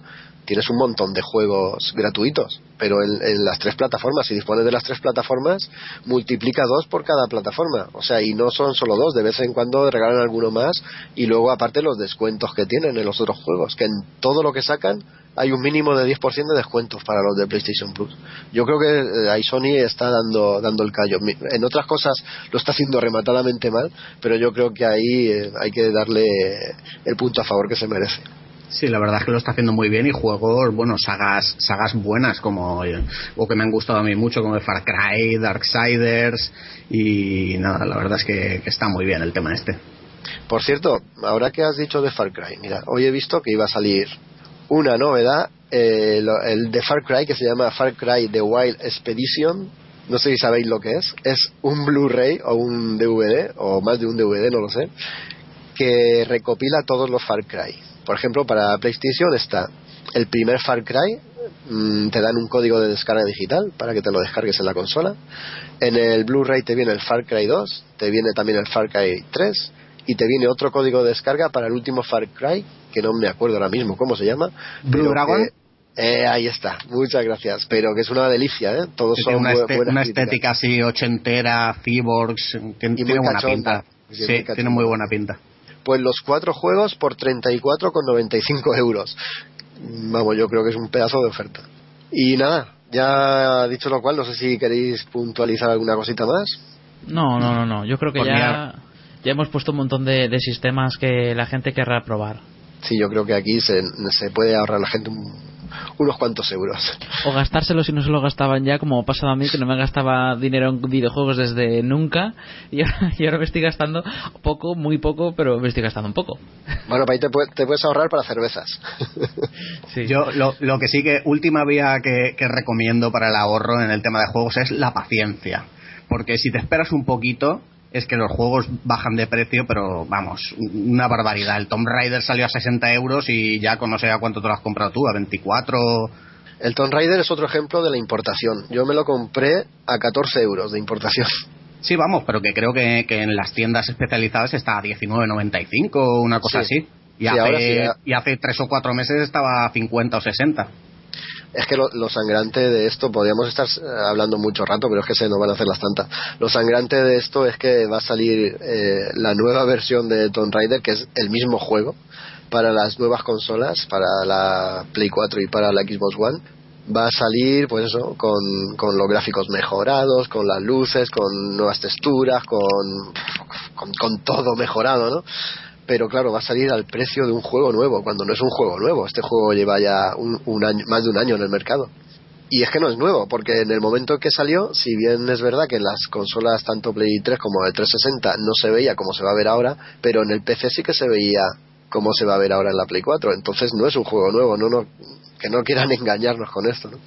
tienes un montón de juegos gratuitos, pero en, las tres plataformas, si dispones de las tres plataformas, multiplica dos por cada plataforma. O sea, y no son solo dos, de vez en cuando regalan alguno más y luego aparte los descuentos que tienen en los otros juegos, que en todo lo que sacan hay un mínimo de 10% de descuentos para los de PlayStation Plus. Yo creo que ahí Sony está dando, dando el callo. En otras cosas lo está haciendo rematadamente mal, pero yo creo que ahí eh, hay que darle el punto a favor que se merece. Sí, la verdad es que lo está haciendo muy bien y juegos, bueno, sagas, sagas buenas como, o que me han gustado a mí mucho como Far Cry, Darksiders y nada, la verdad es que, que, está muy bien el tema este. Por cierto, ahora que has dicho de Far Cry, mira, hoy he visto que iba a salir una novedad, eh, el de Far Cry que se llama Far Cry The Wild Expedition, no sé si sabéis lo que es, es un Blu-ray o un DVD, o más de un DVD, no lo sé, que recopila todos los Far Cry por ejemplo, para PlayStation está el primer Far Cry, mmm, te dan un código de descarga digital para que te lo descargues en la consola. En el Blu-ray te viene el Far Cry 2, te viene también el Far Cry 3 y te viene otro código de descarga para el último Far Cry, que no me acuerdo ahora mismo cómo se llama. Blue Dragon. que- eh, ahí está, muchas gracias. Pero que es una delicia, ¿eh? Todos Que son una, bu- este- buenas una estética así ochentera, cyborgs, tiene, muy tiene buena cachonda. pinta. Sí, tiene muy buena pinta. Pues los cuatro juegos por 34,95 euros. Vamos, yo creo que es un pedazo de oferta. Y nada, ya dicho lo cual, no sé si queréis puntualizar alguna cosita más. No, no, no, no. Yo creo que ya, ya hemos puesto un montón de, de sistemas que la gente querrá probar. Sí, yo creo que aquí se, se puede ahorrar la gente un- unos cuantos euros. O gastárselo si no se lo gastaban ya, como ha pasado a mí, que no me gastaba dinero en videojuegos desde nunca. Y ahora, y ahora me estoy gastando poco, muy poco, pero me estoy gastando un poco. Bueno, para ahí te, te puedes ahorrar para cervezas. Yo lo, lo que sí que última vía que, que recomiendo para el ahorro en el tema de juegos es la paciencia. Porque si te esperas un poquito, es que los juegos bajan de precio, pero vamos, una barbaridad. El Tomb Raider salió a 60 euros y ya con no sé a cuánto te lo has comprado tú, a 24. El Tomb Raider es otro ejemplo de la importación. Yo me lo compré a 14 euros de importación. Sí, vamos, pero que creo que, que en las tiendas especializadas está a 19.95 o una cosa Sí. así. Y, Sí, hace, ahora sí, ya. y hace tres o cuatro meses estaba a 50 o 60. Es que lo, lo sangrante de esto, podríamos estar eh, hablando mucho rato, pero es que se nos van a hacer las tantas. Lo sangrante de esto es que va a salir eh, la nueva versión de Tomb Raider, que es el mismo juego, para las nuevas consolas, para la Play 4 y para la Xbox One. Va a salir, pues eso, con, con los gráficos mejorados, con las luces, con nuevas texturas, con, con, con todo mejorado, ¿no? Pero claro, va a salir al precio de un juego nuevo, cuando no es un juego nuevo. Este juego lleva ya un, un año, más de un año en el mercado. Y es que no es nuevo, porque en el momento que salió, si bien es verdad que en las consolas tanto Play 3 como de 360 no se veía como se va a ver ahora, pero en el PC sí que se veía como se va a ver ahora en la Play 4. Entonces no es un juego nuevo, no, no, que no quieran engañarnos con esto. ¿no?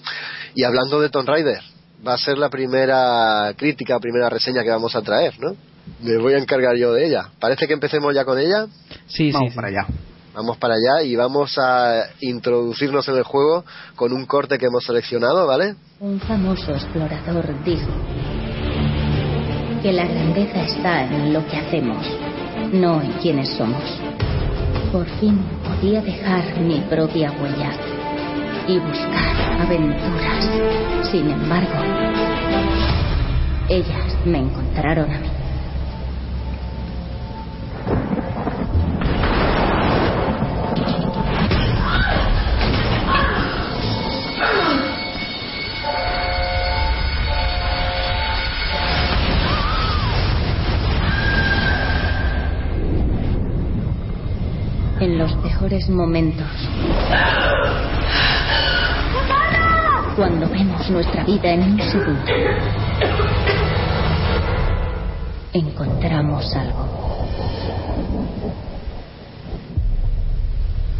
Y hablando de Tomb Raider, va a ser la primera crítica, primera reseña que vamos a traer, ¿no? Me voy a encargar yo de ella. Parece que empecemos ya con ella. Sí, Vamos para allá. Vamos para allá y vamos a introducirnos en el juego con un corte que hemos seleccionado, ¿vale? Un famoso explorador dijo que la grandeza está en lo que hacemos, no en quienes somos. Por fin podía dejar mi propia huella y buscar aventuras. Sin embargo, ellas me encontraron a mí. Mejores momentos. Cuando vemos nuestra vida en un segundo. Encontramos algo.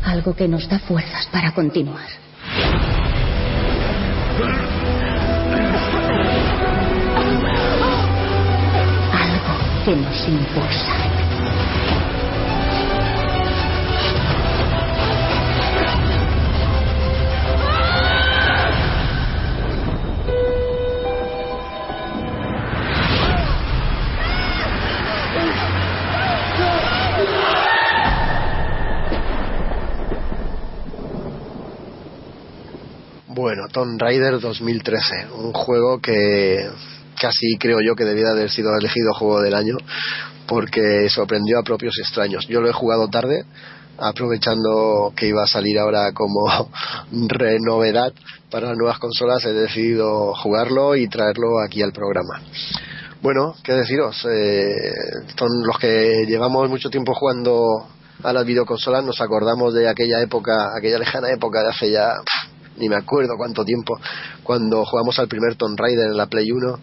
Algo que nos da fuerzas para continuar. Algo que nos impulsa. Bueno, Tomb Raider 2013, un juego que casi creo yo que debía haber sido elegido juego del año porque sorprendió a propios extraños. Yo lo he jugado tarde, aprovechando que iba a salir ahora como renovedad para las nuevas consolas, he decidido jugarlo y traerlo aquí al programa. Bueno, qué deciros, eh, son los que llevamos mucho tiempo jugando a las videoconsolas, nos acordamos de aquella época, aquella lejana época de hace ya, ni me acuerdo cuánto tiempo, cuando jugamos al primer Tomb Raider en la Play 1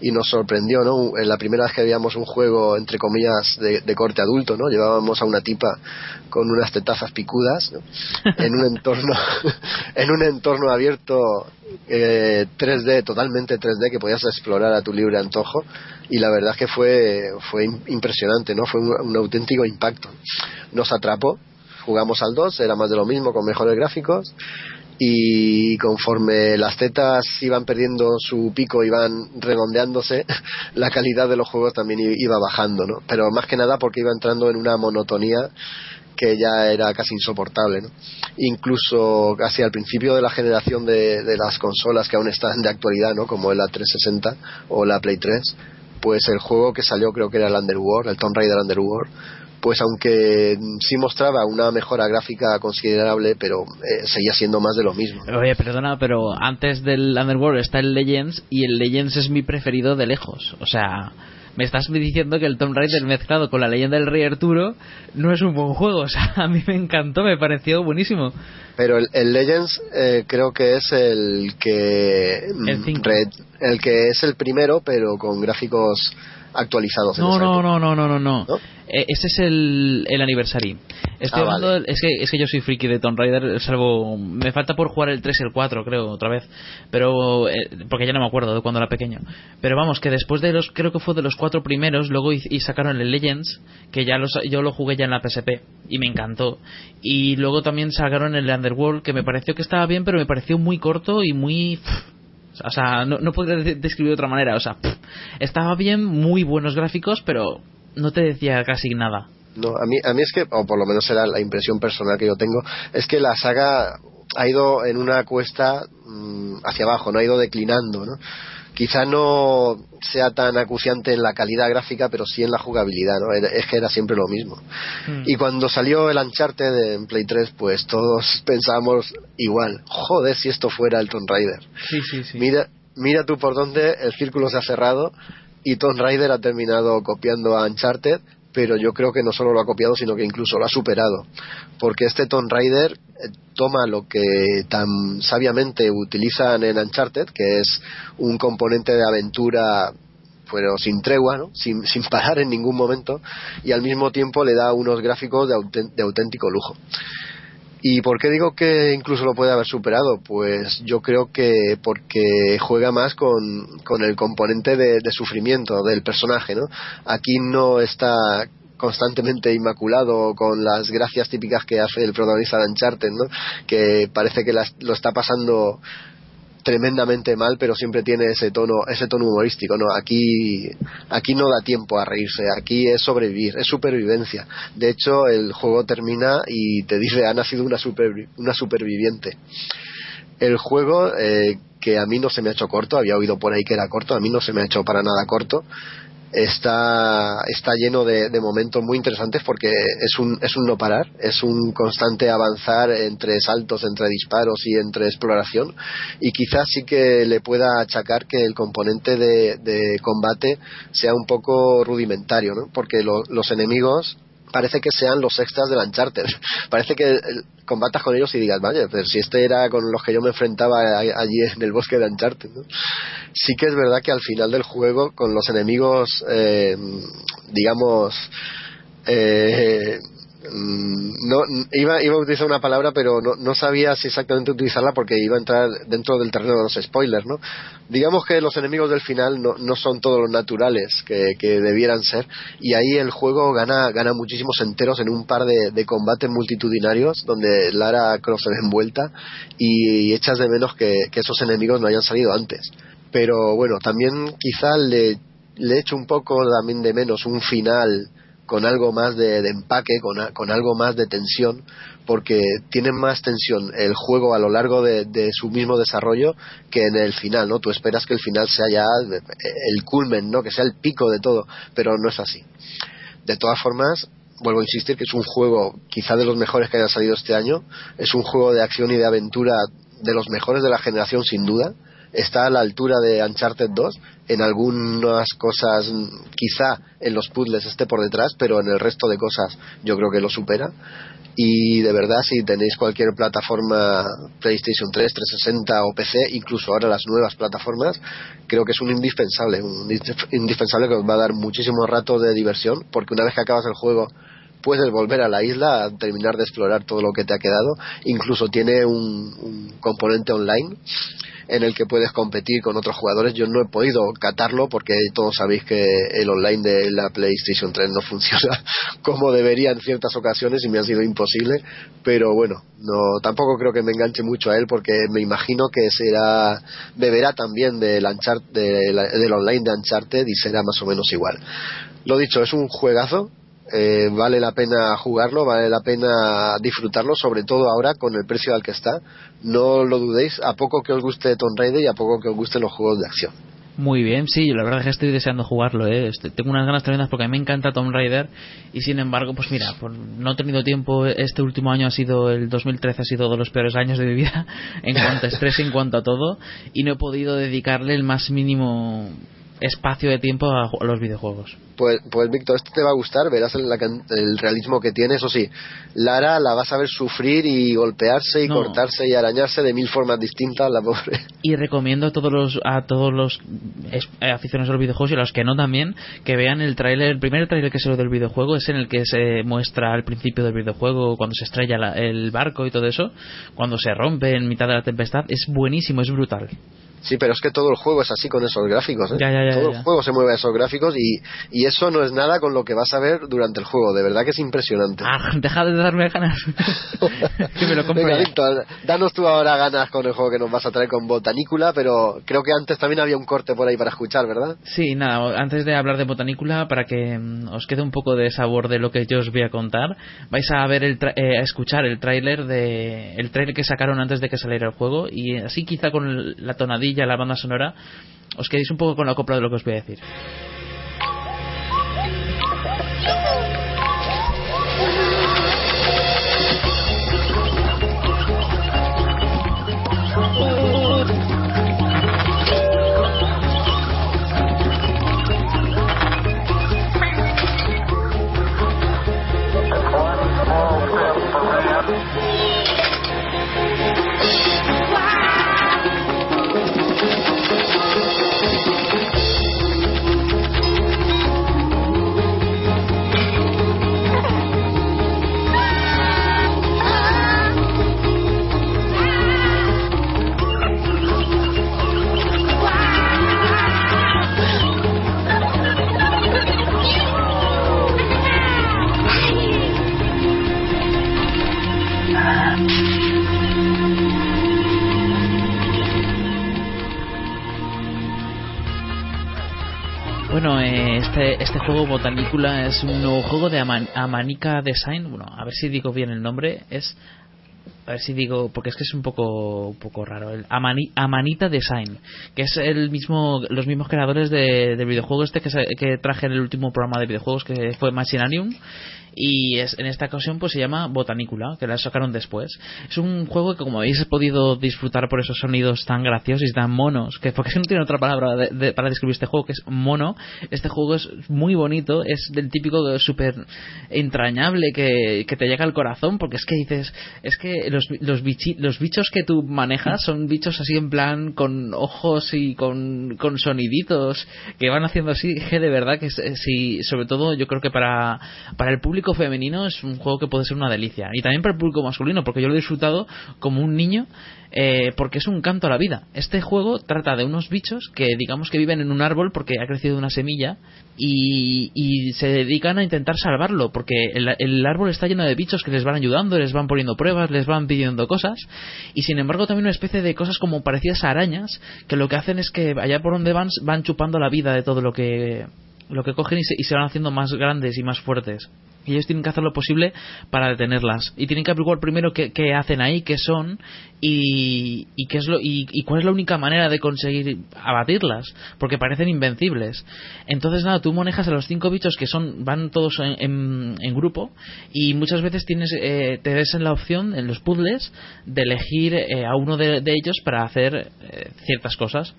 y nos sorprendió, ¿no? En la primera vez que veíamos un juego, entre comillas, de, de corte adulto, ¿no? Llevábamos a una tipa con unas tetazas picudas, ¿no? En un entorno, en un entorno abierto eh, 3D, totalmente 3D, que podías explorar a tu libre antojo. Y la verdad es que fue, fue im- impresionante, ¿no? Fue un, un auténtico impacto. Nos atrapó, jugamos al 2, era más de lo mismo, con mejores gráficos. Y conforme las tetas iban perdiendo su pico, iban redondeándose, la calidad de los juegos también iba bajando, ¿no? Pero más que nada porque iba entrando en una monotonía que ya era casi insoportable, ¿no? Incluso casi al principio de la generación de, de las consolas que aún están de actualidad, ¿no? Como la 360 o la Play 3, pues el juego que salió creo que era el Underworld, el Tomb Raider Underworld, pues aunque sí mostraba una mejora gráfica considerable, pero eh, seguía siendo más de lo mismo. Oye, perdona, pero antes del Underworld está el Legends y el Legends es mi preferido de lejos. O sea, me estás diciendo que el Tomb Raider mezclado con la leyenda del Rey Arturo no es un buen juego. O sea, a mí me encantó, me pareció buenísimo. Pero el, el Legends eh, creo que es el que El mm, el que es el primero, pero con gráficos actualizados. en No, esa no, época. no, no, no, no, no. Eh, ese es el, el aniversario. Estoy Ah, hablando del- es que es que yo soy friki de Tomb Raider, salvo me falta por jugar el 3 y el 4, creo, otra vez. Pero eh, porque ya no me acuerdo de cuando era pequeño. Pero vamos, que después de los creo que fue de los cuatro primeros, luego y, y sacaron el Legends, que ya los, yo lo jugué ya en la PSP y me encantó. Y luego también sacaron el Underworld, que me pareció que estaba bien, pero me pareció muy corto y muy o sea, no, no podría de- describir de otra manera. O sea, estaba bien, muy buenos gráficos, pero no te decía casi nada. No, a mí, a mí es que, o por lo menos era la impresión personal que yo tengo, es que la saga ha ido en una cuesta mm, hacia abajo, no ha ido declinando, ¿no? Quizá no sea tan acuciante en la calidad gráfica, pero sí en la jugabilidad, ¿no? Es que era siempre lo mismo. Y cuando salió el Uncharted en Play 3, pues todos pensábamos igual, joder si esto fuera el Tomb Raider. Sí, sí, sí. Mira, mira tú por dónde el círculo se ha cerrado y Tomb Raider ha terminado copiando a Uncharted, pero yo creo que no solo lo ha copiado, sino que incluso lo ha superado. Porque este Tomb Raider eh, toma lo que tan sabiamente utilizan en Uncharted, que es un componente de aventura pero sin tregua, ¿no? sin, sin parar en ningún momento, y al mismo tiempo le da unos gráficos de, de auténtico lujo. ¿Y por qué digo que incluso lo puede haber superado? Pues yo creo que porque juega más con, con el componente de, de sufrimiento del personaje, ¿no? Aquí no está constantemente inmaculado con las gracias típicas que hace el protagonista de Uncharted, ¿no? Que parece que las- lo está pasando tremendamente mal, pero siempre tiene ese tono, ese tono humorístico, ¿no? Aquí, aquí no da tiempo a reírse, aquí es sobrevivir, es supervivencia. De hecho, el juego termina y te dice, ha nacido una, supervi- una superviviente. El juego, eh, que a mí no se me ha hecho corto, había oído por ahí que era corto, a mí no se me ha hecho para nada corto, está, está lleno de, de momentos muy interesantes porque es un, es un no parar, es un constante avanzar entre saltos, entre disparos y entre exploración y quizás sí que le pueda achacar que el componente de, de combate sea un poco rudimentario, ¿no? porque lo- los enemigos parece que sean los extras del Uncharted. Parece que eh, combatas con ellos y digas, vaya, pero si este era con los que yo me enfrentaba allí en el bosque de Uncharted. ¿no? Sí que es verdad que al final del juego, con los enemigos, eh, digamos, eh, no iba, iba a utilizar una palabra pero no, no sabía si exactamente utilizarla porque iba a entrar dentro del terreno de los spoilers no digamos que los enemigos del final no, no son todos los naturales que, que debieran ser y ahí el juego gana gana muchísimos enteros en un par de, combates multitudinarios donde Lara Croft se envuelta y, echas de menos que, que esos enemigos no hayan salido antes. Pero bueno también quizá le le echo un poco también de menos un final con algo más de, empaque, con, algo más de tensión, porque tiene más tensión el juego a lo largo de, de su mismo desarrollo que en el final, ¿no? Tú esperas que el final sea ya el culmen, ¿no? Que sea el pico de todo, pero no es así. De todas formas, vuelvo a insistir que es un juego quizá de los mejores que hayan salido este año, es un juego de acción y de aventura de los mejores de la generación sin duda, está a la altura de Uncharted 2 en algunas cosas mm, quizá en los puzzles esté por detrás pero en el resto de cosas yo creo que lo supera. Y de verdad si tenéis cualquier plataforma PlayStation 3, 360 o PC incluso ahora las nuevas plataformas creo que es un indispensable un indis- indispensable que os va a dar muchísimo rato de diversión porque una vez que acabas el juego puedes volver a la isla a terminar de explorar todo lo que te ha quedado. Incluso tiene un, componente online en el que puedes competir con otros jugadores. Yo no he podido catarlo porque todos sabéis que el online de la PlayStation 3 no funciona como debería en ciertas ocasiones y me ha sido imposible. Pero bueno, no tampoco creo que me enganche mucho a él porque me imagino que será beberá también del, Unchart- de la- del online de Uncharted y será más o menos igual. Lo dicho, es un juegazo. Eh, vale la pena jugarlo, vale la pena disfrutarlo, sobre todo ahora con el precio al que está. No lo dudéis, a poco que os guste Tomb Raider y a poco que os gusten los juegos de acción. Muy bien, sí, la verdad es que estoy deseando jugarlo, ¿eh? Este- Tengo unas ganas tremendas porque a mí me encanta Tomb Raider y sin embargo, pues mira, por no he tenido tiempo, este último año ha sido, el 2013 ha sido uno de los peores años de mi vida en cuanto a estrés, en cuanto a todo y no he podido dedicarle el más mínimo espacio de tiempo a, los videojuegos. Pues, pues Víctor, esto te va a gustar, verás el, la can- el realismo que tiene. Eso sí, Lara la vas a ver sufrir y golpearse y No. cortarse y arañarse de mil formas distintas, la pobre. Y recomiendo a todos los a todos los eh, aficionados a los videojuegos y a los que no también que vean el tráiler, el primer tráiler que se lo del videojuego es en el que se muestra al principio del videojuego cuando se estrella la- el barco y todo eso, cuando se rompe en mitad de la tempestad, es buenísimo, es brutal. Sí, pero es que todo el juego es así con esos gráficos. ¿eh? Ya, ya, ya, todo el juego se mueve a esos gráficos y, y eso no es nada con lo que vas a ver durante el juego. De verdad que es impresionante. Ah, deja de darme ganas. que me lo compro Venga, ya. Víctor, danos tú ahora ganas con el juego que nos vas a traer con Botanícula, pero creo que antes también había un corte por ahí para escuchar, ¿verdad? Sí, nada, antes de hablar de Botanícula, para que mm, os quede un poco de sabor de lo que yo os voy a contar, vais a ver el tra- eh, a escuchar el tráiler de el tráiler que sacaron antes de que saliera el juego y así quizá con la tonadilla, la banda sonora, os quedéis un poco con la copla de lo que os voy a decir. Este, juego Botanícula es un nuevo juego de Ama- Amanica Design. Bueno, a ver si digo bien el nombre. Es. A ver si digo. Porque es que es un poco, un poco raro. El Amani- Amanita Design. Que es el mismo los mismos creadores de- del videojuego este que, se- que traje en el último programa de videojuegos que fue Machinarium. Y es, en esta ocasión pues se llama Botanícula, que la sacaron después. Es un juego que como habéis podido disfrutar por esos sonidos tan graciosos y tan monos, que porque no tiene otra palabra de- de- para describir este juego, que es mono, este juego es muy bonito, es del típico súper entrañable que, que te llega al corazón, porque es que dices, es que los, los, bichi- los bichos que tú manejas son bichos así en plan con ojos y con, con soniditos que van haciendo así, que de verdad que eh, sí, sobre todo yo creo que para, para el público femenino es un juego que puede ser una delicia. Y también para el público masculino porque yo lo he disfrutado como un niño eh, porque es un canto a la vida. Este juego trata de unos bichos que digamos que viven en un árbol porque ha crecido una semilla y, se dedican a intentar salvarlo porque el, el árbol está lleno de bichos que les van ayudando les van poniendo pruebas les van pidiendo cosas. Y sin embargo también una especie de cosas como parecidas a arañas que lo que hacen es que allá por donde van van chupando la vida de todo lo que lo que cogen y se, y se van haciendo más grandes y más fuertes. Y ellos tienen que hacer lo posible para detenerlas. Y tienen que averiguar primero qué, hacen ahí, qué son y, y qué es lo, y, cuál es la única manera de conseguir abatirlas. Porque parecen invencibles. Entonces, nada, tú manejas a los cinco bichos que son van todos en grupo y muchas veces tienes eh, te ves en la opción, en los puzzles, de elegir eh, a uno de, de ellos para hacer eh, ciertas cosas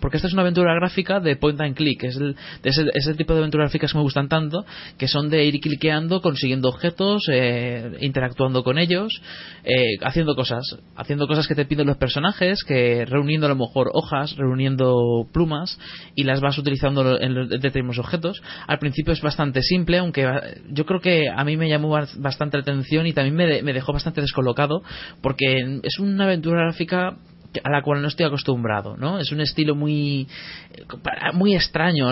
porque esta es una aventura gráfica de point and click, es el, es el, es el tipo de aventuras gráficas que me gustan tanto, que son de ir cliqueando, consiguiendo objetos, eh, interactuando con ellos, eh, haciendo cosas, haciendo cosas que te piden los personajes, que reuniendo a lo mejor hojas, reuniendo plumas y las vas utilizando en los determinados objetos. Al principio es bastante simple, aunque eh, yo creo que a mí me llamó bas- bastante la atención y también me, de- me dejó bastante descolocado, porque es una aventura gráfica a la cual no estoy acostumbrado, ¿no? Es un estilo muy muy extraño,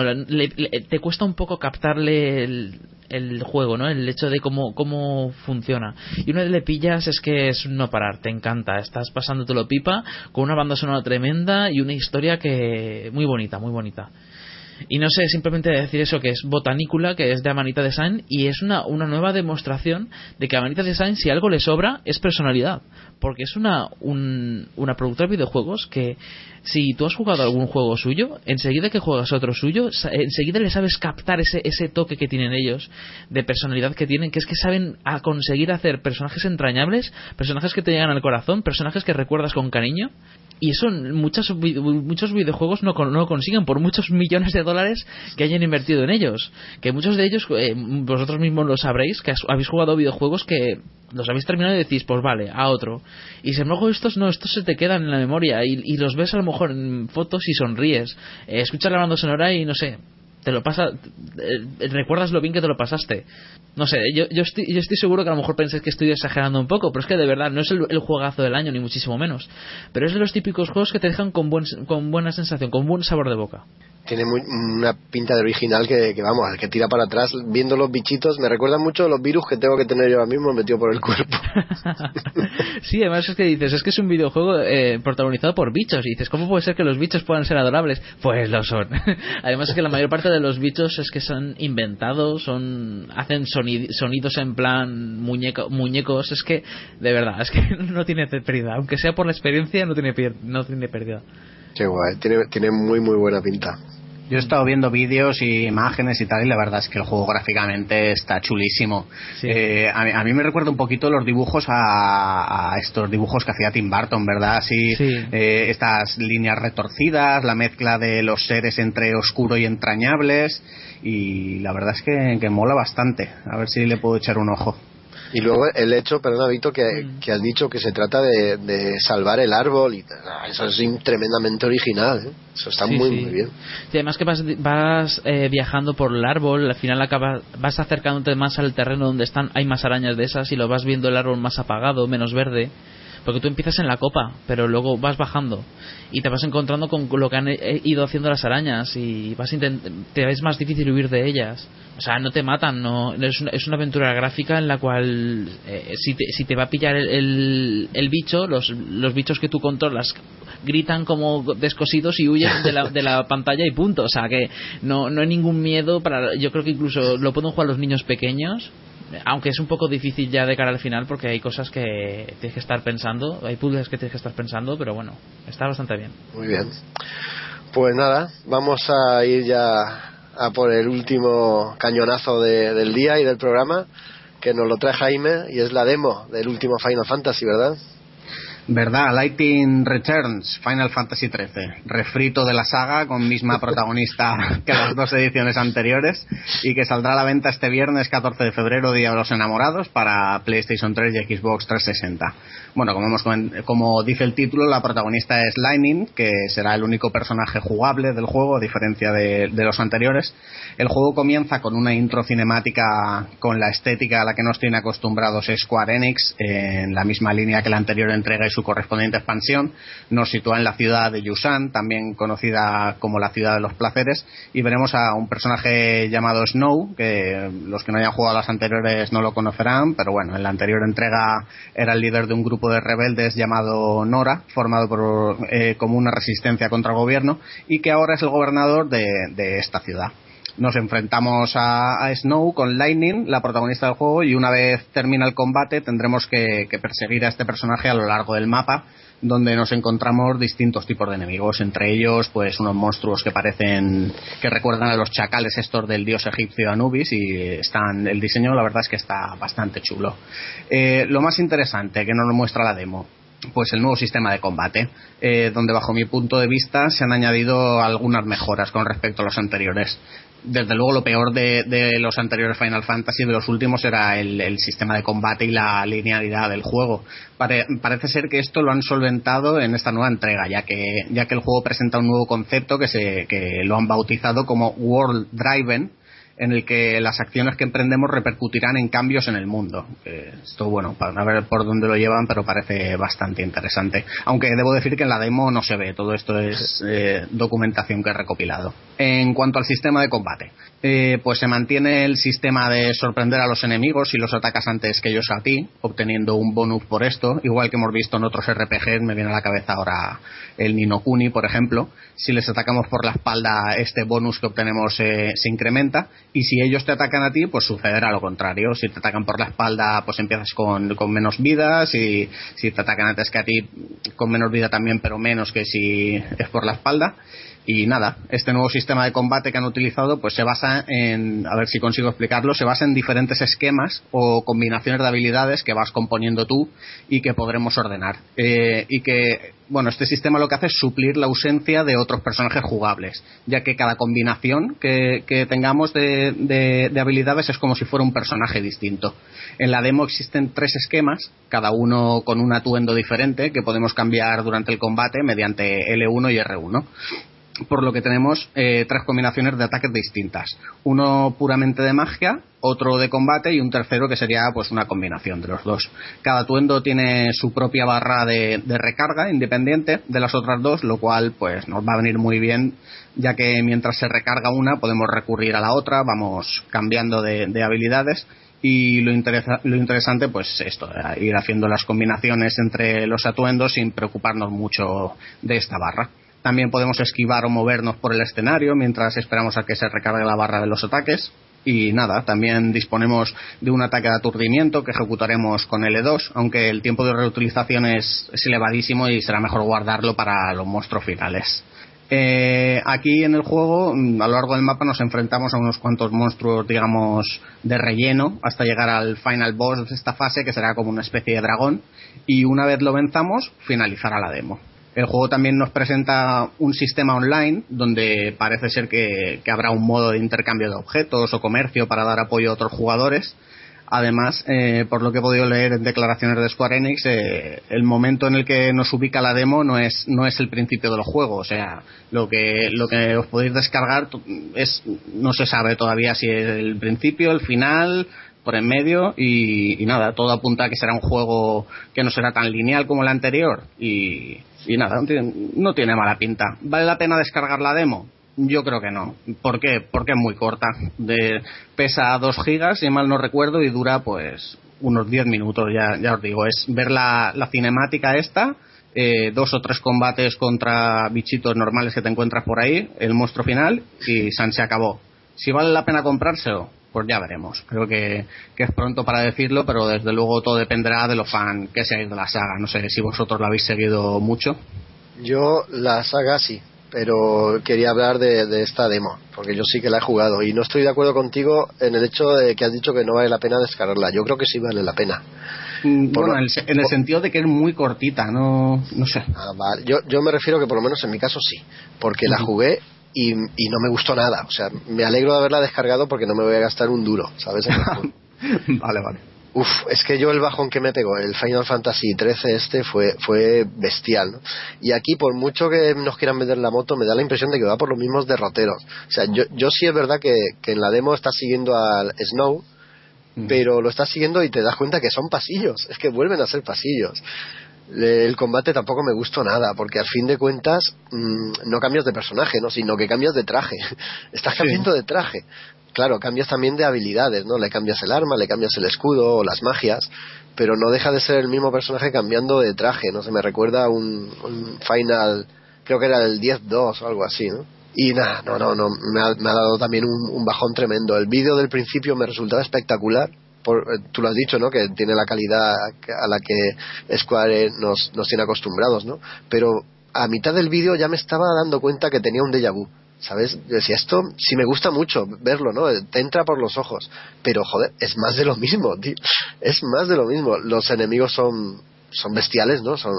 te cuesta un poco captarle el, el juego, ¿no? El hecho de cómo, cómo funciona. Y una vez le pillas es que es no parar, te encanta, estás pasándotelo pipa con una banda sonora tremenda y una historia que muy bonita, muy bonita. Y no sé, simplemente decir eso, que es Botanícula, que es de Amanita Design, y es una, una nueva demostración de que Amanita Design, si algo le sobra, es personalidad. Porque es una, un- una productora de videojuegos que, si tú has jugado algún juego suyo, enseguida que juegas otro suyo, enseguida le sabes captar ese, ese toque que tienen ellos, de personalidad que tienen, que es que saben a conseguir hacer personajes entrañables, personajes que te llegan al corazón, personajes que recuerdas con cariño, y eso muchos, vi- muchos videojuegos no, no consiguen por muchos millones de dólares que hayan invertido en ellos. Que muchos de ellos, eh, vosotros mismos lo sabréis, que habéis jugado videojuegos que los habéis terminado y decís, pues vale, a otro. Y sin embargo estos no, estos se te quedan en la memoria y, y los ves a lo mejor en fotos y sonríes. Eh, escuchas la banda sonora y no sé, te lo pasa, eh, recuerdas lo bien que te lo pasaste. No sé, yo, yo, estoy, yo estoy seguro que a lo mejor pensáis que estoy exagerando un poco, pero es que de verdad no es el, el juegazo del año, ni muchísimo menos. Pero es de los típicos juegos que te dejan con, buen, con buena sensación, con buen sabor de boca. Tiene muy- una pinta de original que, que, vamos, el que tira para atrás viendo los bichitos. Me recuerda mucho a los virus que tengo que tener yo ahora mismo metido por el cuerpo. Sí, además es que dices, es que es un videojuego eh, protagonizado por bichos. Y dices, ¿cómo puede ser que los bichos puedan ser adorables? Pues lo son. además es que la mayor parte de los bichos es que son inventados, son hacen soni- sonidos en plan muñeco, muñecos. Es que, de verdad, es que no tiene pérdida. Aunque sea por la experiencia, no tiene, no tiene pérdida. Tiene, tiene muy muy buena pinta. Yo he estado viendo vídeos y imágenes y tal, y la verdad es que el juego gráficamente está chulísimo. Eh, a, mí, a mí me recuerda un poquito los dibujos a, a estos dibujos que hacía Tim Burton, ¿verdad? Así, eh, estas líneas retorcidas, la mezcla de los seres entre oscuro y entrañables, y la verdad es que, que mola bastante. A ver si le puedo echar un ojo. Y luego el hecho, perdona Vito, que, que has dicho que se trata de, de salvar el árbol y ah, eso es tremendamente original. ¿eh? Eso está Sí, muy sí. muy bien. Y además que vas, vas eh, viajando por el árbol, al final acabas, vas acercándote más al terreno donde están, hay más arañas de esas y lo vas viendo el árbol más apagado, menos verde. Porque tú empiezas en la copa, pero luego vas bajando y te vas encontrando con lo que han eh, ido haciendo las arañas y vas te es más difícil huir de ellas. O sea, no te matan, no es una, es una aventura gráfica en la cual eh, si, te, si te va a pillar el, el, el bicho, los, los bichos que tú controlas gritan como descosidos y huyen de la, de la pantalla y punto. O sea, que no, no hay ningún miedo para... Yo creo que incluso lo pueden jugar los niños pequeños aunque es un poco difícil ya de cara al final porque hay cosas que tienes que estar pensando, hay puzzles que tienes que estar pensando, pero bueno, está bastante bien. Muy bien. Pues nada, vamos a ir ya a por el último cañonazo de- del día y del programa, que nos lo trae Jaime, y es la demo del último Final Fantasy, ¿verdad? ¿Verdad? Lighting Returns, Final Fantasy XIII. Refrito de la saga con misma protagonista que las dos ediciones anteriores y que saldrá a la venta este viernes 14 de febrero, Día de los Enamorados, para PlayStation 3 y Xbox 360. Bueno, como, hemos, como dice el título, la protagonista es Lightning, que será el único personaje jugable del juego, a diferencia de, de los anteriores. El juego comienza con una intro cinemática con la estética a la que nos tiene acostumbrados Square Enix, en la misma línea que la anterior entrega y su correspondiente expansión. Nos sitúa en la ciudad de Yusan, también conocida como la ciudad de los placeres, y veremos a un personaje llamado Snow, que los que no hayan jugado las anteriores no lo conocerán, pero bueno, en la anterior entrega era el líder de un grupo de rebeldes llamado Nora, formado por, eh, como una resistencia contra el gobierno, y que ahora es el gobernador de esta ciudad nos enfrentamos a, a Snow con Lightning, la protagonista del juego, y una vez termina el combate tendremos que, perseguir a este personaje a lo largo del mapa, donde nos encontramos distintos tipos de enemigos, entre ellos pues unos monstruos que parecen que recuerdan a los chacales estos del dios egipcio Anubis y están el diseño la verdad es que está bastante chulo. Eh, lo más interesante que nos muestra la demo pues el nuevo sistema de combate, eh, donde bajo mi punto de vista se han añadido algunas mejoras con respecto a los anteriores. Desde luego lo peor de, de los anteriores Final Fantasy de los últimos era el, sistema de combate y la linealidad del juego. Pare- parece ser que esto lo han solventado en esta nueva entrega, ya que, ya que el juego presenta un nuevo concepto que, se, que lo han bautizado como World Driven, en el que las acciones que emprendemos repercutirán en cambios en el mundo. Eh, esto, bueno, para ver por dónde lo llevan, pero parece bastante interesante. Aunque debo decir que en la demo no se ve, todo esto es eh, documentación que he recopilado. En cuanto al sistema de combate, eh, pues se mantiene el sistema de sorprender a los enemigos si los atacas antes que ellos a ti, obteniendo un bonus por esto, igual que hemos visto en otros RPGs, me viene a la cabeza ahora el Ninokuni, por ejemplo. Si les atacamos por la espalda, este bonus que obtenemos eh, se incrementa, y si ellos te atacan a ti, pues sucederá lo contrario. Si te atacan por la espalda, pues empiezas con, menos vidas, y si te atacan antes que a ti, con menos vida también, pero menos que si es por la espalda. Y nada, este nuevo sistema de combate que han utilizado pues se basa en, a ver si consigo explicarlo, se basa en diferentes esquemas o combinaciones de habilidades que vas componiendo tú y que podremos ordenar. Eh, y que, bueno, este sistema lo que hace es suplir la ausencia de otros personajes jugables, ya que cada combinación que, tengamos de, de- de habilidades es como si fuera un personaje distinto. En la demo existen tres esquemas, cada uno con un atuendo diferente que podemos cambiar durante el combate mediante L1 y R1 por lo que tenemos eh, tres combinaciones de ataques distintas. Uno puramente de magia, otro de combate y un tercero que sería pues una combinación de los dos. Cada atuendo tiene su propia barra de, recarga independiente de las otras dos, lo cual pues nos va a venir muy bien ya que mientras se recarga una podemos recurrir a la otra, vamos cambiando de, de habilidades y lo, lo interesante pues esto, eh, ir haciendo las combinaciones entre los atuendos sin preocuparnos mucho de esta barra. También podemos esquivar o movernos por el escenario mientras esperamos a que se recargue la barra de los ataques. Y nada, también disponemos de un ataque de aturdimiento que ejecutaremos con L2, aunque el tiempo de reutilización es, elevadísimo y será mejor guardarlo para los monstruos finales. Eh, aquí en el juego, mm, a lo largo del mapa, nos enfrentamos a unos cuantos monstruos, digamos, de relleno, hasta llegar al final boss de esta fase, que será como una especie de dragón, y una vez lo venzamos, finalizará la demo. El juego también nos presenta un sistema online donde parece ser que, habrá un modo de intercambio de objetos o comercio para dar apoyo a otros jugadores. Además, eh, por lo que he podido leer en declaraciones de Square Enix, eh, el momento en el que nos ubica la demo no es, no es el principio del juego. O sea, lo que, lo que os podéis descargar es, no se sabe todavía si es el principio, el final, por en medio y, y nada, todo apunta a que será un juego que no será tan lineal como el anterior y, y nada, no tiene, mala pinta. ¿Vale la pena descargar la demo? Yo creo que no. ¿Por qué? Porque es muy corta. De, pesa 2 gigas, si mal no recuerdo, y dura pues unos 10 minutos, ya, os digo. Es ver la, la cinemática esta, eh, dos o tres combates contra bichitos normales que te encuentras por ahí, el monstruo final, y San se acabó. Si vale la pena comprárselo, pues ya veremos. Creo que, que es pronto para decirlo, pero desde luego todo dependerá de los fan que seáis de la saga. No sé si vosotros la habéis seguido mucho. Yo la saga sí, pero quería hablar de, de esta demo, porque yo sí que la he jugado y no estoy de acuerdo contigo en el hecho de que has dicho que no vale la pena descargarla. Yo creo que sí vale la pena. Mm, Por bueno, lo- en el, se- en el sentido de que es muy cortita, no, no sé. Ah, vale. yo, yo me refiero que por lo menos en mi caso sí, porque la jugué y, y no me gustó nada. O sea, me alegro de haberla descargado porque no me voy a gastar un duro, ¿sabes? Vale, vale. Uf, es que yo el bajón que me pegó, el Final Fantasy XIII este fue, fue bestial, ¿no? Y aquí, por mucho que nos quieran vender la moto, me da la impresión de que va por los mismos derroteros. O sea, yo, yo sí es verdad que, que en la demo estás siguiendo al Snow, pero lo estás siguiendo y te das cuenta que son pasillos, es que vuelven a ser pasillos. El combate tampoco me gustó nada, porque al fin de cuentas mm, no cambias de personaje, ¿no? sino que cambias de traje. Estás cambiando de traje. Claro, cambias también de habilidades, ¿no? Le cambias el arma, le cambias el escudo o las magias, pero no deja de ser el mismo personaje cambiando de traje, ¿no? Se me recuerda un, un final, creo que era el 10-2 o algo así, ¿no? Y nada, no, no, no, me ha, me ha dado también un, un bajón tremendo. El vídeo del principio me resultaba espectacular. Por, eh, tú lo has dicho, ¿no? Que tiene la calidad a la que Square nos, nos tiene acostumbrados, ¿no? Pero a mitad del vídeo ya me estaba dando cuenta que tenía un déjà vu. ¿Sabes? Yo decía, esto sí me gusta mucho verlo, ¿no? Te entra por los ojos. Pero, joder, es más de lo mismo, tío. Es más de lo mismo. Los enemigos son son bestiales, ¿no? Son,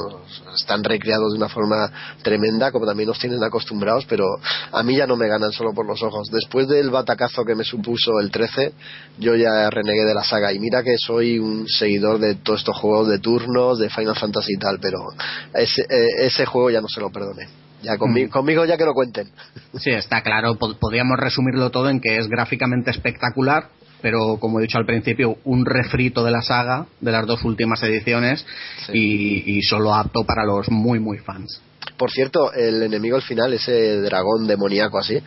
están recreados de una forma tremenda, como también nos tienen acostumbrados, pero a mí ya no me ganan solo por los ojos. Después del batacazo que me supuso el 13, yo ya renegué de la saga. Y mira que soy un seguidor de todos estos juegos de turnos, de Final Fantasy y tal, pero ese, eh, ese juego ya no se lo perdoné. Ya conmigo, conmigo ya que lo cuenten. Sí, está claro. Po- Podríamos resumirlo todo en que es gráficamente espectacular, pero como he dicho al principio, un refrito de la saga de las dos últimas ediciones y, y solo apto para los muy, muy fans. Por cierto, el enemigo al final, ese dragón demoníaco así,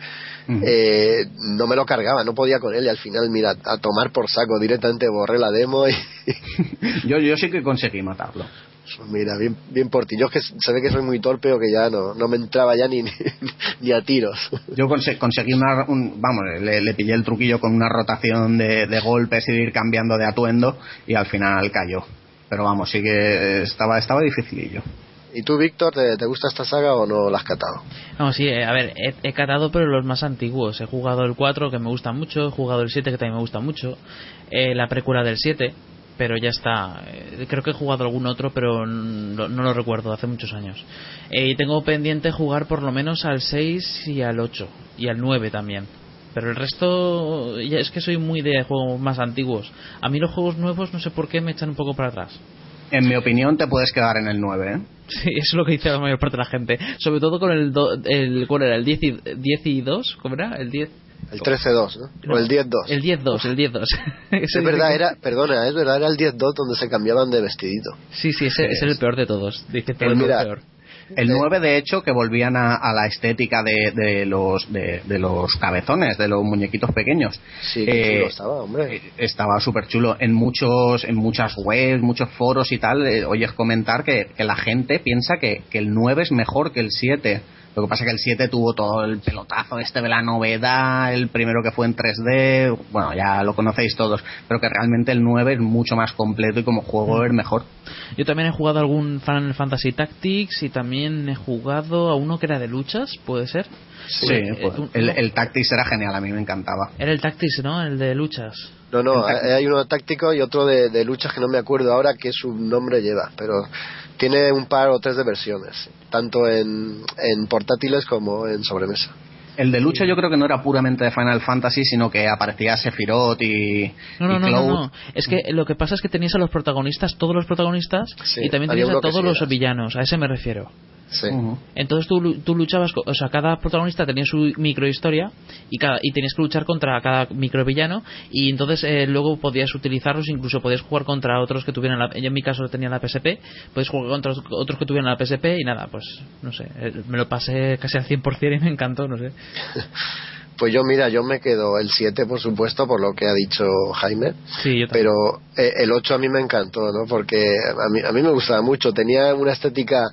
eh, no me lo cargaba, no podía con él y al final, mira, a tomar por saco, directamente borré la demo y Yo, yo sí que conseguí matarlo. Pues mira, bien, bien por ti. Yo es que se ve que soy muy torpe o que ya no, no me entraba ya ni, ni, ni a tiros. Yo conse- conseguí una, un- vamos, le, le pillé el truquillo con una rotación de, de golpes y de ir cambiando de atuendo y al final cayó. Pero vamos, sí que estaba, estaba dificilillo. ¿Y tú, Víctor, te, te gusta esta saga o no la has catado? No, sí, eh, a ver, he, he catado pero los más antiguos. He jugado el 4 que me gusta mucho, he jugado el 7 que también me gusta mucho, eh, la precuela del 7, pero ya está. Eh, creo que he jugado algún otro, pero no, no lo recuerdo, hace muchos años. Eh, y tengo pendiente jugar por lo menos al 6 y al 8, y al 9 también. Pero el resto, ya es que soy muy de juegos más antiguos. A mí los juegos nuevos no sé por qué me echan un poco para atrás. En mi opinión, te puedes quedar en el 9, ¿eh? Sí, eso es lo que dice la mayor parte de la gente. Sobre todo con el, do- el ¿cuál era? ¿El 10 y, 10 y 2? ¿Cómo era? El 10. El 13-2, ¿no? O el 10-2. El 10-2, el 10-2. Es verdad, era, perdona, es verdad, era el 10-2 donde se cambiaban de vestidito. Sí, sí, ese, ese es el peor de todos. Dice todo Pues el mira, peor. El 9, de hecho, que volvían a, a la estética de, de los de, de los cabezones, de los muñequitos pequeños. Sí, qué chulo estaba, hombre. Estaba súper chulo. En muchos en muchas webs, muchos foros y tal, eh, oyes comentar que, que la gente piensa que, que el 9 es mejor que el 7. Lo que pasa es que el 7 tuvo todo el pelotazo este de la novedad, el primero que fue en 3D, bueno, ya lo conocéis todos, pero que realmente el 9 es mucho más completo y como juego es mejor. Yo también he jugado algún Final Fantasy Tactics y también he jugado a uno que era de luchas, ¿puede ser? Sí, Eh, pues, tú- el, el Tactics era genial, a mí me encantaba. Era el Tactics, ¿no? El de luchas. No, no, hay hay uno táctico y otro de, de luchas que no me acuerdo ahora qué su nombre lleva, pero tiene un par o tres de versiones, tanto en, en portátiles como en sobremesa. El de lucha yo creo que no era puramente de Final Fantasy, sino que aparecía Sephiroth y, No, no, y no, no. Es que lo que pasa es que tenías a los protagonistas, todos los protagonistas, y también tenías a todos sí los era. villanos. A ese me refiero. Sí. Entonces tú, lu- tú luchabas, co- o sea, cada protagonista tenía su microhistoria y, cada, y tenías que luchar contra cada microvillano y entonces eh, luego podías utilizarlos, incluso podías jugar contra otros que tuvieran, la, yo en mi caso tenía la PSP, puedes jugar contra otros- que tuvieran la PSP y nada, pues no sé, eh, me lo pasé casi al 100% y me encantó, no sé. Pues yo, mira, yo me quedo el 7, por supuesto, por lo que ha dicho Jaime. Sí, yo también. Pero eh, el 8 a mí me encantó, ¿no? Porque a mí, a mí me gustaba mucho. Tenía una estética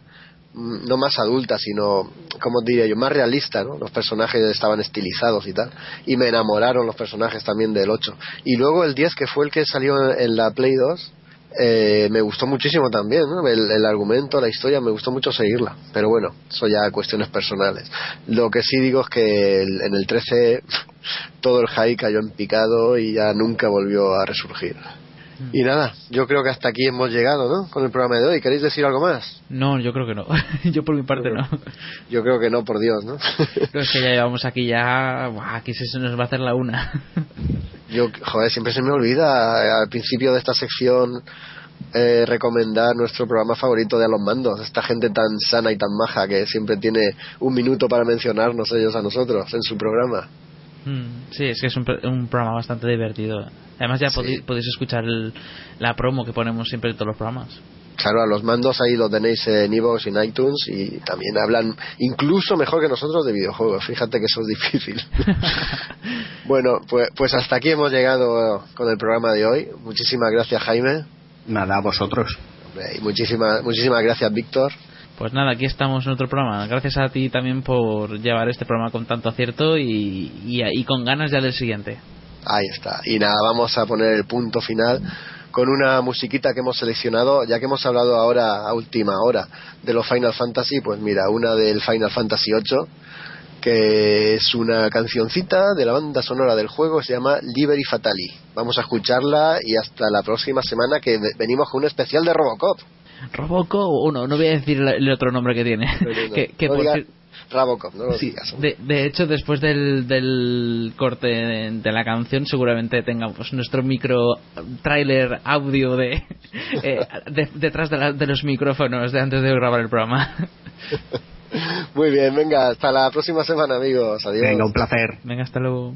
no más adulta, sino, como diría yo, más realista, ¿no? Los personajes estaban estilizados y tal. Y me enamoraron los personajes también del 8. Y luego el 10, que fue el que salió en la Play 2, eh, me gustó muchísimo también, el, el argumento, la historia, me gustó mucho seguirla. Pero bueno, eso ya cuestiones personales. Lo que sí digo es que el- en el 13 todo el high cayó en picado y ya nunca volvió a resurgir. Y nada, yo creo que hasta aquí hemos llegado, ¿no? Con el programa de hoy. ¿Queréis decir algo más? No, yo creo que no. yo por mi parte no. Yo creo que no, por Dios, ¿no? Es que ya llevamos aquí ya, buah, aquí se se nos va a hacer la una. Yo, joder, siempre se me olvida eh, al principio de esta sección eh, recomendar nuestro programa favorito de A los Mandos. Esta gente tan sana y tan maja que siempre tiene un minuto para mencionarnos ellos a nosotros en su programa. Mm, Sí, es que es un, un programa bastante divertido. Además ya podéis, podéis escuchar el- la promo que ponemos siempre en todos los programas. Claro, a los mandos ahí los tenéis en iVoox y en iTunes y también hablan incluso mejor que nosotros de videojuegos. Fíjate que eso es difícil. bueno, pues, pues hasta aquí hemos llegado con el programa de hoy. Muchísimas gracias, Jaime. Nada, a vosotros. Y muchísimas, muchísimas gracias, Víctor. Pues nada, aquí estamos en otro programa. Gracias a ti también por llevar este programa con tanto acierto y, y, con ganas ya del siguiente. Ahí está. Y nada, vamos a poner el punto final con una musiquita que hemos seleccionado, ya que hemos hablado ahora a última hora de los Final Fantasy, pues mira, una del Final Fantasy VIII, que es una cancioncita de la banda sonora del juego, se llama Liberi Fatali. Vamos a escucharla y hasta la próxima semana que ve- venimos con un especial de Robocop. Roboco, o no, no voy a decir el otro nombre que tiene. No, que, que No por digas no lo Sí, digas. de, de hecho, después del, del corte de, de la canción, seguramente tengamos nuestro micro trailer audio de, eh, de- detrás de, la- de los micrófonos de antes de grabar el programa. Muy bien, venga, hasta la próxima semana, amigos. Adiós. Venga, un placer. Venga, hasta luego.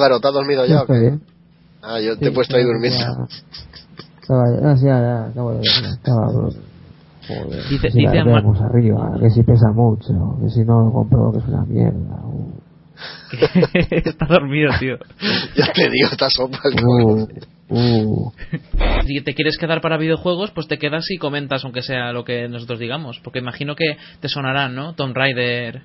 Álvaro, ¿te has dormido ya o Estoy qué? Ah, yo te he Sí, puesto ahí ya- durmiendo. Estaba, ah, sí, ya, ya, acabo de. Estaba, joder, Dice- que si dice arriba, que si pesa mucho, que si no lo compro, que es una mierda. uh. está dormido, tío. Ya te digo, está sopa Uh, uh. Si te quieres quedar para videojuegos, pues te quedas y comentas, aunque sea lo que nosotros digamos. Porque imagino que te sonarán, ¿no? Tomb Raider.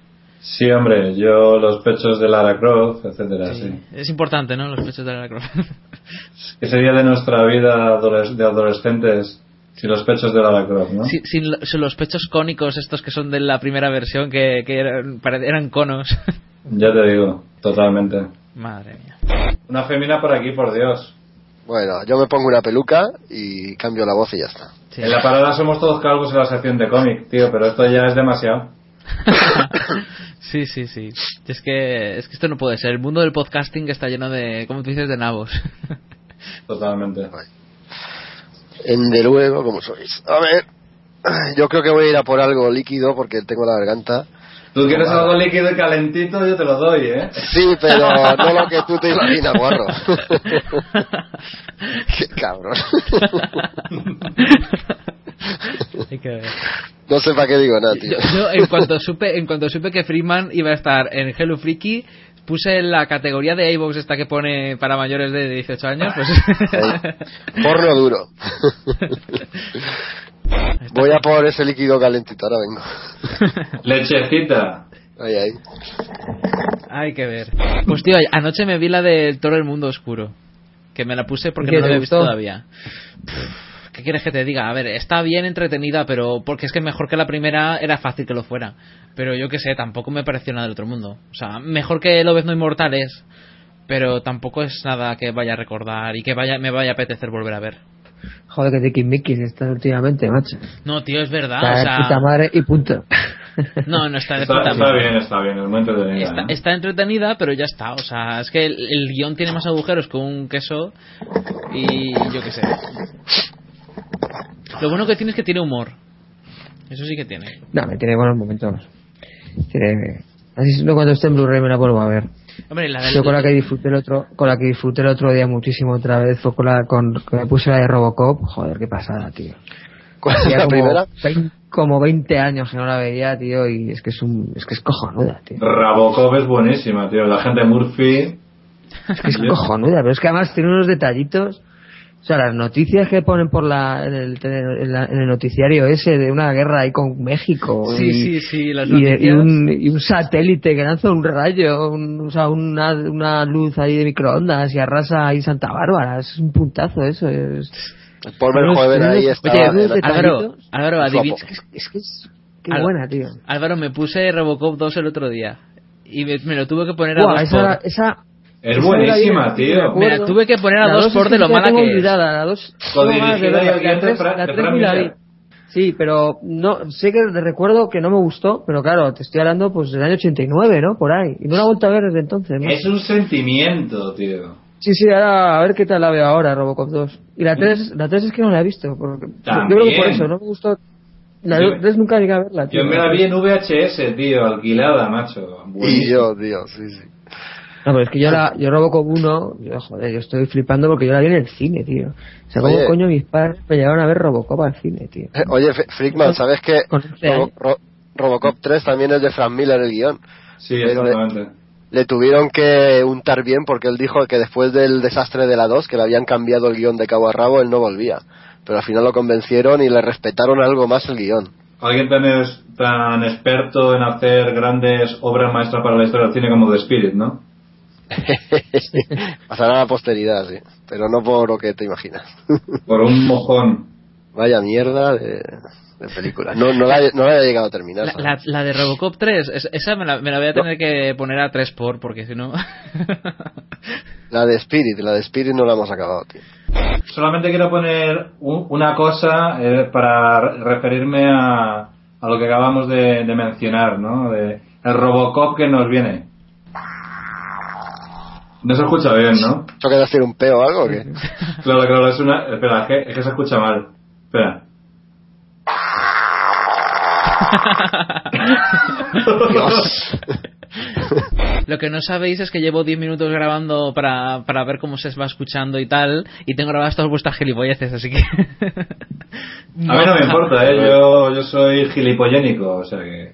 Sí, hombre, yo los pechos de Lara Croft, etcétera, sí. Es importante, ¿no? Los pechos de Lara Croft. ¿Qué sería de nuestra vida adoles- de adolescentes sin los pechos de Lara Croft, no? sin, sin lo- sin los pechos cónicos estos que son de la primera versión, que, que eran, pare- eran conos. Ya te digo, totalmente. Madre mía. Una femina por aquí, por Dios. Bueno, yo me pongo una peluca y cambio la voz y ya está. En la parada somos todos calvos en la sección de cómic, tío, pero esto ya es demasiado. Sí, sí, sí. Es que, es que esto no puede ser. El mundo del podcasting está lleno de, como tú dices, de nabos. Totalmente. En de luego, como sois. A ver, yo creo que voy a ir a por algo líquido porque tengo la garganta. Tú quieres algo líquido y calentito, yo te lo doy, ¿eh? Sí, pero no lo que tú te imaginas, guarro. Qué cabrón. Hay que ver. No sé para qué digo nada, tío. Yo, yo, en cuanto supe, en cuanto supe que Freeman iba a estar en Hello Freaky, puse la categoría de iVoox esta que pone para mayores de 18 años, pues Porno duro. Voy a por ese líquido calentito, ahora vengo. Lechecita. Ahí, ahí. hay que ver. Pues tío, anoche me vi la del Toro del Mundo Oscuro, que me la puse porque ¿Qué no la había visto todavía. Pff, ¿Qué quieres que te diga? A ver, está bien entretenida, pero porque es que mejor que la primera era fácil que lo fuera. Pero yo qué sé, tampoco me pareció nada del otro mundo. O sea, mejor que Lobezno Inmortales, pero tampoco es nada que vaya a recordar y que vaya me vaya a apetecer volver a ver. Joder, que tiquismiquis están últimamente, macho. No, tío, es verdad. Está o de sea, puta madre y punto. No, no está de Está, puta está madre. bien, está bien, es muy entretenida. Está, ¿eh? está entretenida, pero ya está. O sea, es que el, el guion tiene más agujeros que un queso y yo qué sé. Lo bueno que tiene es que tiene humor. Eso sí que tiene. No, me tiene buenos momentos. Tiene... Así no cuando esté en Blu-ray me la vuelvo a ver. Hombre, la Yo con la que disfruté el otro, con la que disfruté el otro día muchísimo otra vez fue con la con que me puse la de Robocop, joder, qué pasada, tío. ¿Cuál es Hacía la como primera? 20 como 20 años que no la veía, tío, y es que es un es que es cojonuda, tío. Rabocop es buenísima, tío. La gente de Murphy. Es que es cojonuda, pero es que además tiene unos detallitos. O sea, las noticias que ponen por la en, el, tele- en, la- en el noticiario ese de una guerra ahí con México. Sí, y, sí, sí, las y, de- y noticias. un, y un satélite que lanza un rayo, un- o sea, una, una luz ahí de microondas y arrasa ahí Santa Bárbara. Es un puntazo eso. Es, Paul Verhoeven Unos- ahí está. Oye, Álvaro. Álvaro, adivina. Es que es, que es qué Al- buena, tío. Álvaro, me puse Robocop 2 el otro día. Y me, me lo tuve que poner a dos esa, por. esa, Es buenísima, tío. me la tuve que poner a La dos dos por de lo mala que es. olvidada, la dos Codirigida y de tres- Fra- la de tres Frank ni la vi. Miller. Sí, pero no sé que recuerdo que no me gustó, pero claro, te estoy hablando pues del año 89, ¿no? Por ahí. Y no la he vuelto a ver desde entonces. ¿no? Es un sentimiento, tío. Sí, sí, ahora a ver qué tal la veo ahora, Robocop 2. Y la 3, la 3 es que no la he visto. Porque, yo creo que por eso, no me gustó. La Yo- 3 nunca llegué a verla, tío. Yo me la vi en VHS, tío, alquilada, macho. Y Buenísima. yo, tío, sí, sí. No, pero es que yo la, yo Robocop 1, yo, joder, yo estoy flipando porque yo la vi en el cine, tío. O sea, ¿cómo Oye. coño mis padres me llevaron a ver Robocop al cine, tío? Eh, Oye, F- Freakman, ¿sabes que Con 11 Robo-. Ro- Robocop 3 también es de Frank Miller el guion? Sí, Pero le- exactamente. Le tuvieron que untar bien porque él dijo que después del desastre de la 2, que le habían cambiado el guion de cabo a rabo, él no volvía. Pero al final lo convencieron y le respetaron algo más el guion. Alguien tan, es- tan experto en hacer grandes obras maestras para la historia del cine como The Spirit, ¿no? Pasará a la posteridad, sí. Pero no por lo que te imaginas. Por un mojón. Vaya mierda de, de película. No, no, la, he- no la llegado a terminar. La, ¿sabes? la- la de Robocop 3, es- esa me la, me la voy a tener que poner a 3 por, porque si no. La de Spirit, la de Spirit no la hemos acabado, tío. Solamente quiero poner un- una cosa eh, para re- referirme a, a lo que acabamos de, de mencionar, ¿no? De el Robocop que nos viene. No se escucha bien, ¿no? ¿Eso que hacer un peo o algo o qué? Claro, claro, es una... Espera, es que, es que se escucha mal. Espera. Dios. Lo que no sabéis es que llevo 10 minutos grabando para, para ver cómo se va escuchando y tal, y tengo grabadas todas vuestras gilipolleces, así que. A mí no me importa, ¿eh? Yo, yo soy gilipollénico, o sea que...